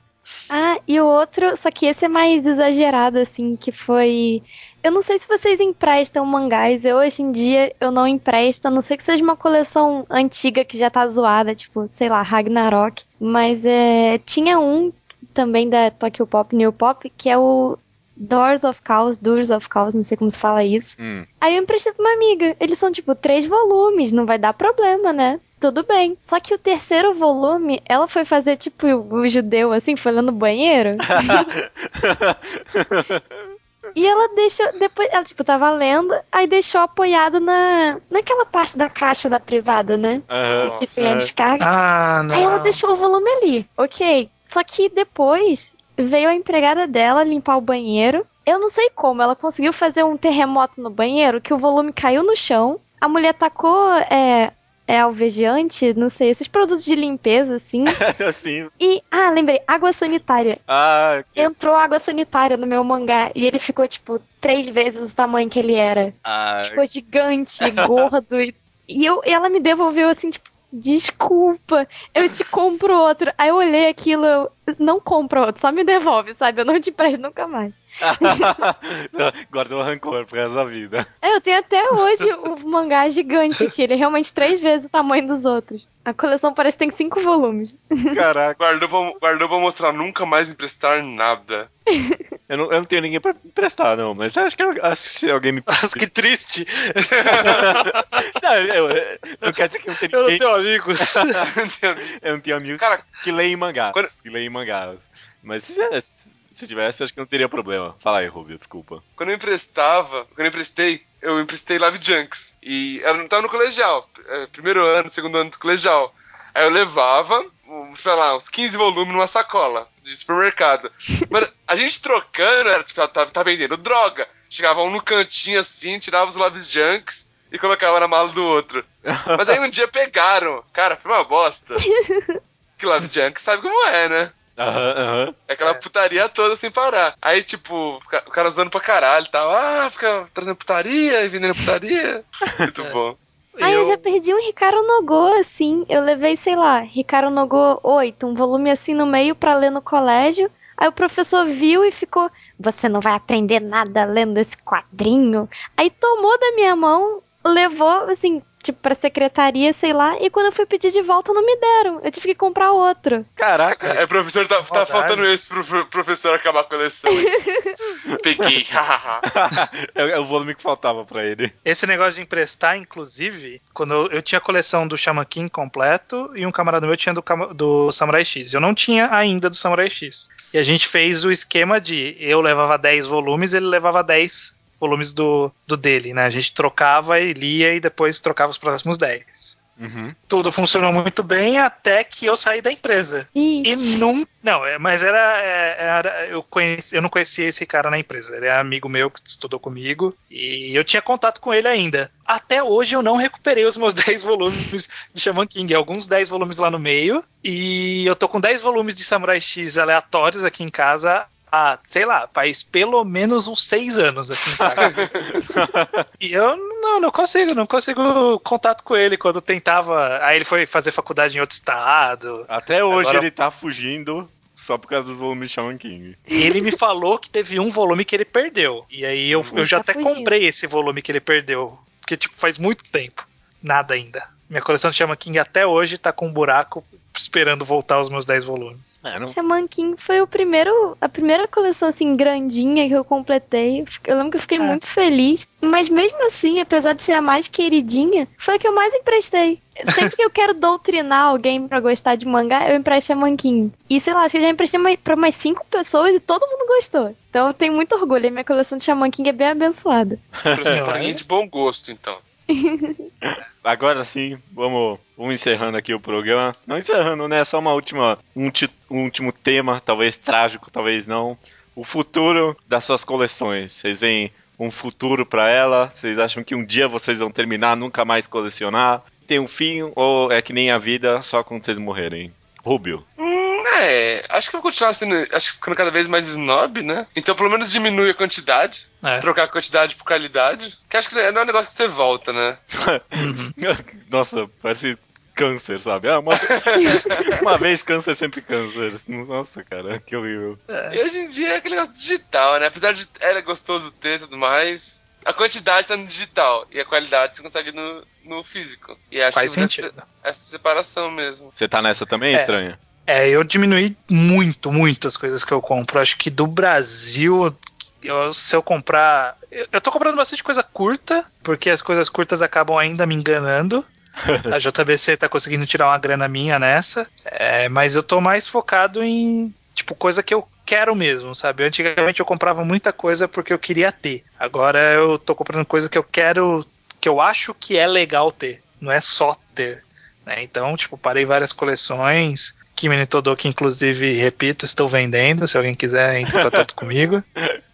Speaker 4: Ah, e o outro, só que esse é mais exagerado, assim, que foi. Eu não sei se vocês emprestam mangás, eu hoje em dia eu não empresto, a não ser que seja uma coleção antiga que já tá zoada, tipo, sei lá, Ragnarok. Mas é. Tinha um também da Tokyo Pop, New Pop, que é o Doors of Chaos, Doors of Chaos, não sei como se fala isso.
Speaker 1: Hum.
Speaker 4: Aí eu emprestei pra uma amiga. Eles são tipo três volumes, não vai dar problema, né? Tudo bem. Só que o terceiro volume, ela foi fazer tipo o judeu, assim, foi lá no banheiro. e ela deixou. Depois, ela, tipo, tava lendo, aí deixou apoiado na. naquela parte da caixa da privada, né?
Speaker 1: Aham.
Speaker 4: Que tem a descarga.
Speaker 2: Ah, não.
Speaker 4: Aí ela deixou o volume ali, ok. Só que depois veio a empregada dela limpar o banheiro. Eu não sei como, ela conseguiu fazer um terremoto no banheiro que o volume caiu no chão. A mulher tacou é, é alvejante, não sei, esses produtos de limpeza, assim.
Speaker 1: assim.
Speaker 4: E, ah, lembrei, água sanitária.
Speaker 1: Ah,
Speaker 4: Entrou água sanitária no meu mangá e ele ficou, tipo, três vezes o tamanho que ele era.
Speaker 1: ah,
Speaker 4: Ficou gigante, gordo. E, e eu, e ela me devolveu assim, tipo, desculpa, eu te compro outro. Aí eu olhei aquilo, não compro outro, só me devolve, sabe? Eu não te presto nunca mais.
Speaker 1: Guardou rancor pro resto da vida.
Speaker 4: É, eu tenho até hoje o mangá gigante aqui, ele é realmente três vezes o tamanho dos outros. A coleção parece que tem cinco volumes.
Speaker 1: Caraca.
Speaker 3: Guardou pra, guardou pra mostrar nunca mais emprestar nada.
Speaker 1: Eu não, eu não tenho ninguém pra emprestar, não, mas acho que, acho que se alguém me.
Speaker 2: Nossa, que triste.
Speaker 1: não, eu, eu- não quer dizer que eu não tenho
Speaker 2: Eu não
Speaker 1: ninguém.
Speaker 2: tenho amigos.
Speaker 1: Eu não tenho amigos
Speaker 3: Cara,
Speaker 1: que leem mangás.
Speaker 3: quando-
Speaker 1: Que leem mangás. Mas se, se tivesse, acho que não teria problema. Fala aí, Rubio, desculpa.
Speaker 3: Quando eu emprestava, quando eu emprestei, eu emprestei Live Junks. E ela não tava no colegial. é, primeiro ano, segundo ano do colegial. Aí eu levava, sei lá, uns 15 volumes numa sacola de supermercado. Mas a gente trocando, era, tipo, tá, tá vendendo droga. Chegava um no cantinho assim, tirava os Live Junks e colocava na mala do outro. Mas aí um dia pegaram. Cara, foi uma bosta. Que Live Junks sabe como é, né?
Speaker 1: Aham, aham.
Speaker 3: É aquela putaria toda sem parar. Aí, tipo, o ca- o cara usando pra caralho e tal. Ah, fica trazendo putaria e vendendo putaria. Muito
Speaker 2: É.
Speaker 3: bom.
Speaker 4: Aí eu já perdi um Ricardo Nogô, assim. Eu levei, sei lá, Ricardo Nogô 8, um volume assim no meio pra ler no colégio. Aí o professor viu e ficou: Você não vai aprender nada lendo esse quadrinho. Aí tomou da minha mão, levou, assim, tipo, pra secretaria, sei lá, e quando eu fui pedir de volta, não me deram. Eu tive que comprar outro.
Speaker 1: Caraca,
Speaker 3: É, o professor tá, tá faltando esse pro, pro professor acabar a coleção. Peguei,
Speaker 1: é, é o volume que faltava pra ele.
Speaker 2: Esse negócio de emprestar, inclusive, quando eu, eu tinha a coleção do Shaman King completo e um camarada meu tinha do, do Samurai X. Eu não tinha ainda do Samurai X. E a gente fez o esquema de eu levava 10 volumes, ele levava 10 volumes do, do dele, né? A gente trocava e lia e depois trocava os próximos 10.
Speaker 1: Uhum.
Speaker 2: Tudo funcionou muito bem até que eu saí da empresa. E
Speaker 4: Ixi.
Speaker 2: não. Não, é, mas era. é, era- eu, conheci, eu não conhecia esse cara na empresa. Ele é amigo meu que estudou comigo. E eu tinha contato com ele ainda. Até hoje eu não recuperei os meus 10 volumes de Shaman King. Alguns 10 volumes lá no meio. E eu tô com 10 volumes de Samurai X aleatórios aqui em casa. Há, sei lá, faz pelo menos uns 6 anos aqui em casa. E eu não, não consigo, não consigo contato com ele quando tentava. Aí ele foi fazer faculdade em outro estado.
Speaker 1: Até hoje
Speaker 2: Agora-
Speaker 1: ele tá fugindo só por causa dos volumes de Shaman King.
Speaker 2: E ele me falou que teve um volume que ele perdeu. E aí eu, eu já
Speaker 4: Tá
Speaker 2: até
Speaker 4: fugindo.
Speaker 2: comprei esse volume que ele perdeu. Porque, tipo, faz muito tempo. Nada ainda. Minha coleção de Shaman King até hoje tá com um buraco esperando voltar os meus 10 volumes.
Speaker 1: É, não...
Speaker 4: Shaman King foi o primeiro, a primeira coleção assim grandinha que eu completei. Eu lembro que eu fiquei
Speaker 2: É.
Speaker 4: muito feliz, mas mesmo assim, apesar de ser a mais queridinha, foi a que eu mais emprestei. Sempre que eu quero doutrinar alguém pra gostar de mangá, eu empresto Shaman King. E sei lá, acho que eu já emprestei pra mais cinco pessoas e todo mundo gostou. Então eu tenho muito orgulho, a minha coleção de Shaman King é bem abençoada.
Speaker 3: Professor Parinha de bom gosto, então.
Speaker 1: Agora sim, vamos, vamos encerrando aqui o programa. Não encerrando, né? Só uma última, um, ti- um último tema, talvez trágico, talvez não. O futuro das suas coleções. Vocês veem um futuro pra ela? Vocês acham que um dia vocês vão terminar, nunca mais colecionar? Tem um fim ou é que nem a vida, só quando vocês morrerem? Rubio.
Speaker 3: Hum, é, acho que eu vou continuar sendo. Acho que ficando cada vez mais snob, né? Então pelo menos diminui a quantidade.
Speaker 2: É.
Speaker 3: Trocar a quantidade por qualidade. Que acho que não é um negócio que você volta, né?
Speaker 1: Nossa, parece câncer, sabe? Ah, uma, uma vez câncer, sempre câncer. Nossa, cara, que horrível.
Speaker 3: E hoje em dia é aquele negócio digital, né? Apesar de era gostoso ter e tudo mais, a quantidade tá no digital e a qualidade você consegue no, no físico. E acho
Speaker 2: Faz
Speaker 3: que essa,
Speaker 2: sentido.
Speaker 3: essa separação mesmo.
Speaker 1: Você tá nessa também,
Speaker 2: É.
Speaker 1: estranha?
Speaker 2: É, eu diminui muito, muito as coisas que eu compro. Acho que do Brasil, eu- se eu comprar. Eu, eu tô comprando bastante coisa curta, porque as coisas curtas acabam ainda me enganando. A JBC tá conseguindo tirar uma grana minha nessa. É, mas eu tô mais focado em, tipo, coisa que eu quero mesmo, sabe? Antigamente eu comprava muita coisa porque eu queria ter. Agora eu tô comprando coisa que eu quero. que eu acho que é legal ter. Não é só ter. né? Então, tipo, parei várias coleções. Kimi no Todoki, inclusive, repito, estou vendendo. Se alguém quiser, entre em contato comigo.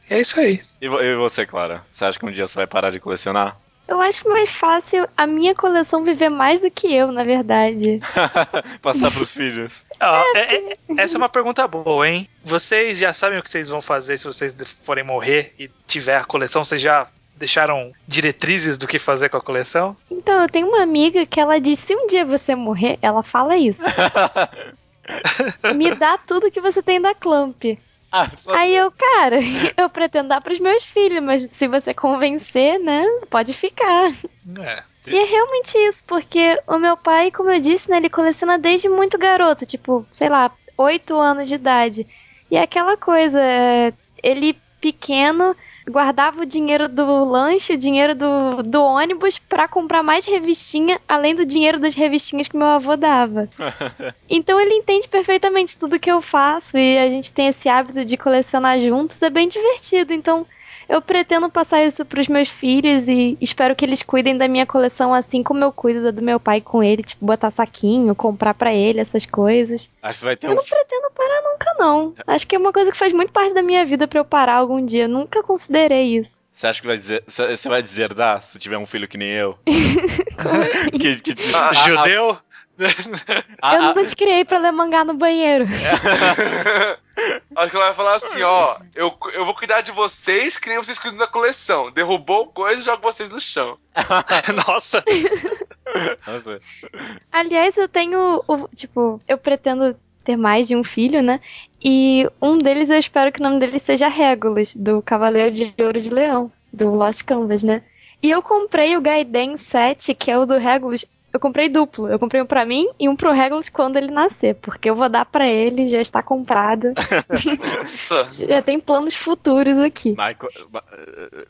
Speaker 2: É isso aí.
Speaker 1: E, e você, Clara? Você acha que um dia você vai parar de colecionar?
Speaker 4: Eu acho mais fácil a minha coleção viver mais do que eu, na verdade.
Speaker 1: Passar pros filhos.
Speaker 2: Ó, é- é- essa é uma pergunta boa, hein? Vocês já sabem o que vocês vão fazer se vocês forem morrer e tiver a coleção? Vocês já deixaram diretrizes do que fazer com a coleção?
Speaker 4: Então, eu tenho uma amiga que ela diz: se um dia você morrer, ela fala isso. Me dá tudo que você tem da Clamp.
Speaker 1: ah, só-
Speaker 4: Aí eu, cara, eu pretendo dar pros meus filhos, mas se você convencer, né, pode ficar.
Speaker 2: É.
Speaker 4: E é realmente isso, porque o meu pai, como eu disse, né, ele coleciona desde muito garoto, tipo, sei lá, 8 anos de idade. E é aquela coisa, é, ele pequeno guardava o dinheiro do lanche, o dinheiro do, do ônibus pra comprar mais revistinha, além do dinheiro das revistinhas que meu avô dava. Então ele entende perfeitamente tudo que eu faço e a gente tem esse hábito de colecionar juntos, é bem divertido. Então eu pretendo passar isso pros meus filhos e espero que eles cuidem da minha coleção assim como eu cuido da do meu pai com ele, tipo botar saquinho, comprar pra ele essas coisas.
Speaker 1: acho que vai ter
Speaker 4: Eu
Speaker 1: um.
Speaker 4: não pretendo parar nunca não. Acho que é uma coisa que faz muito parte da minha vida pra eu parar algum dia. Eu nunca considerei isso.
Speaker 1: Você acha que vai dizer. Você você vai deserdar se tiver um filho que nem eu? que, que,
Speaker 3: Ah,
Speaker 1: a-
Speaker 2: Judeu?
Speaker 4: Eu
Speaker 1: a-
Speaker 4: não te criei pra ler mangá no banheiro.
Speaker 3: Acho que ela vai falar assim, ó, eu, eu vou cuidar de vocês, que nem vocês cuidam da coleção. Derrubou coisa, jogo vocês no chão.
Speaker 2: Nossa.
Speaker 1: Nossa.
Speaker 4: Aliás, eu tenho, o- tipo, eu pretendo ter mais de um filho, né? E um deles eu espero que o nome dele seja Regulus, do Cavaleiro de Ouro de Leão, do Lost Canvas, né? E eu comprei o Gaiden 7, que é o do Regulus. Eu comprei duplo. Eu comprei um pra mim e um pro Regulus quando ele nascer. Porque eu vou dar pra ele, já está comprado. Já tem planos futuros aqui.
Speaker 1: Mas, ma-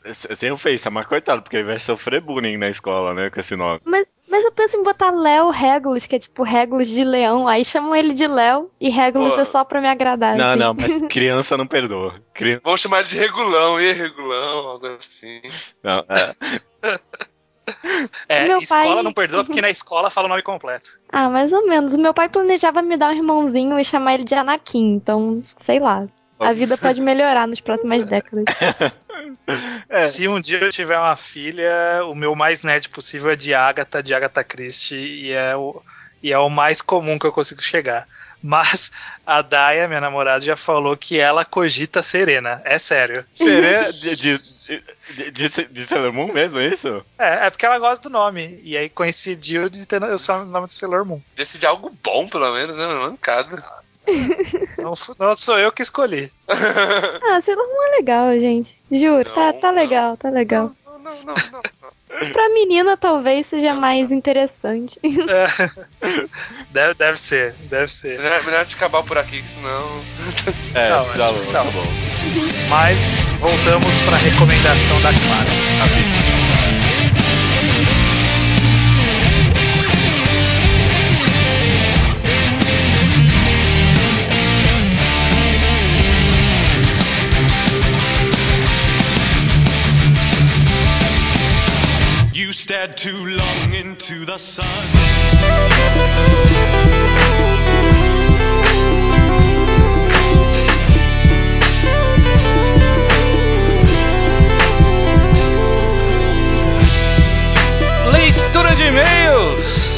Speaker 1: eh, sem ofensa, mas coitado, porque ele vai sofrer bullying na escola, né, com esse nome.
Speaker 4: Mas, mas eu penso em botar Léo Regulus, que é tipo Regulus de leão. Aí chamam ele de Léo e Regulus
Speaker 3: Pô.
Speaker 4: é só pra me agradar.
Speaker 1: Não,
Speaker 4: assim.
Speaker 1: não, mas criança não perdoa. Cri-
Speaker 3: Vamos chamar ele de regulão, e regulão, algo assim.
Speaker 1: Não, é.
Speaker 2: É,
Speaker 4: Meu
Speaker 2: escola
Speaker 4: pai-
Speaker 2: não perdoa porque na escola fala o nome completo.
Speaker 4: Ah, mais ou menos. O meu pai planejava me dar um irmãozinho e chamar ele de Anakin. Então, sei lá. A vida pode melhorar nas próximas décadas.
Speaker 1: É.
Speaker 2: Se um dia eu tiver uma filha, o meu mais nerd possível é de Agatha, de Agatha Christie, e é o, e é o mais comum que eu consigo chegar. Mas a Daya, minha namorada, já falou que ela cogita Serena. É sério.
Speaker 1: Seria de, de, de, de, Sailor Moon mesmo, é isso?
Speaker 2: É, é porque ela gosta do nome. E aí coincidiu de ter o nome de Sailor Moon.
Speaker 3: Decide algo bom, pelo menos, né? Mancada.
Speaker 2: Não, não sou eu que escolhi.
Speaker 4: Ah, Sailor Moon é legal, gente. Juro, tá,
Speaker 3: Não,
Speaker 4: tá
Speaker 3: não.
Speaker 4: legal, tá legal.
Speaker 3: Não, não, não, não.
Speaker 4: Pra menina talvez seja mais interessante.
Speaker 2: É. Deve, deve ser, deve ser.
Speaker 3: Melhor, melhor acabar por aqui, senão.
Speaker 1: É,
Speaker 2: Não,
Speaker 1: tá
Speaker 2: acho
Speaker 1: bom, tá
Speaker 2: não.
Speaker 1: bom.
Speaker 2: Mas voltamos pra recomendação da Clara.
Speaker 1: Rapidinho.
Speaker 5: Stared too long into the sun.
Speaker 2: Leitura de e-mails!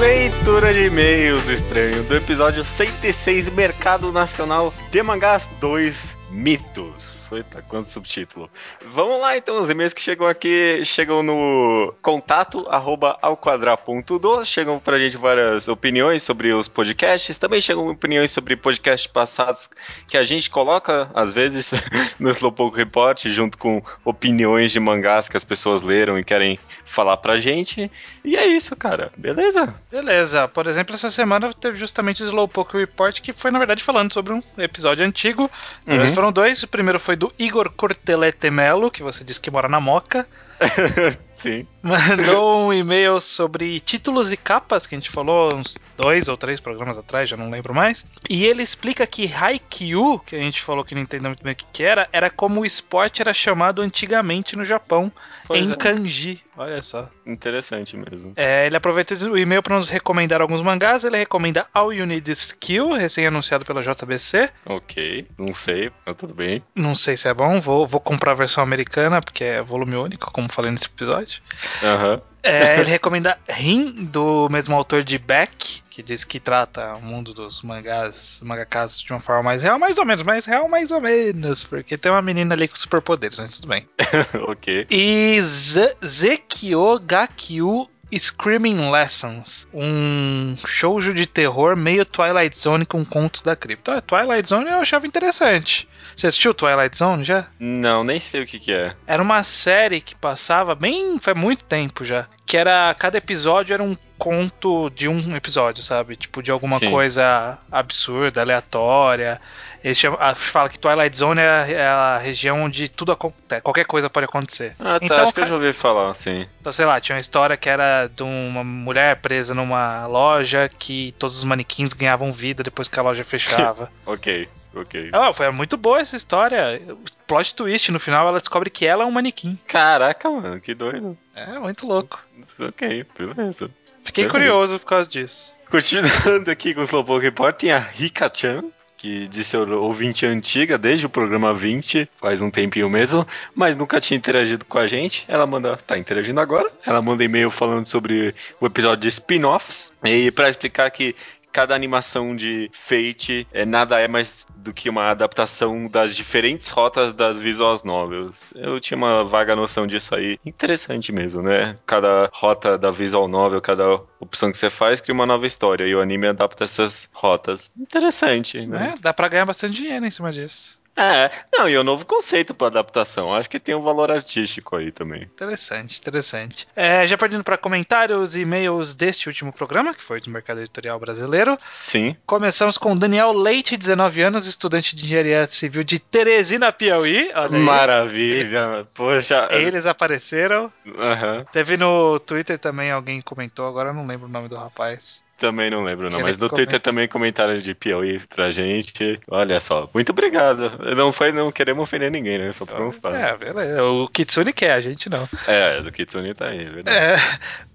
Speaker 1: Leitura de e-mails estranho do episódio 106 Mercado Nacional de Mangás 2 Mitos. Eita, quanto subtítulo. Vamos lá então, os e-mails que chegam aqui chegam no contato arroba alquadra.do, chegam pra gente várias opiniões sobre os podcasts, também chegam opiniões sobre podcasts passados que a gente coloca, às vezes, no Slowpoke Report, junto com opiniões de mangás que as pessoas leram e querem falar pra gente. E é isso, cara. Beleza?
Speaker 2: Beleza, por exemplo, essa semana teve justamente o Slowpoke Report, que foi, na verdade, falando sobre um episódio antigo.
Speaker 1: Uhum.
Speaker 2: Foram dois. O primeiro foi do Igor Cortelete Melo, que você disse que mora na Moca.
Speaker 1: Sim.
Speaker 2: Mandou um e-mail sobre títulos e capas, que a gente falou uns dois ou três programas atrás, já não lembro mais. E ele explica que Haikyuu, que a gente falou que não entendeu muito bem o que, que era, era como o esporte era chamado antigamente no Japão,
Speaker 1: Pois
Speaker 2: em
Speaker 1: é.
Speaker 2: kanji. Olha só.
Speaker 1: Interessante mesmo.
Speaker 2: É, ele aproveita o e-mail para nos recomendar alguns mangás. Ele recomenda All You Need Skill, recém-anunciado pela JBC.
Speaker 1: Ok, não sei, mas tudo bem.
Speaker 2: Não sei se é bom, vou, vou comprar a versão americana, porque é volume único, como falei nesse episódio.
Speaker 1: Aham.
Speaker 2: É, ele recomenda Rin, do mesmo autor de Beck, que diz que trata o mundo dos mangás, mangakas de uma forma mais real, mais ou menos, mais real, mais ou menos, porque tem uma menina ali com superpoderes, mas tudo bem.
Speaker 1: ok.
Speaker 2: E Zekio Gakyu Screaming Lessons, um shoujo de terror meio Twilight Zone com contos da cripta. Twilight Zone eu achava interessante. Você assistiu Twilight Zone já?
Speaker 1: Não, nem sei o que que é.
Speaker 2: Era uma série que passava bem faz muito tempo já. Que era. Cada episódio era um conto de um episódio, sabe? Tipo, de alguma
Speaker 1: Sim.
Speaker 2: coisa absurda, aleatória. Eles chamam, fala que Twilight Zone é a, é a região onde tudo acontece, qualquer coisa pode acontecer.
Speaker 1: Ah, tá,
Speaker 2: Então,
Speaker 1: acho que eu já ouvi falar, sim.
Speaker 2: Então, sei lá, tinha uma história que era de uma mulher presa numa loja que todos os manequins ganhavam vida depois que a loja fechava.
Speaker 1: Ok, ok.
Speaker 2: Ah, foi muito boa essa história. Plot twist no final, ela descobre que ela é um manequim.
Speaker 1: Caraca, mano, que doido.
Speaker 2: É muito louco.
Speaker 1: Ok, beleza.
Speaker 2: Fiquei
Speaker 1: Beleza.
Speaker 2: curioso por causa disso.
Speaker 1: Continuando aqui com o Slowpoke Report, tem a Rika-chan, que disse ser ouvinte antiga, desde o programa 20, faz um tempinho mesmo, mas nunca tinha interagido com a gente. Ela manda, tá interagindo agora. Ela manda e-mail falando sobre o episódio de spin-offs, e pra explicar que cada animação de Fate é, nada é mais do que uma adaptação das diferentes rotas das visual novels. Eu tinha uma vaga noção disso aí. Interessante mesmo, né? Cada rota da visual novel, cada opção que você faz cria uma nova história e o anime adapta essas rotas. Interessante, né?
Speaker 2: É, dá pra ganhar bastante dinheiro em cima disso.
Speaker 1: É, não, e é um novo conceito pra adaptação. Acho que tem um valor artístico aí também.
Speaker 2: Interessante, interessante. É, já partindo para comentários e e-mails deste último programa, que foi do Mercado Editorial Brasileiro.
Speaker 1: Sim.
Speaker 2: Começamos com Daniel Leite, 19 anos, estudante de engenharia civil de Teresina, Piauí.
Speaker 1: Maravilha. Poxa.
Speaker 2: Eles apareceram.
Speaker 1: Aham.
Speaker 2: Teve no Twitter também alguém comentou, agora eu não lembro o nome do rapaz.
Speaker 1: Também não lembro, não.
Speaker 2: Queria
Speaker 1: Mas no Twitter
Speaker 2: comenta.
Speaker 1: também comentaram de Piauí pra gente. Olha só. Muito obrigado. Não foi, não queremos ofender ninguém, né? Só pra constar.
Speaker 2: É, beleza. O Kitsune quer, a gente não.
Speaker 1: É, do Kitsune tá aí, é verdade.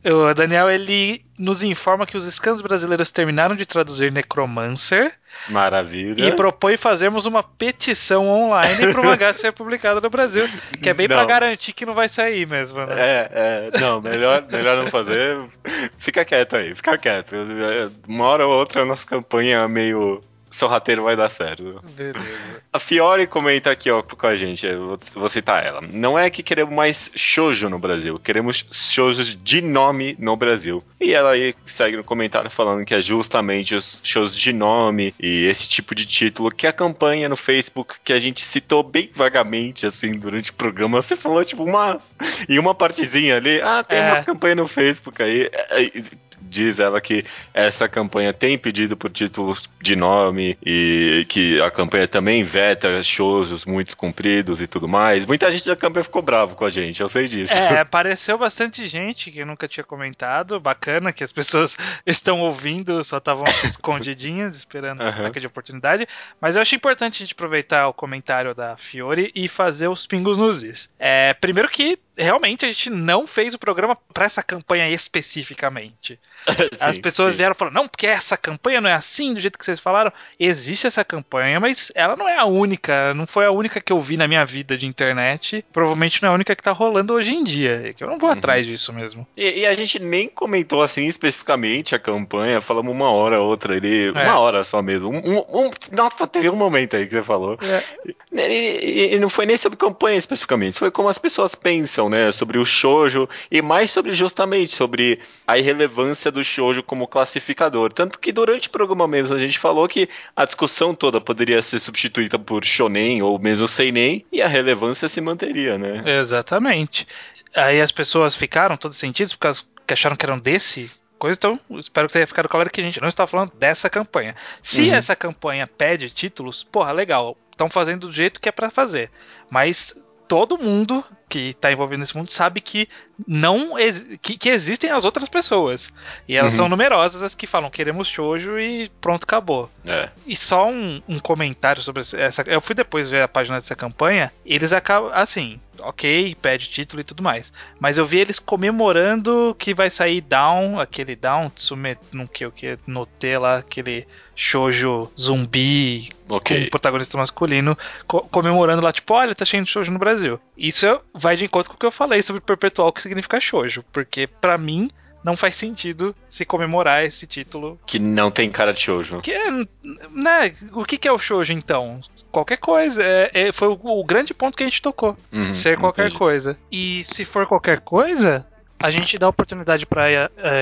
Speaker 2: É, o Daniel ele nos informa que os scans brasileiros terminaram de traduzir Necromancer
Speaker 1: Maravilha.
Speaker 2: e propõe fazermos uma petição online para o mangá ser publicado no Brasil, que é bem para garantir que não vai sair mesmo, né?
Speaker 1: É, é, não, melhor, melhor não fazer. Fica quieto aí, fica quieto. Uma hora ou outra a nossa campanha meio sorrateiro vai dar certo.
Speaker 2: Beleza.
Speaker 1: A Fiore comenta aqui ó, com a gente, eu vou, citar ela. Não é que queremos mais shoujo no Brasil, queremos shoujos de nome no Brasil. E ela aí segue no comentário falando que é justamente os shows de nome e esse tipo de título que a campanha no Facebook que a gente citou bem vagamente assim durante o programa, você falou tipo uma em uma partezinha ali, ah, tem
Speaker 2: É.
Speaker 1: umas campanhas no Facebook aí. É, Diz ela que essa campanha tem pedido por títulos de nome e que a campanha também veta shows muito compridos e tudo mais. Muita gente da campanha ficou bravo com a gente, eu sei disso.
Speaker 2: É, apareceu bastante gente que eu nunca tinha comentado. Bacana que as pessoas estão ouvindo, só estavam escondidinhas, esperando a
Speaker 1: Aham.
Speaker 2: ataque de oportunidade. Mas eu acho importante a gente aproveitar o comentário da Fiore e fazer os pingos nos is. É, primeiro que realmente a gente não fez o programa para essa campanha especificamente. As
Speaker 1: Sim,
Speaker 2: pessoas
Speaker 1: sim.
Speaker 2: vieram falando, não, porque essa campanha não é assim, do jeito que vocês falaram. Existe essa campanha, mas ela não é a única. Não foi a única que eu vi na minha vida de internet. Provavelmente não é a única que tá rolando hoje em dia. É eu não vou
Speaker 1: Uhum.
Speaker 2: atrás disso mesmo.
Speaker 1: E, e a gente nem comentou assim especificamente a campanha, falamos uma hora outra ali,
Speaker 2: É.
Speaker 1: uma hora só mesmo. Um, um- um- nossa, teve um momento aí que você falou.
Speaker 2: É.
Speaker 1: E, e- e não foi nem sobre campanha especificamente, foi como as pessoas pensam, né? Sobre o shoujo e mais sobre justamente sobre a irrelevância do shoujo como classificador. Tanto que durante o programa mesmo a gente falou que a discussão toda poderia ser substituída por shonen ou mesmo seinen e a relevância se manteria, né?
Speaker 2: Exatamente. Aí as pessoas ficaram todas sentidas porque que acharam que eram desse coisa, então espero que tenha ficado claro que a gente não está falando dessa campanha. Se
Speaker 1: Uhum.
Speaker 2: essa campanha pede títulos, porra, legal, estão fazendo do jeito que é pra fazer. Mas todo mundo que tá envolvido nesse mundo sabe que não que, que existem as outras pessoas. E elas
Speaker 1: Uhum.
Speaker 2: são numerosas as que falam queremos shoujo e pronto, acabou.
Speaker 1: É.
Speaker 2: E só um, um comentário sobre essa. Eu fui depois ver a página dessa campanha. Eles acabam. Assim, ok, pede título e tudo mais. Mas eu vi eles comemorando que vai sair Down, aquele Down, Tsume, não que o que, Note lá, aquele shoujo zumbi
Speaker 1: Ok.
Speaker 2: com protagonista masculino, co- comemorando lá, tipo, olha, tá cheio de shoujo no Brasil. Isso vai de encontro com o que eu falei sobre perpetual, que significa shoujo. Porque, pra mim, não faz sentido se comemorar esse título
Speaker 1: Que não tem cara de shoujo.
Speaker 2: que é, né, o que, que é o shoujo então? Qualquer coisa. É, é- foi o, o grande ponto que a gente tocou.
Speaker 1: Uhum,
Speaker 2: ser qualquer
Speaker 1: entendi.
Speaker 2: coisa. E se for qualquer coisa, a gente dá oportunidade para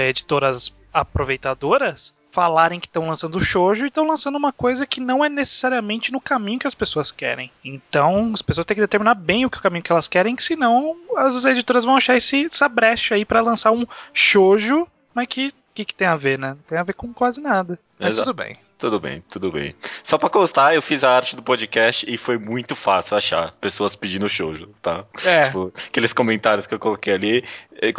Speaker 2: editoras aproveitadoras falarem que estão lançando shoujo e estão lançando uma coisa que não é necessariamente no caminho que as pessoas querem. Então, as pessoas têm que determinar bem o que o caminho que elas querem, que senão as editoras vão achar esse, essa brecha aí para lançar um shoujo, mas que que, que tem a ver, né? Não tem a ver com quase nada. Mas
Speaker 1: Exato.
Speaker 2: tudo bem.
Speaker 1: Tudo bem, tudo bem. Só pra constar, eu fiz a arte do podcast e foi muito fácil achar pessoas pedindo shoujo, tá?
Speaker 2: É.
Speaker 1: Tipo, aqueles comentários que eu coloquei ali. eh,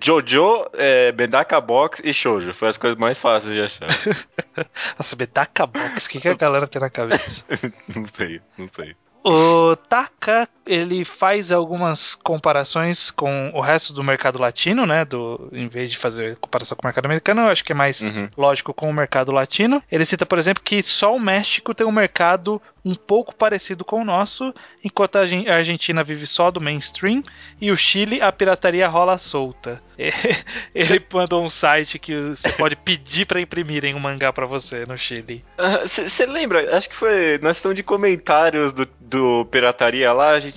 Speaker 1: Jojo, é, Medaka Box e shoujo. Foi as coisas mais fáceis de achar.
Speaker 2: Nossa, Bedaka Box, o que, que a galera tem na cabeça?
Speaker 1: não sei, não sei.
Speaker 2: O Taka, ele faz algumas comparações com o resto do mercado latino, né? Do, em vez de fazer comparação com o mercado americano, eu acho que é mais
Speaker 1: Uhum.
Speaker 2: lógico com o mercado latino. Ele cita, por exemplo, que só o México tem um mercado um pouco parecido com o nosso, enquanto a Argen- a Argentina vive só do mainstream e o Chile a pirataria rola solta. Ele mandou um site que você pode pedir para imprimirem um mangá para você no Chile.
Speaker 1: Você lembra? Acho que foi na sessão de comentários do, do Pirataria lá, a gente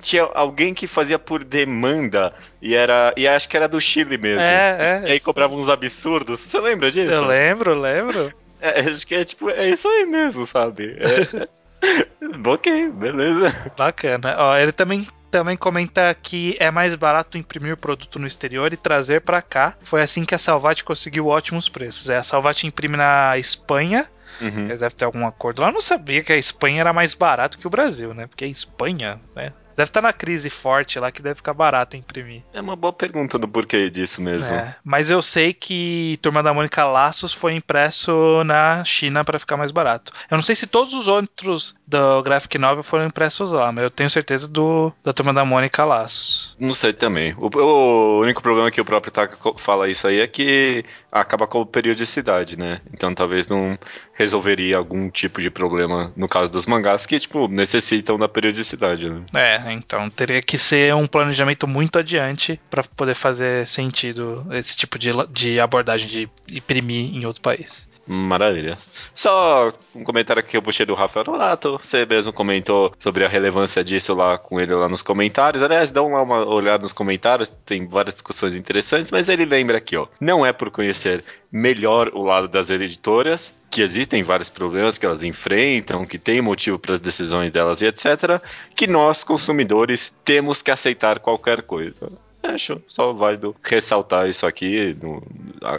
Speaker 1: tinha alguém que fazia por demanda e era. E acho que era do Chile mesmo.
Speaker 2: É,
Speaker 1: E
Speaker 2: é.
Speaker 1: aí cobrava uns absurdos. Você lembra disso?
Speaker 2: Eu lembro, lembro.
Speaker 1: É, acho que é tipo, é isso aí mesmo, sabe? É, ok, beleza.
Speaker 2: Bacana. Ó, ele também também comenta que é mais barato imprimir o produto no exterior e trazer pra cá. Foi assim que a Salvat conseguiu ótimos preços. É, a Salvat imprime na Espanha.
Speaker 1: Uhum.
Speaker 2: Eles devem ter algum acordo lá. Eu não sabia que a Espanha era mais barato que o Brasil, né? Porque a Espanha, né? Deve estar na crise forte lá que deve ficar barato imprimir.
Speaker 1: É uma boa pergunta do porquê disso mesmo.
Speaker 2: É, mas eu sei que Turma da Mônica Laços foi impresso na China para ficar mais barato. Eu não sei se todos os outros do Graphic Novel foram impressos lá, mas eu tenho certeza do da Turma da Mônica Laços.
Speaker 1: Não sei também. O, o único problema que o próprio Taka fala isso aí é que acaba com a periodicidade, né? Então talvez não resolveria algum tipo de problema no caso dos mangás que, tipo, necessitam da periodicidade, né?
Speaker 2: É, então teria que ser um planejamento muito adiante para poder fazer sentido esse tipo de, de abordagem de imprimir em outro país.
Speaker 1: Maravilha. Só um comentário aqui que eu puxei do Rafael Nonato. Você mesmo comentou sobre a relevância disso lá com ele lá nos comentários. Aliás, dá uma olhada nos comentários, tem várias discussões interessantes, mas ele lembra aqui, ó. Não é por conhecer melhor o lado das editoras, que existem vários problemas que elas enfrentam, que tem motivo para as decisões delas e etc., que nós, consumidores, temos que aceitar qualquer coisa. Acho só válido ressaltar isso aqui, no-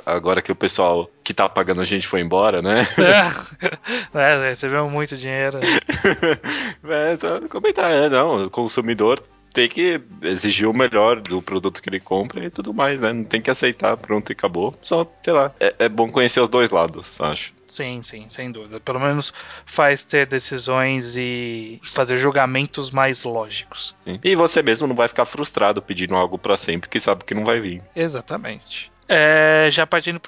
Speaker 1: agora que o pessoal que tá pagando a gente foi embora, né?
Speaker 2: é, recebeu muito dinheiro.
Speaker 1: é, só comentar, é, não, o consumidor tem que exigir o melhor do produto que ele compra e tudo mais, né? Não tem que aceitar, pronto e acabou. Só, sei lá, é, é bom conhecer os dois lados, acho.
Speaker 2: Sim, sim, sem dúvida. Pelo menos faz ter decisões e fazer julgamentos mais lógicos.
Speaker 1: Sim. E você mesmo não vai ficar frustrado pedindo algo pra sempre que sabe que não vai vir.
Speaker 2: Exatamente. É, já partindo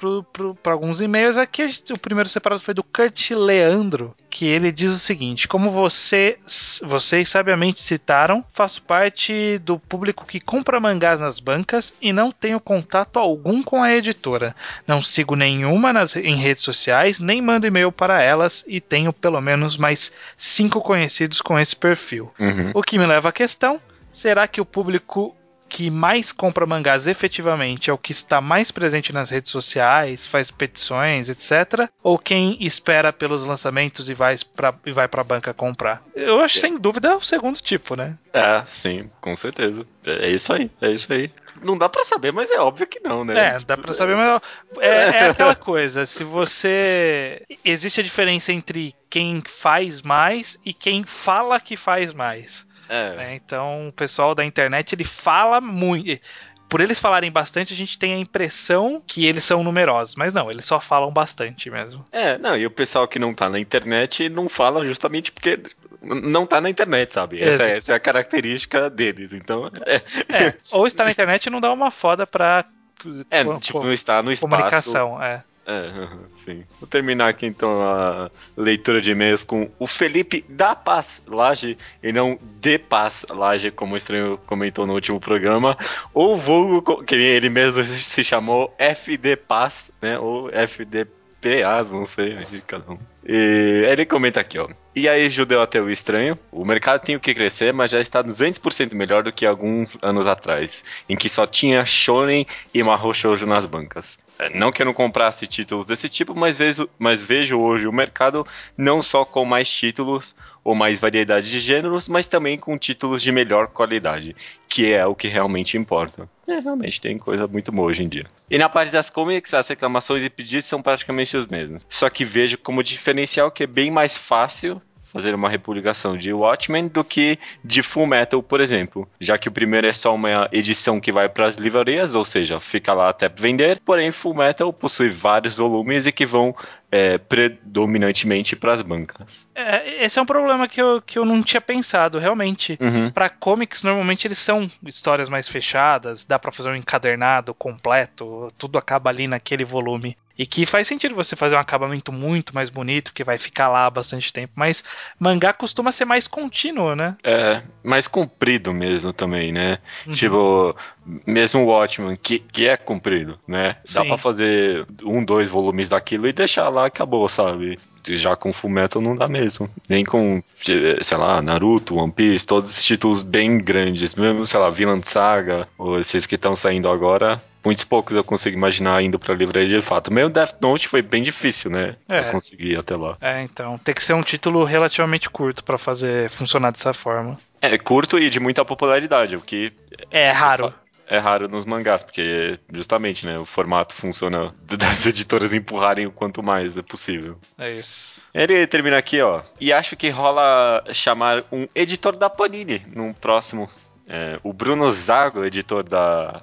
Speaker 2: para alguns e-mails aqui, o primeiro separado foi do Kurt Leandro, que ele diz o seguinte: Como você, vocês sabiamente citaram, faço parte do público que compra mangás nas bancas e não tenho contato algum com a editora. Não sigo nenhuma nas, em redes sociais, nem mando e-mail para elas e tenho pelo menos mais cinco conhecidos com esse perfil.
Speaker 1: Uhum.
Speaker 2: O que me leva à questão: será que o público que mais compra mangás efetivamente é o que está mais presente nas redes sociais, faz petições, etc. Ou quem espera pelos lançamentos e vai para e vai para a banca comprar? Eu acho sem dúvida o segundo tipo, né?
Speaker 1: É, sim, com certeza. É isso aí, é isso aí. Não dá pra saber, mas é óbvio que não, né?
Speaker 2: É, dá pra saber, mas é, é aquela coisa. Se você. Existe a diferença entre quem faz mais e quem fala que faz mais.
Speaker 1: É,
Speaker 2: né? Então, o pessoal da internet ele fala muito. Por eles falarem bastante, a gente tem a impressão que eles são numerosos, mas não, eles só falam bastante mesmo.
Speaker 1: É, não, e o pessoal que não tá na internet não fala justamente porque não tá na internet, sabe? Essa, é, essa é a característica deles, então... É,
Speaker 2: É, ou está na internet e não dá uma foda pra
Speaker 1: é tipo, não está no espaço...
Speaker 2: comunicação, é.
Speaker 1: É, sim. Vou terminar aqui então a leitura de e-mails com o Felipe da Paz Laje e não de Paz Laje, como o estranho comentou no último programa. Ou vulgo, que ele mesmo se chamou FD Paz, né? Ou FDPAs, não sei, de cada um. E ele comenta aqui, ó. E aí, judeu ateu estranho, o mercado tem o que crescer, mas já está 200% melhor do que alguns anos atrás, em que só tinha shonen e mahou shoujo nas bancas. É, Não que eu não comprasse títulos desse tipo, mas vejo, mas vejo hoje o mercado não só com mais títulos ou mais variedade de gêneros, mas também com títulos de melhor qualidade, que é o que realmente importa. É, realmente tem coisa muito boa hoje em dia. E na parte das comics, as reclamações e pedidos são praticamente os mesmos. Só que vejo como diferencial que é bem mais fácil fazer uma republicação de Watchmen do que de Full Metal, por exemplo. Já que o primeiro é só uma edição que vai para as livrarias, ou seja, fica lá até vender, porém Full Metal possui vários volumes e que vão é, predominantemente para as bancas.
Speaker 2: É, Esse é um problema que eu, que eu não tinha pensado, realmente.
Speaker 1: Uhum.
Speaker 2: Pra comics, normalmente eles são histórias mais fechadas, dá pra fazer um encadernado completo, tudo acaba ali naquele volume. E que faz sentido você fazer um acabamento muito mais bonito, que vai ficar lá bastante tempo. Mas mangá costuma ser mais contínuo, né?
Speaker 1: É, mais comprido mesmo também, né?
Speaker 2: Uhum.
Speaker 1: Tipo, mesmo o Watchmen, que, que é comprido, né? Dá
Speaker 2: Sim.
Speaker 1: pra fazer um, dois volumes daquilo e deixar lá, acabou, sabe? Já com Fullmetal não dá mesmo. Nem com, sei lá, Naruto, One Piece, todos esses títulos bem grandes. Mesmo, sei lá, Vinland Saga, ou esses que estão saindo agora, muitos poucos eu consigo imaginar indo pra livraria de fato. Meio Death Note foi bem difícil, né?
Speaker 2: É.
Speaker 1: Eu consegui ir até lá.
Speaker 2: É, então, tem que ser um título relativamente curto pra fazer funcionar dessa forma.
Speaker 1: É curto e de muita popularidade, o que
Speaker 2: É raro.
Speaker 1: é raro nos mangás, porque justamente, né, o formato funciona das editoras empurrarem o quanto mais é possível.
Speaker 2: É isso.
Speaker 1: Ele termina aqui, ó. E acho que rola chamar um editor da Panini num próximo. É, o Bruno Zago, editor da,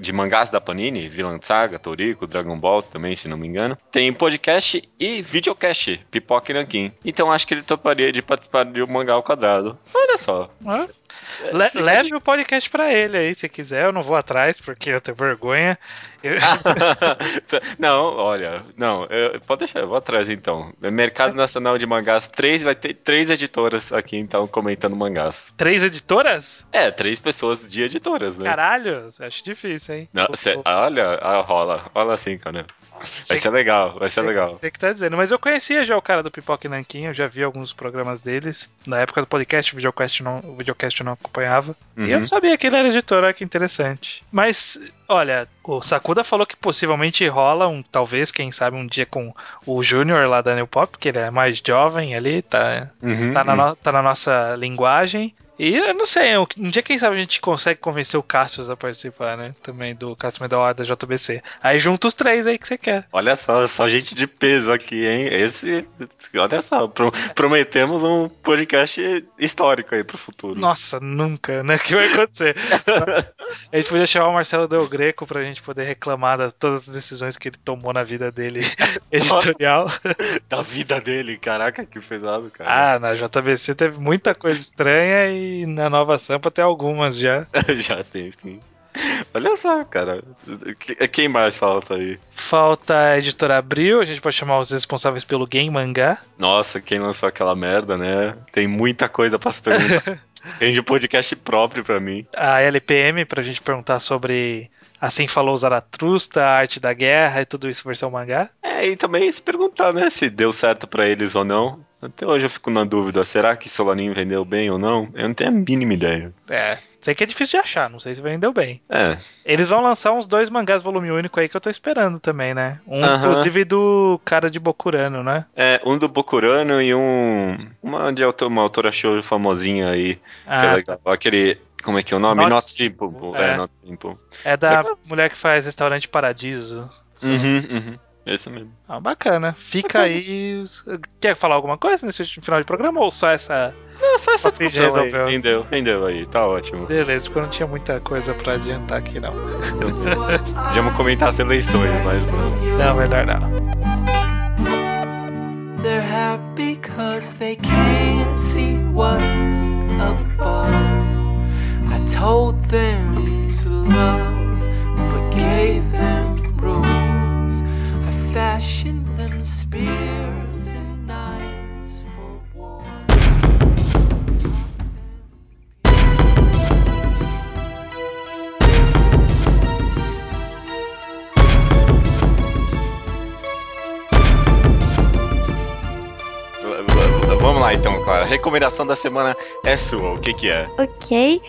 Speaker 1: de mangás da Panini, Villain Saga, Toriko, Dragon Ball também, se não me engano, tem podcast e videocast, Pipoca e Nankin. Então acho que ele toparia de participar de um mangá ao quadrado. Olha só.
Speaker 2: Hã? Le- leve o podcast pra ele aí, se quiser. Eu não vou atrás porque eu tenho vergonha. Eu-
Speaker 1: não, olha, não, eu- pode deixar, eu vou atrás então. Mercado Nacional de Mangás, três, vai ter três editoras aqui então comentando mangás.
Speaker 2: Três editoras?
Speaker 1: É, três pessoas de editoras, né?
Speaker 2: Caralho, acho difícil, hein?
Speaker 1: Não, cê- olha, ah, rola, rola assim, cara. Vai ser legal, vai ser legal.
Speaker 2: Você que tá dizendo. Mas eu conhecia já o cara do Pipoca e Nanquim, eu já vi alguns programas deles. Na época do podcast, o videocast não, o videocast não acompanhava.
Speaker 1: Uhum.
Speaker 2: E eu não sabia que ele era editor, olha que interessante. Mas, olha, o Sakuda falou que possivelmente rola um, talvez, quem sabe, um dia com o Júnior lá da New Pop, que ele é mais jovem ali, tá,
Speaker 1: Uhum,
Speaker 2: tá, na,
Speaker 1: uhum.
Speaker 2: no- tá na nossa linguagem. E eu não sei, um dia quem sabe a gente consegue convencer o Cassius a participar, né? Também do Cassius Medal da JBC. Aí junta os três aí que você quer.
Speaker 1: Olha só, só gente de peso aqui, hein? Esse, olha só, pro- prometemos um podcast histórico aí pro futuro.
Speaker 2: Nossa, nunca, né? O que vai acontecer? a gente podia chamar o Marcelo Del Greco pra gente poder reclamar de todas as decisões que ele tomou na vida dele editorial.
Speaker 1: Da vida dele, caraca, que pesado, cara.
Speaker 2: Ah, na JBC teve muita coisa estranha e na Nova Sampa tem algumas já.
Speaker 1: Já tem, sim. Olha só, cara. Que- Quem mais falta aí?
Speaker 2: Falta a editora Abril, a gente pode chamar os responsáveis pelo Game Mangá.
Speaker 1: Nossa, quem lançou aquela merda, né? Tem muita coisa pra se perguntar. Tem de podcast próprio pra mim.
Speaker 2: A LPM pra gente perguntar sobre Assim Falou Zaratrusta, a Arte da Guerra e tudo isso versão mangá.
Speaker 1: É, e também se perguntar, né, se deu certo pra eles ou não. Até hoje eu fico na dúvida, será que Solanin vendeu bem ou não? Eu não tenho a mínima ideia.
Speaker 2: É, sei que é difícil de achar, não sei se vendeu bem.
Speaker 1: É,
Speaker 2: Eles vão lançar uns dois mangás volume único aí que eu tô esperando também, né? Um,
Speaker 1: Aham.
Speaker 2: inclusive, do cara de Bokurano, né?
Speaker 1: é um do Bokurano e um. Uma de autor, uma autora show famosinha aí. Que é
Speaker 2: Ah,
Speaker 1: legal. Aquele. Como é que é o nome?
Speaker 2: Not
Speaker 1: Not, Simple.
Speaker 2: É.
Speaker 1: É, Not Simple.
Speaker 2: é da
Speaker 1: Legal.
Speaker 2: mulher que faz Restaurante Paradiso.
Speaker 1: Uhum, uhum. Esse mesmo.
Speaker 2: Ah, bacana. Fica aí. Quer falar alguma coisa nesse final de programa ou só essa.
Speaker 1: Não, só essa discussão aí.
Speaker 2: resolveu.
Speaker 1: Rendeu, rendeu aí. Tá ótimo.
Speaker 2: Beleza, porque eu não tinha muita coisa pra adiantar aqui, não.
Speaker 1: Podíamos comentar as eleições, mas não.
Speaker 2: Não, melhor não.
Speaker 6: They're happy cause they can't see what's above. I told them to love, but gave them rules. I fashioned them spears and knives for war.
Speaker 1: Vamos lá então, Clara. Recomendação da semana é sua. O que que é?
Speaker 4: Ok.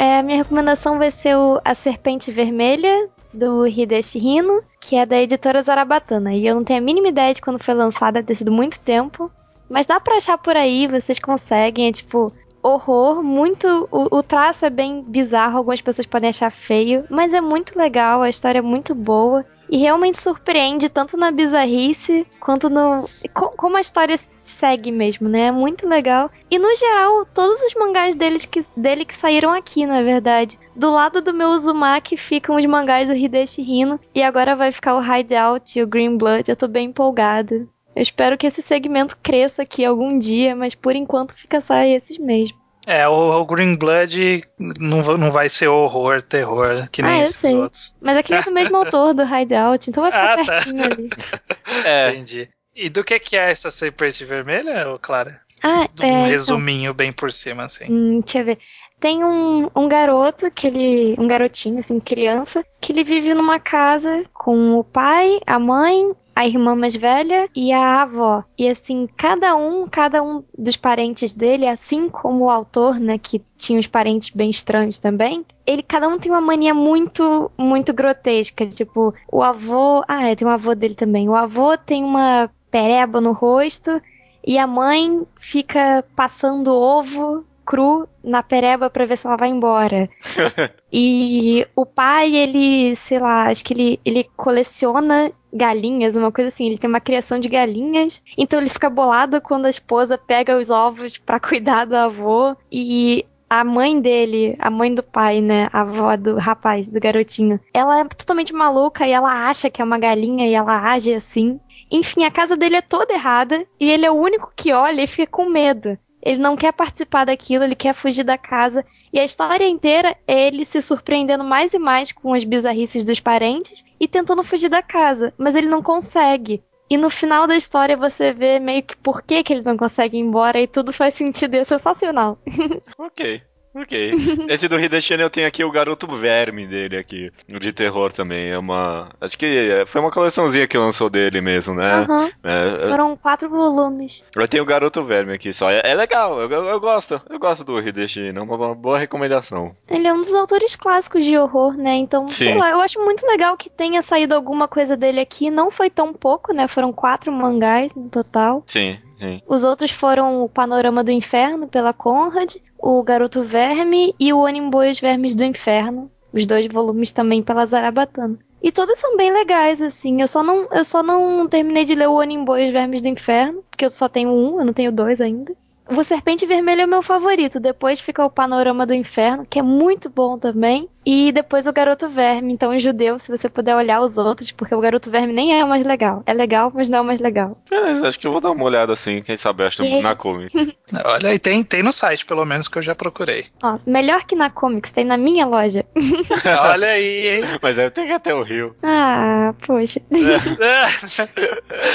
Speaker 4: É, a minha recomendação vai ser o A Serpente Vermelha, do Hideshi Hino, que é da editora Zarabatana. E eu não tenho a mínima ideia de quando foi lançada, deve ter sido muito tempo. Mas dá pra achar por aí, vocês conseguem. É tipo, horror, muito. O, o traço é bem bizarro, algumas pessoas podem achar feio, mas é muito legal, a história é muito boa. E realmente surpreende tanto na bizarrice quanto no. co- como a história segue mesmo, né? É muito legal. E no geral, todos os mangás deles que, dele que saíram aqui, na verdade. Do lado do meu Uzumaki ficam os mangás do Hideshi Hino. E agora vai ficar o Hideout e o Green Blood. Eu tô bem empolgada. Eu espero que esse segmento cresça aqui algum dia, mas por enquanto fica só esses mesmo.
Speaker 2: É, o, o Green Blood não, não vai ser horror, terror, que nem
Speaker 4: Ah, eu
Speaker 2: esses
Speaker 4: sei.
Speaker 2: outros.
Speaker 4: Mas aquele é do mesmo autor do Hideout, então vai ficar
Speaker 2: Ah, tá.
Speaker 4: pertinho ali.
Speaker 1: É,
Speaker 2: Entendi. E do que, que é essa serpente vermelha, Clara?
Speaker 4: Ah,
Speaker 2: Um
Speaker 4: é. então-
Speaker 2: resuminho bem por cima, assim.
Speaker 4: Hum, deixa eu ver. Tem um, um garoto que ele. Um garotinho, assim, criança, que ele vive numa casa com o pai, a mãe a irmã mais velha e a avó. E assim, cada um, cada um dos parentes dele, assim como o autor, né, que tinha uns parentes bem estranhos também, ele cada um tem uma mania muito, muito grotesca. Tipo, o avô. Ah, é, tem um avô dele também. O avô tem uma pereba no rosto e a mãe fica passando ovo cru na pereba pra ver se ela vai embora. e o pai, ele, sei lá, acho que ele, ele coleciona galinhas, uma coisa assim. Ele tem uma criação de galinhas, então ele fica bolado quando a esposa pega os ovos para cuidar do avô. E a mãe dele, a mãe do pai, né, a avó do rapaz, do garotinho, ela é totalmente maluca e ela acha que é uma galinha e ela age assim. Enfim, a casa dele é toda errada e ele é o único que olha e fica com medo. Ele não quer participar daquilo, ele quer fugir da casa. E a história inteira é ele se surpreendendo mais e mais com as bizarrices dos parentes e tentando fugir da casa. Mas ele não consegue. E no final da história você vê meio que por que, que ele não consegue ir embora e tudo faz sentido e é sensacional.
Speaker 1: Ok. Ok. Esse do Hideshine eu tenho aqui o Garoto Verme dele aqui. O de terror também. É uma. Acho que foi uma coleçãozinha que lançou dele mesmo, né?
Speaker 4: Aham.
Speaker 1: É,
Speaker 4: Foram quatro volumes.
Speaker 1: eu tenho o Garoto Verme aqui só. É, é legal, eu, eu gosto. Eu gosto do Hideshine. É uma, uma boa recomendação.
Speaker 4: Ele é um dos autores clássicos de horror, né? Então, sei
Speaker 1: Sim.
Speaker 4: lá, eu acho muito legal que tenha saído alguma coisa dele aqui. Não foi tão pouco, né? Foram quatro mangás no total.
Speaker 1: Sim,
Speaker 4: Os outros foram o Panorama do Inferno, pela Conrad, o Garoto Verme e o Onimbo e os Vermes do Inferno. Os dois volumes também pela Zarabatana. E todos são bem legais, assim. Eu só não, eu só não terminei de ler o Onimbo e os Vermes do Inferno, porque eu só tenho um, eu não tenho dois ainda. O Serpente Vermelha é o meu favorito. Depois fica o Panorama do Inferno, que é muito bom também. E depois o Garoto Verme. Então, o judeu, se você puder olhar os outros, porque o Garoto Verme nem é o mais legal. É legal, mas não é o mais legal.
Speaker 1: Beleza, acho que eu vou dar uma olhada assim, quem sabe acho
Speaker 4: E aí?
Speaker 1: na Comics.
Speaker 2: Olha aí, tem, tem no site, pelo menos, que eu já procurei.
Speaker 4: Ó, melhor que na Comics, tem na minha loja.
Speaker 2: Olha aí, hein?
Speaker 1: Mas aí eu tenho que ir até o Rio.
Speaker 4: Ah, poxa.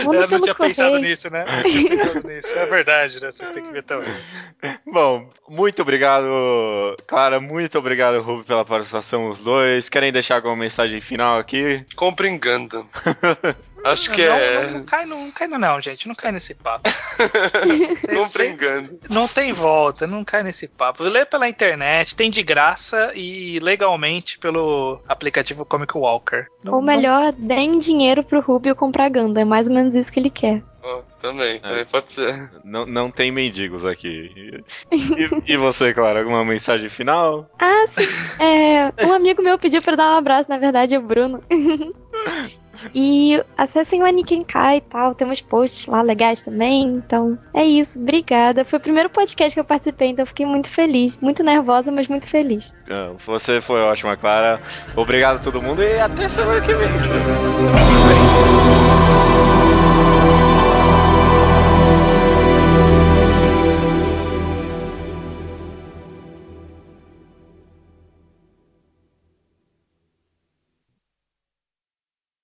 Speaker 4: Vamos
Speaker 2: eu não tinha pensado nisso, né? Não tinha pensado nisso. É verdade, né? Vocês têm que ver também.
Speaker 1: Bom, muito obrigado, Clara. Muito obrigado, Ruby, pela participação, os dois. Querem deixar alguma mensagem final aqui?
Speaker 3: Compre em Gundam. Acho que
Speaker 2: não,
Speaker 3: é.
Speaker 2: Não, não cai, não, não cai no não, gente. Não cai nesse papo.
Speaker 3: Compre em Gundam.
Speaker 2: Não tem volta, não cai nesse papo. Lê pela internet, tem de graça e legalmente pelo aplicativo Comic Walker. Não-
Speaker 4: Ou melhor, deem dinheiro pro Rubio comprar Ganda. É mais ou menos isso que ele quer.
Speaker 3: Também, também pode ser.
Speaker 1: Não, não tem mendigos aqui. E, e você, Clara, alguma mensagem final?
Speaker 4: Ah, sim. É, um amigo meu pediu pra dar um abraço, na verdade, é o Bruno. E acessem o Anikenkai e tal, tem uns posts lá legais também. Então, é isso. Obrigada. Foi o primeiro podcast que eu participei, então eu fiquei muito feliz. Muito nervosa, mas muito feliz.
Speaker 1: Ah, Você foi ótima, Clara. Obrigado a todo mundo e até semana que vem. Semana que vem.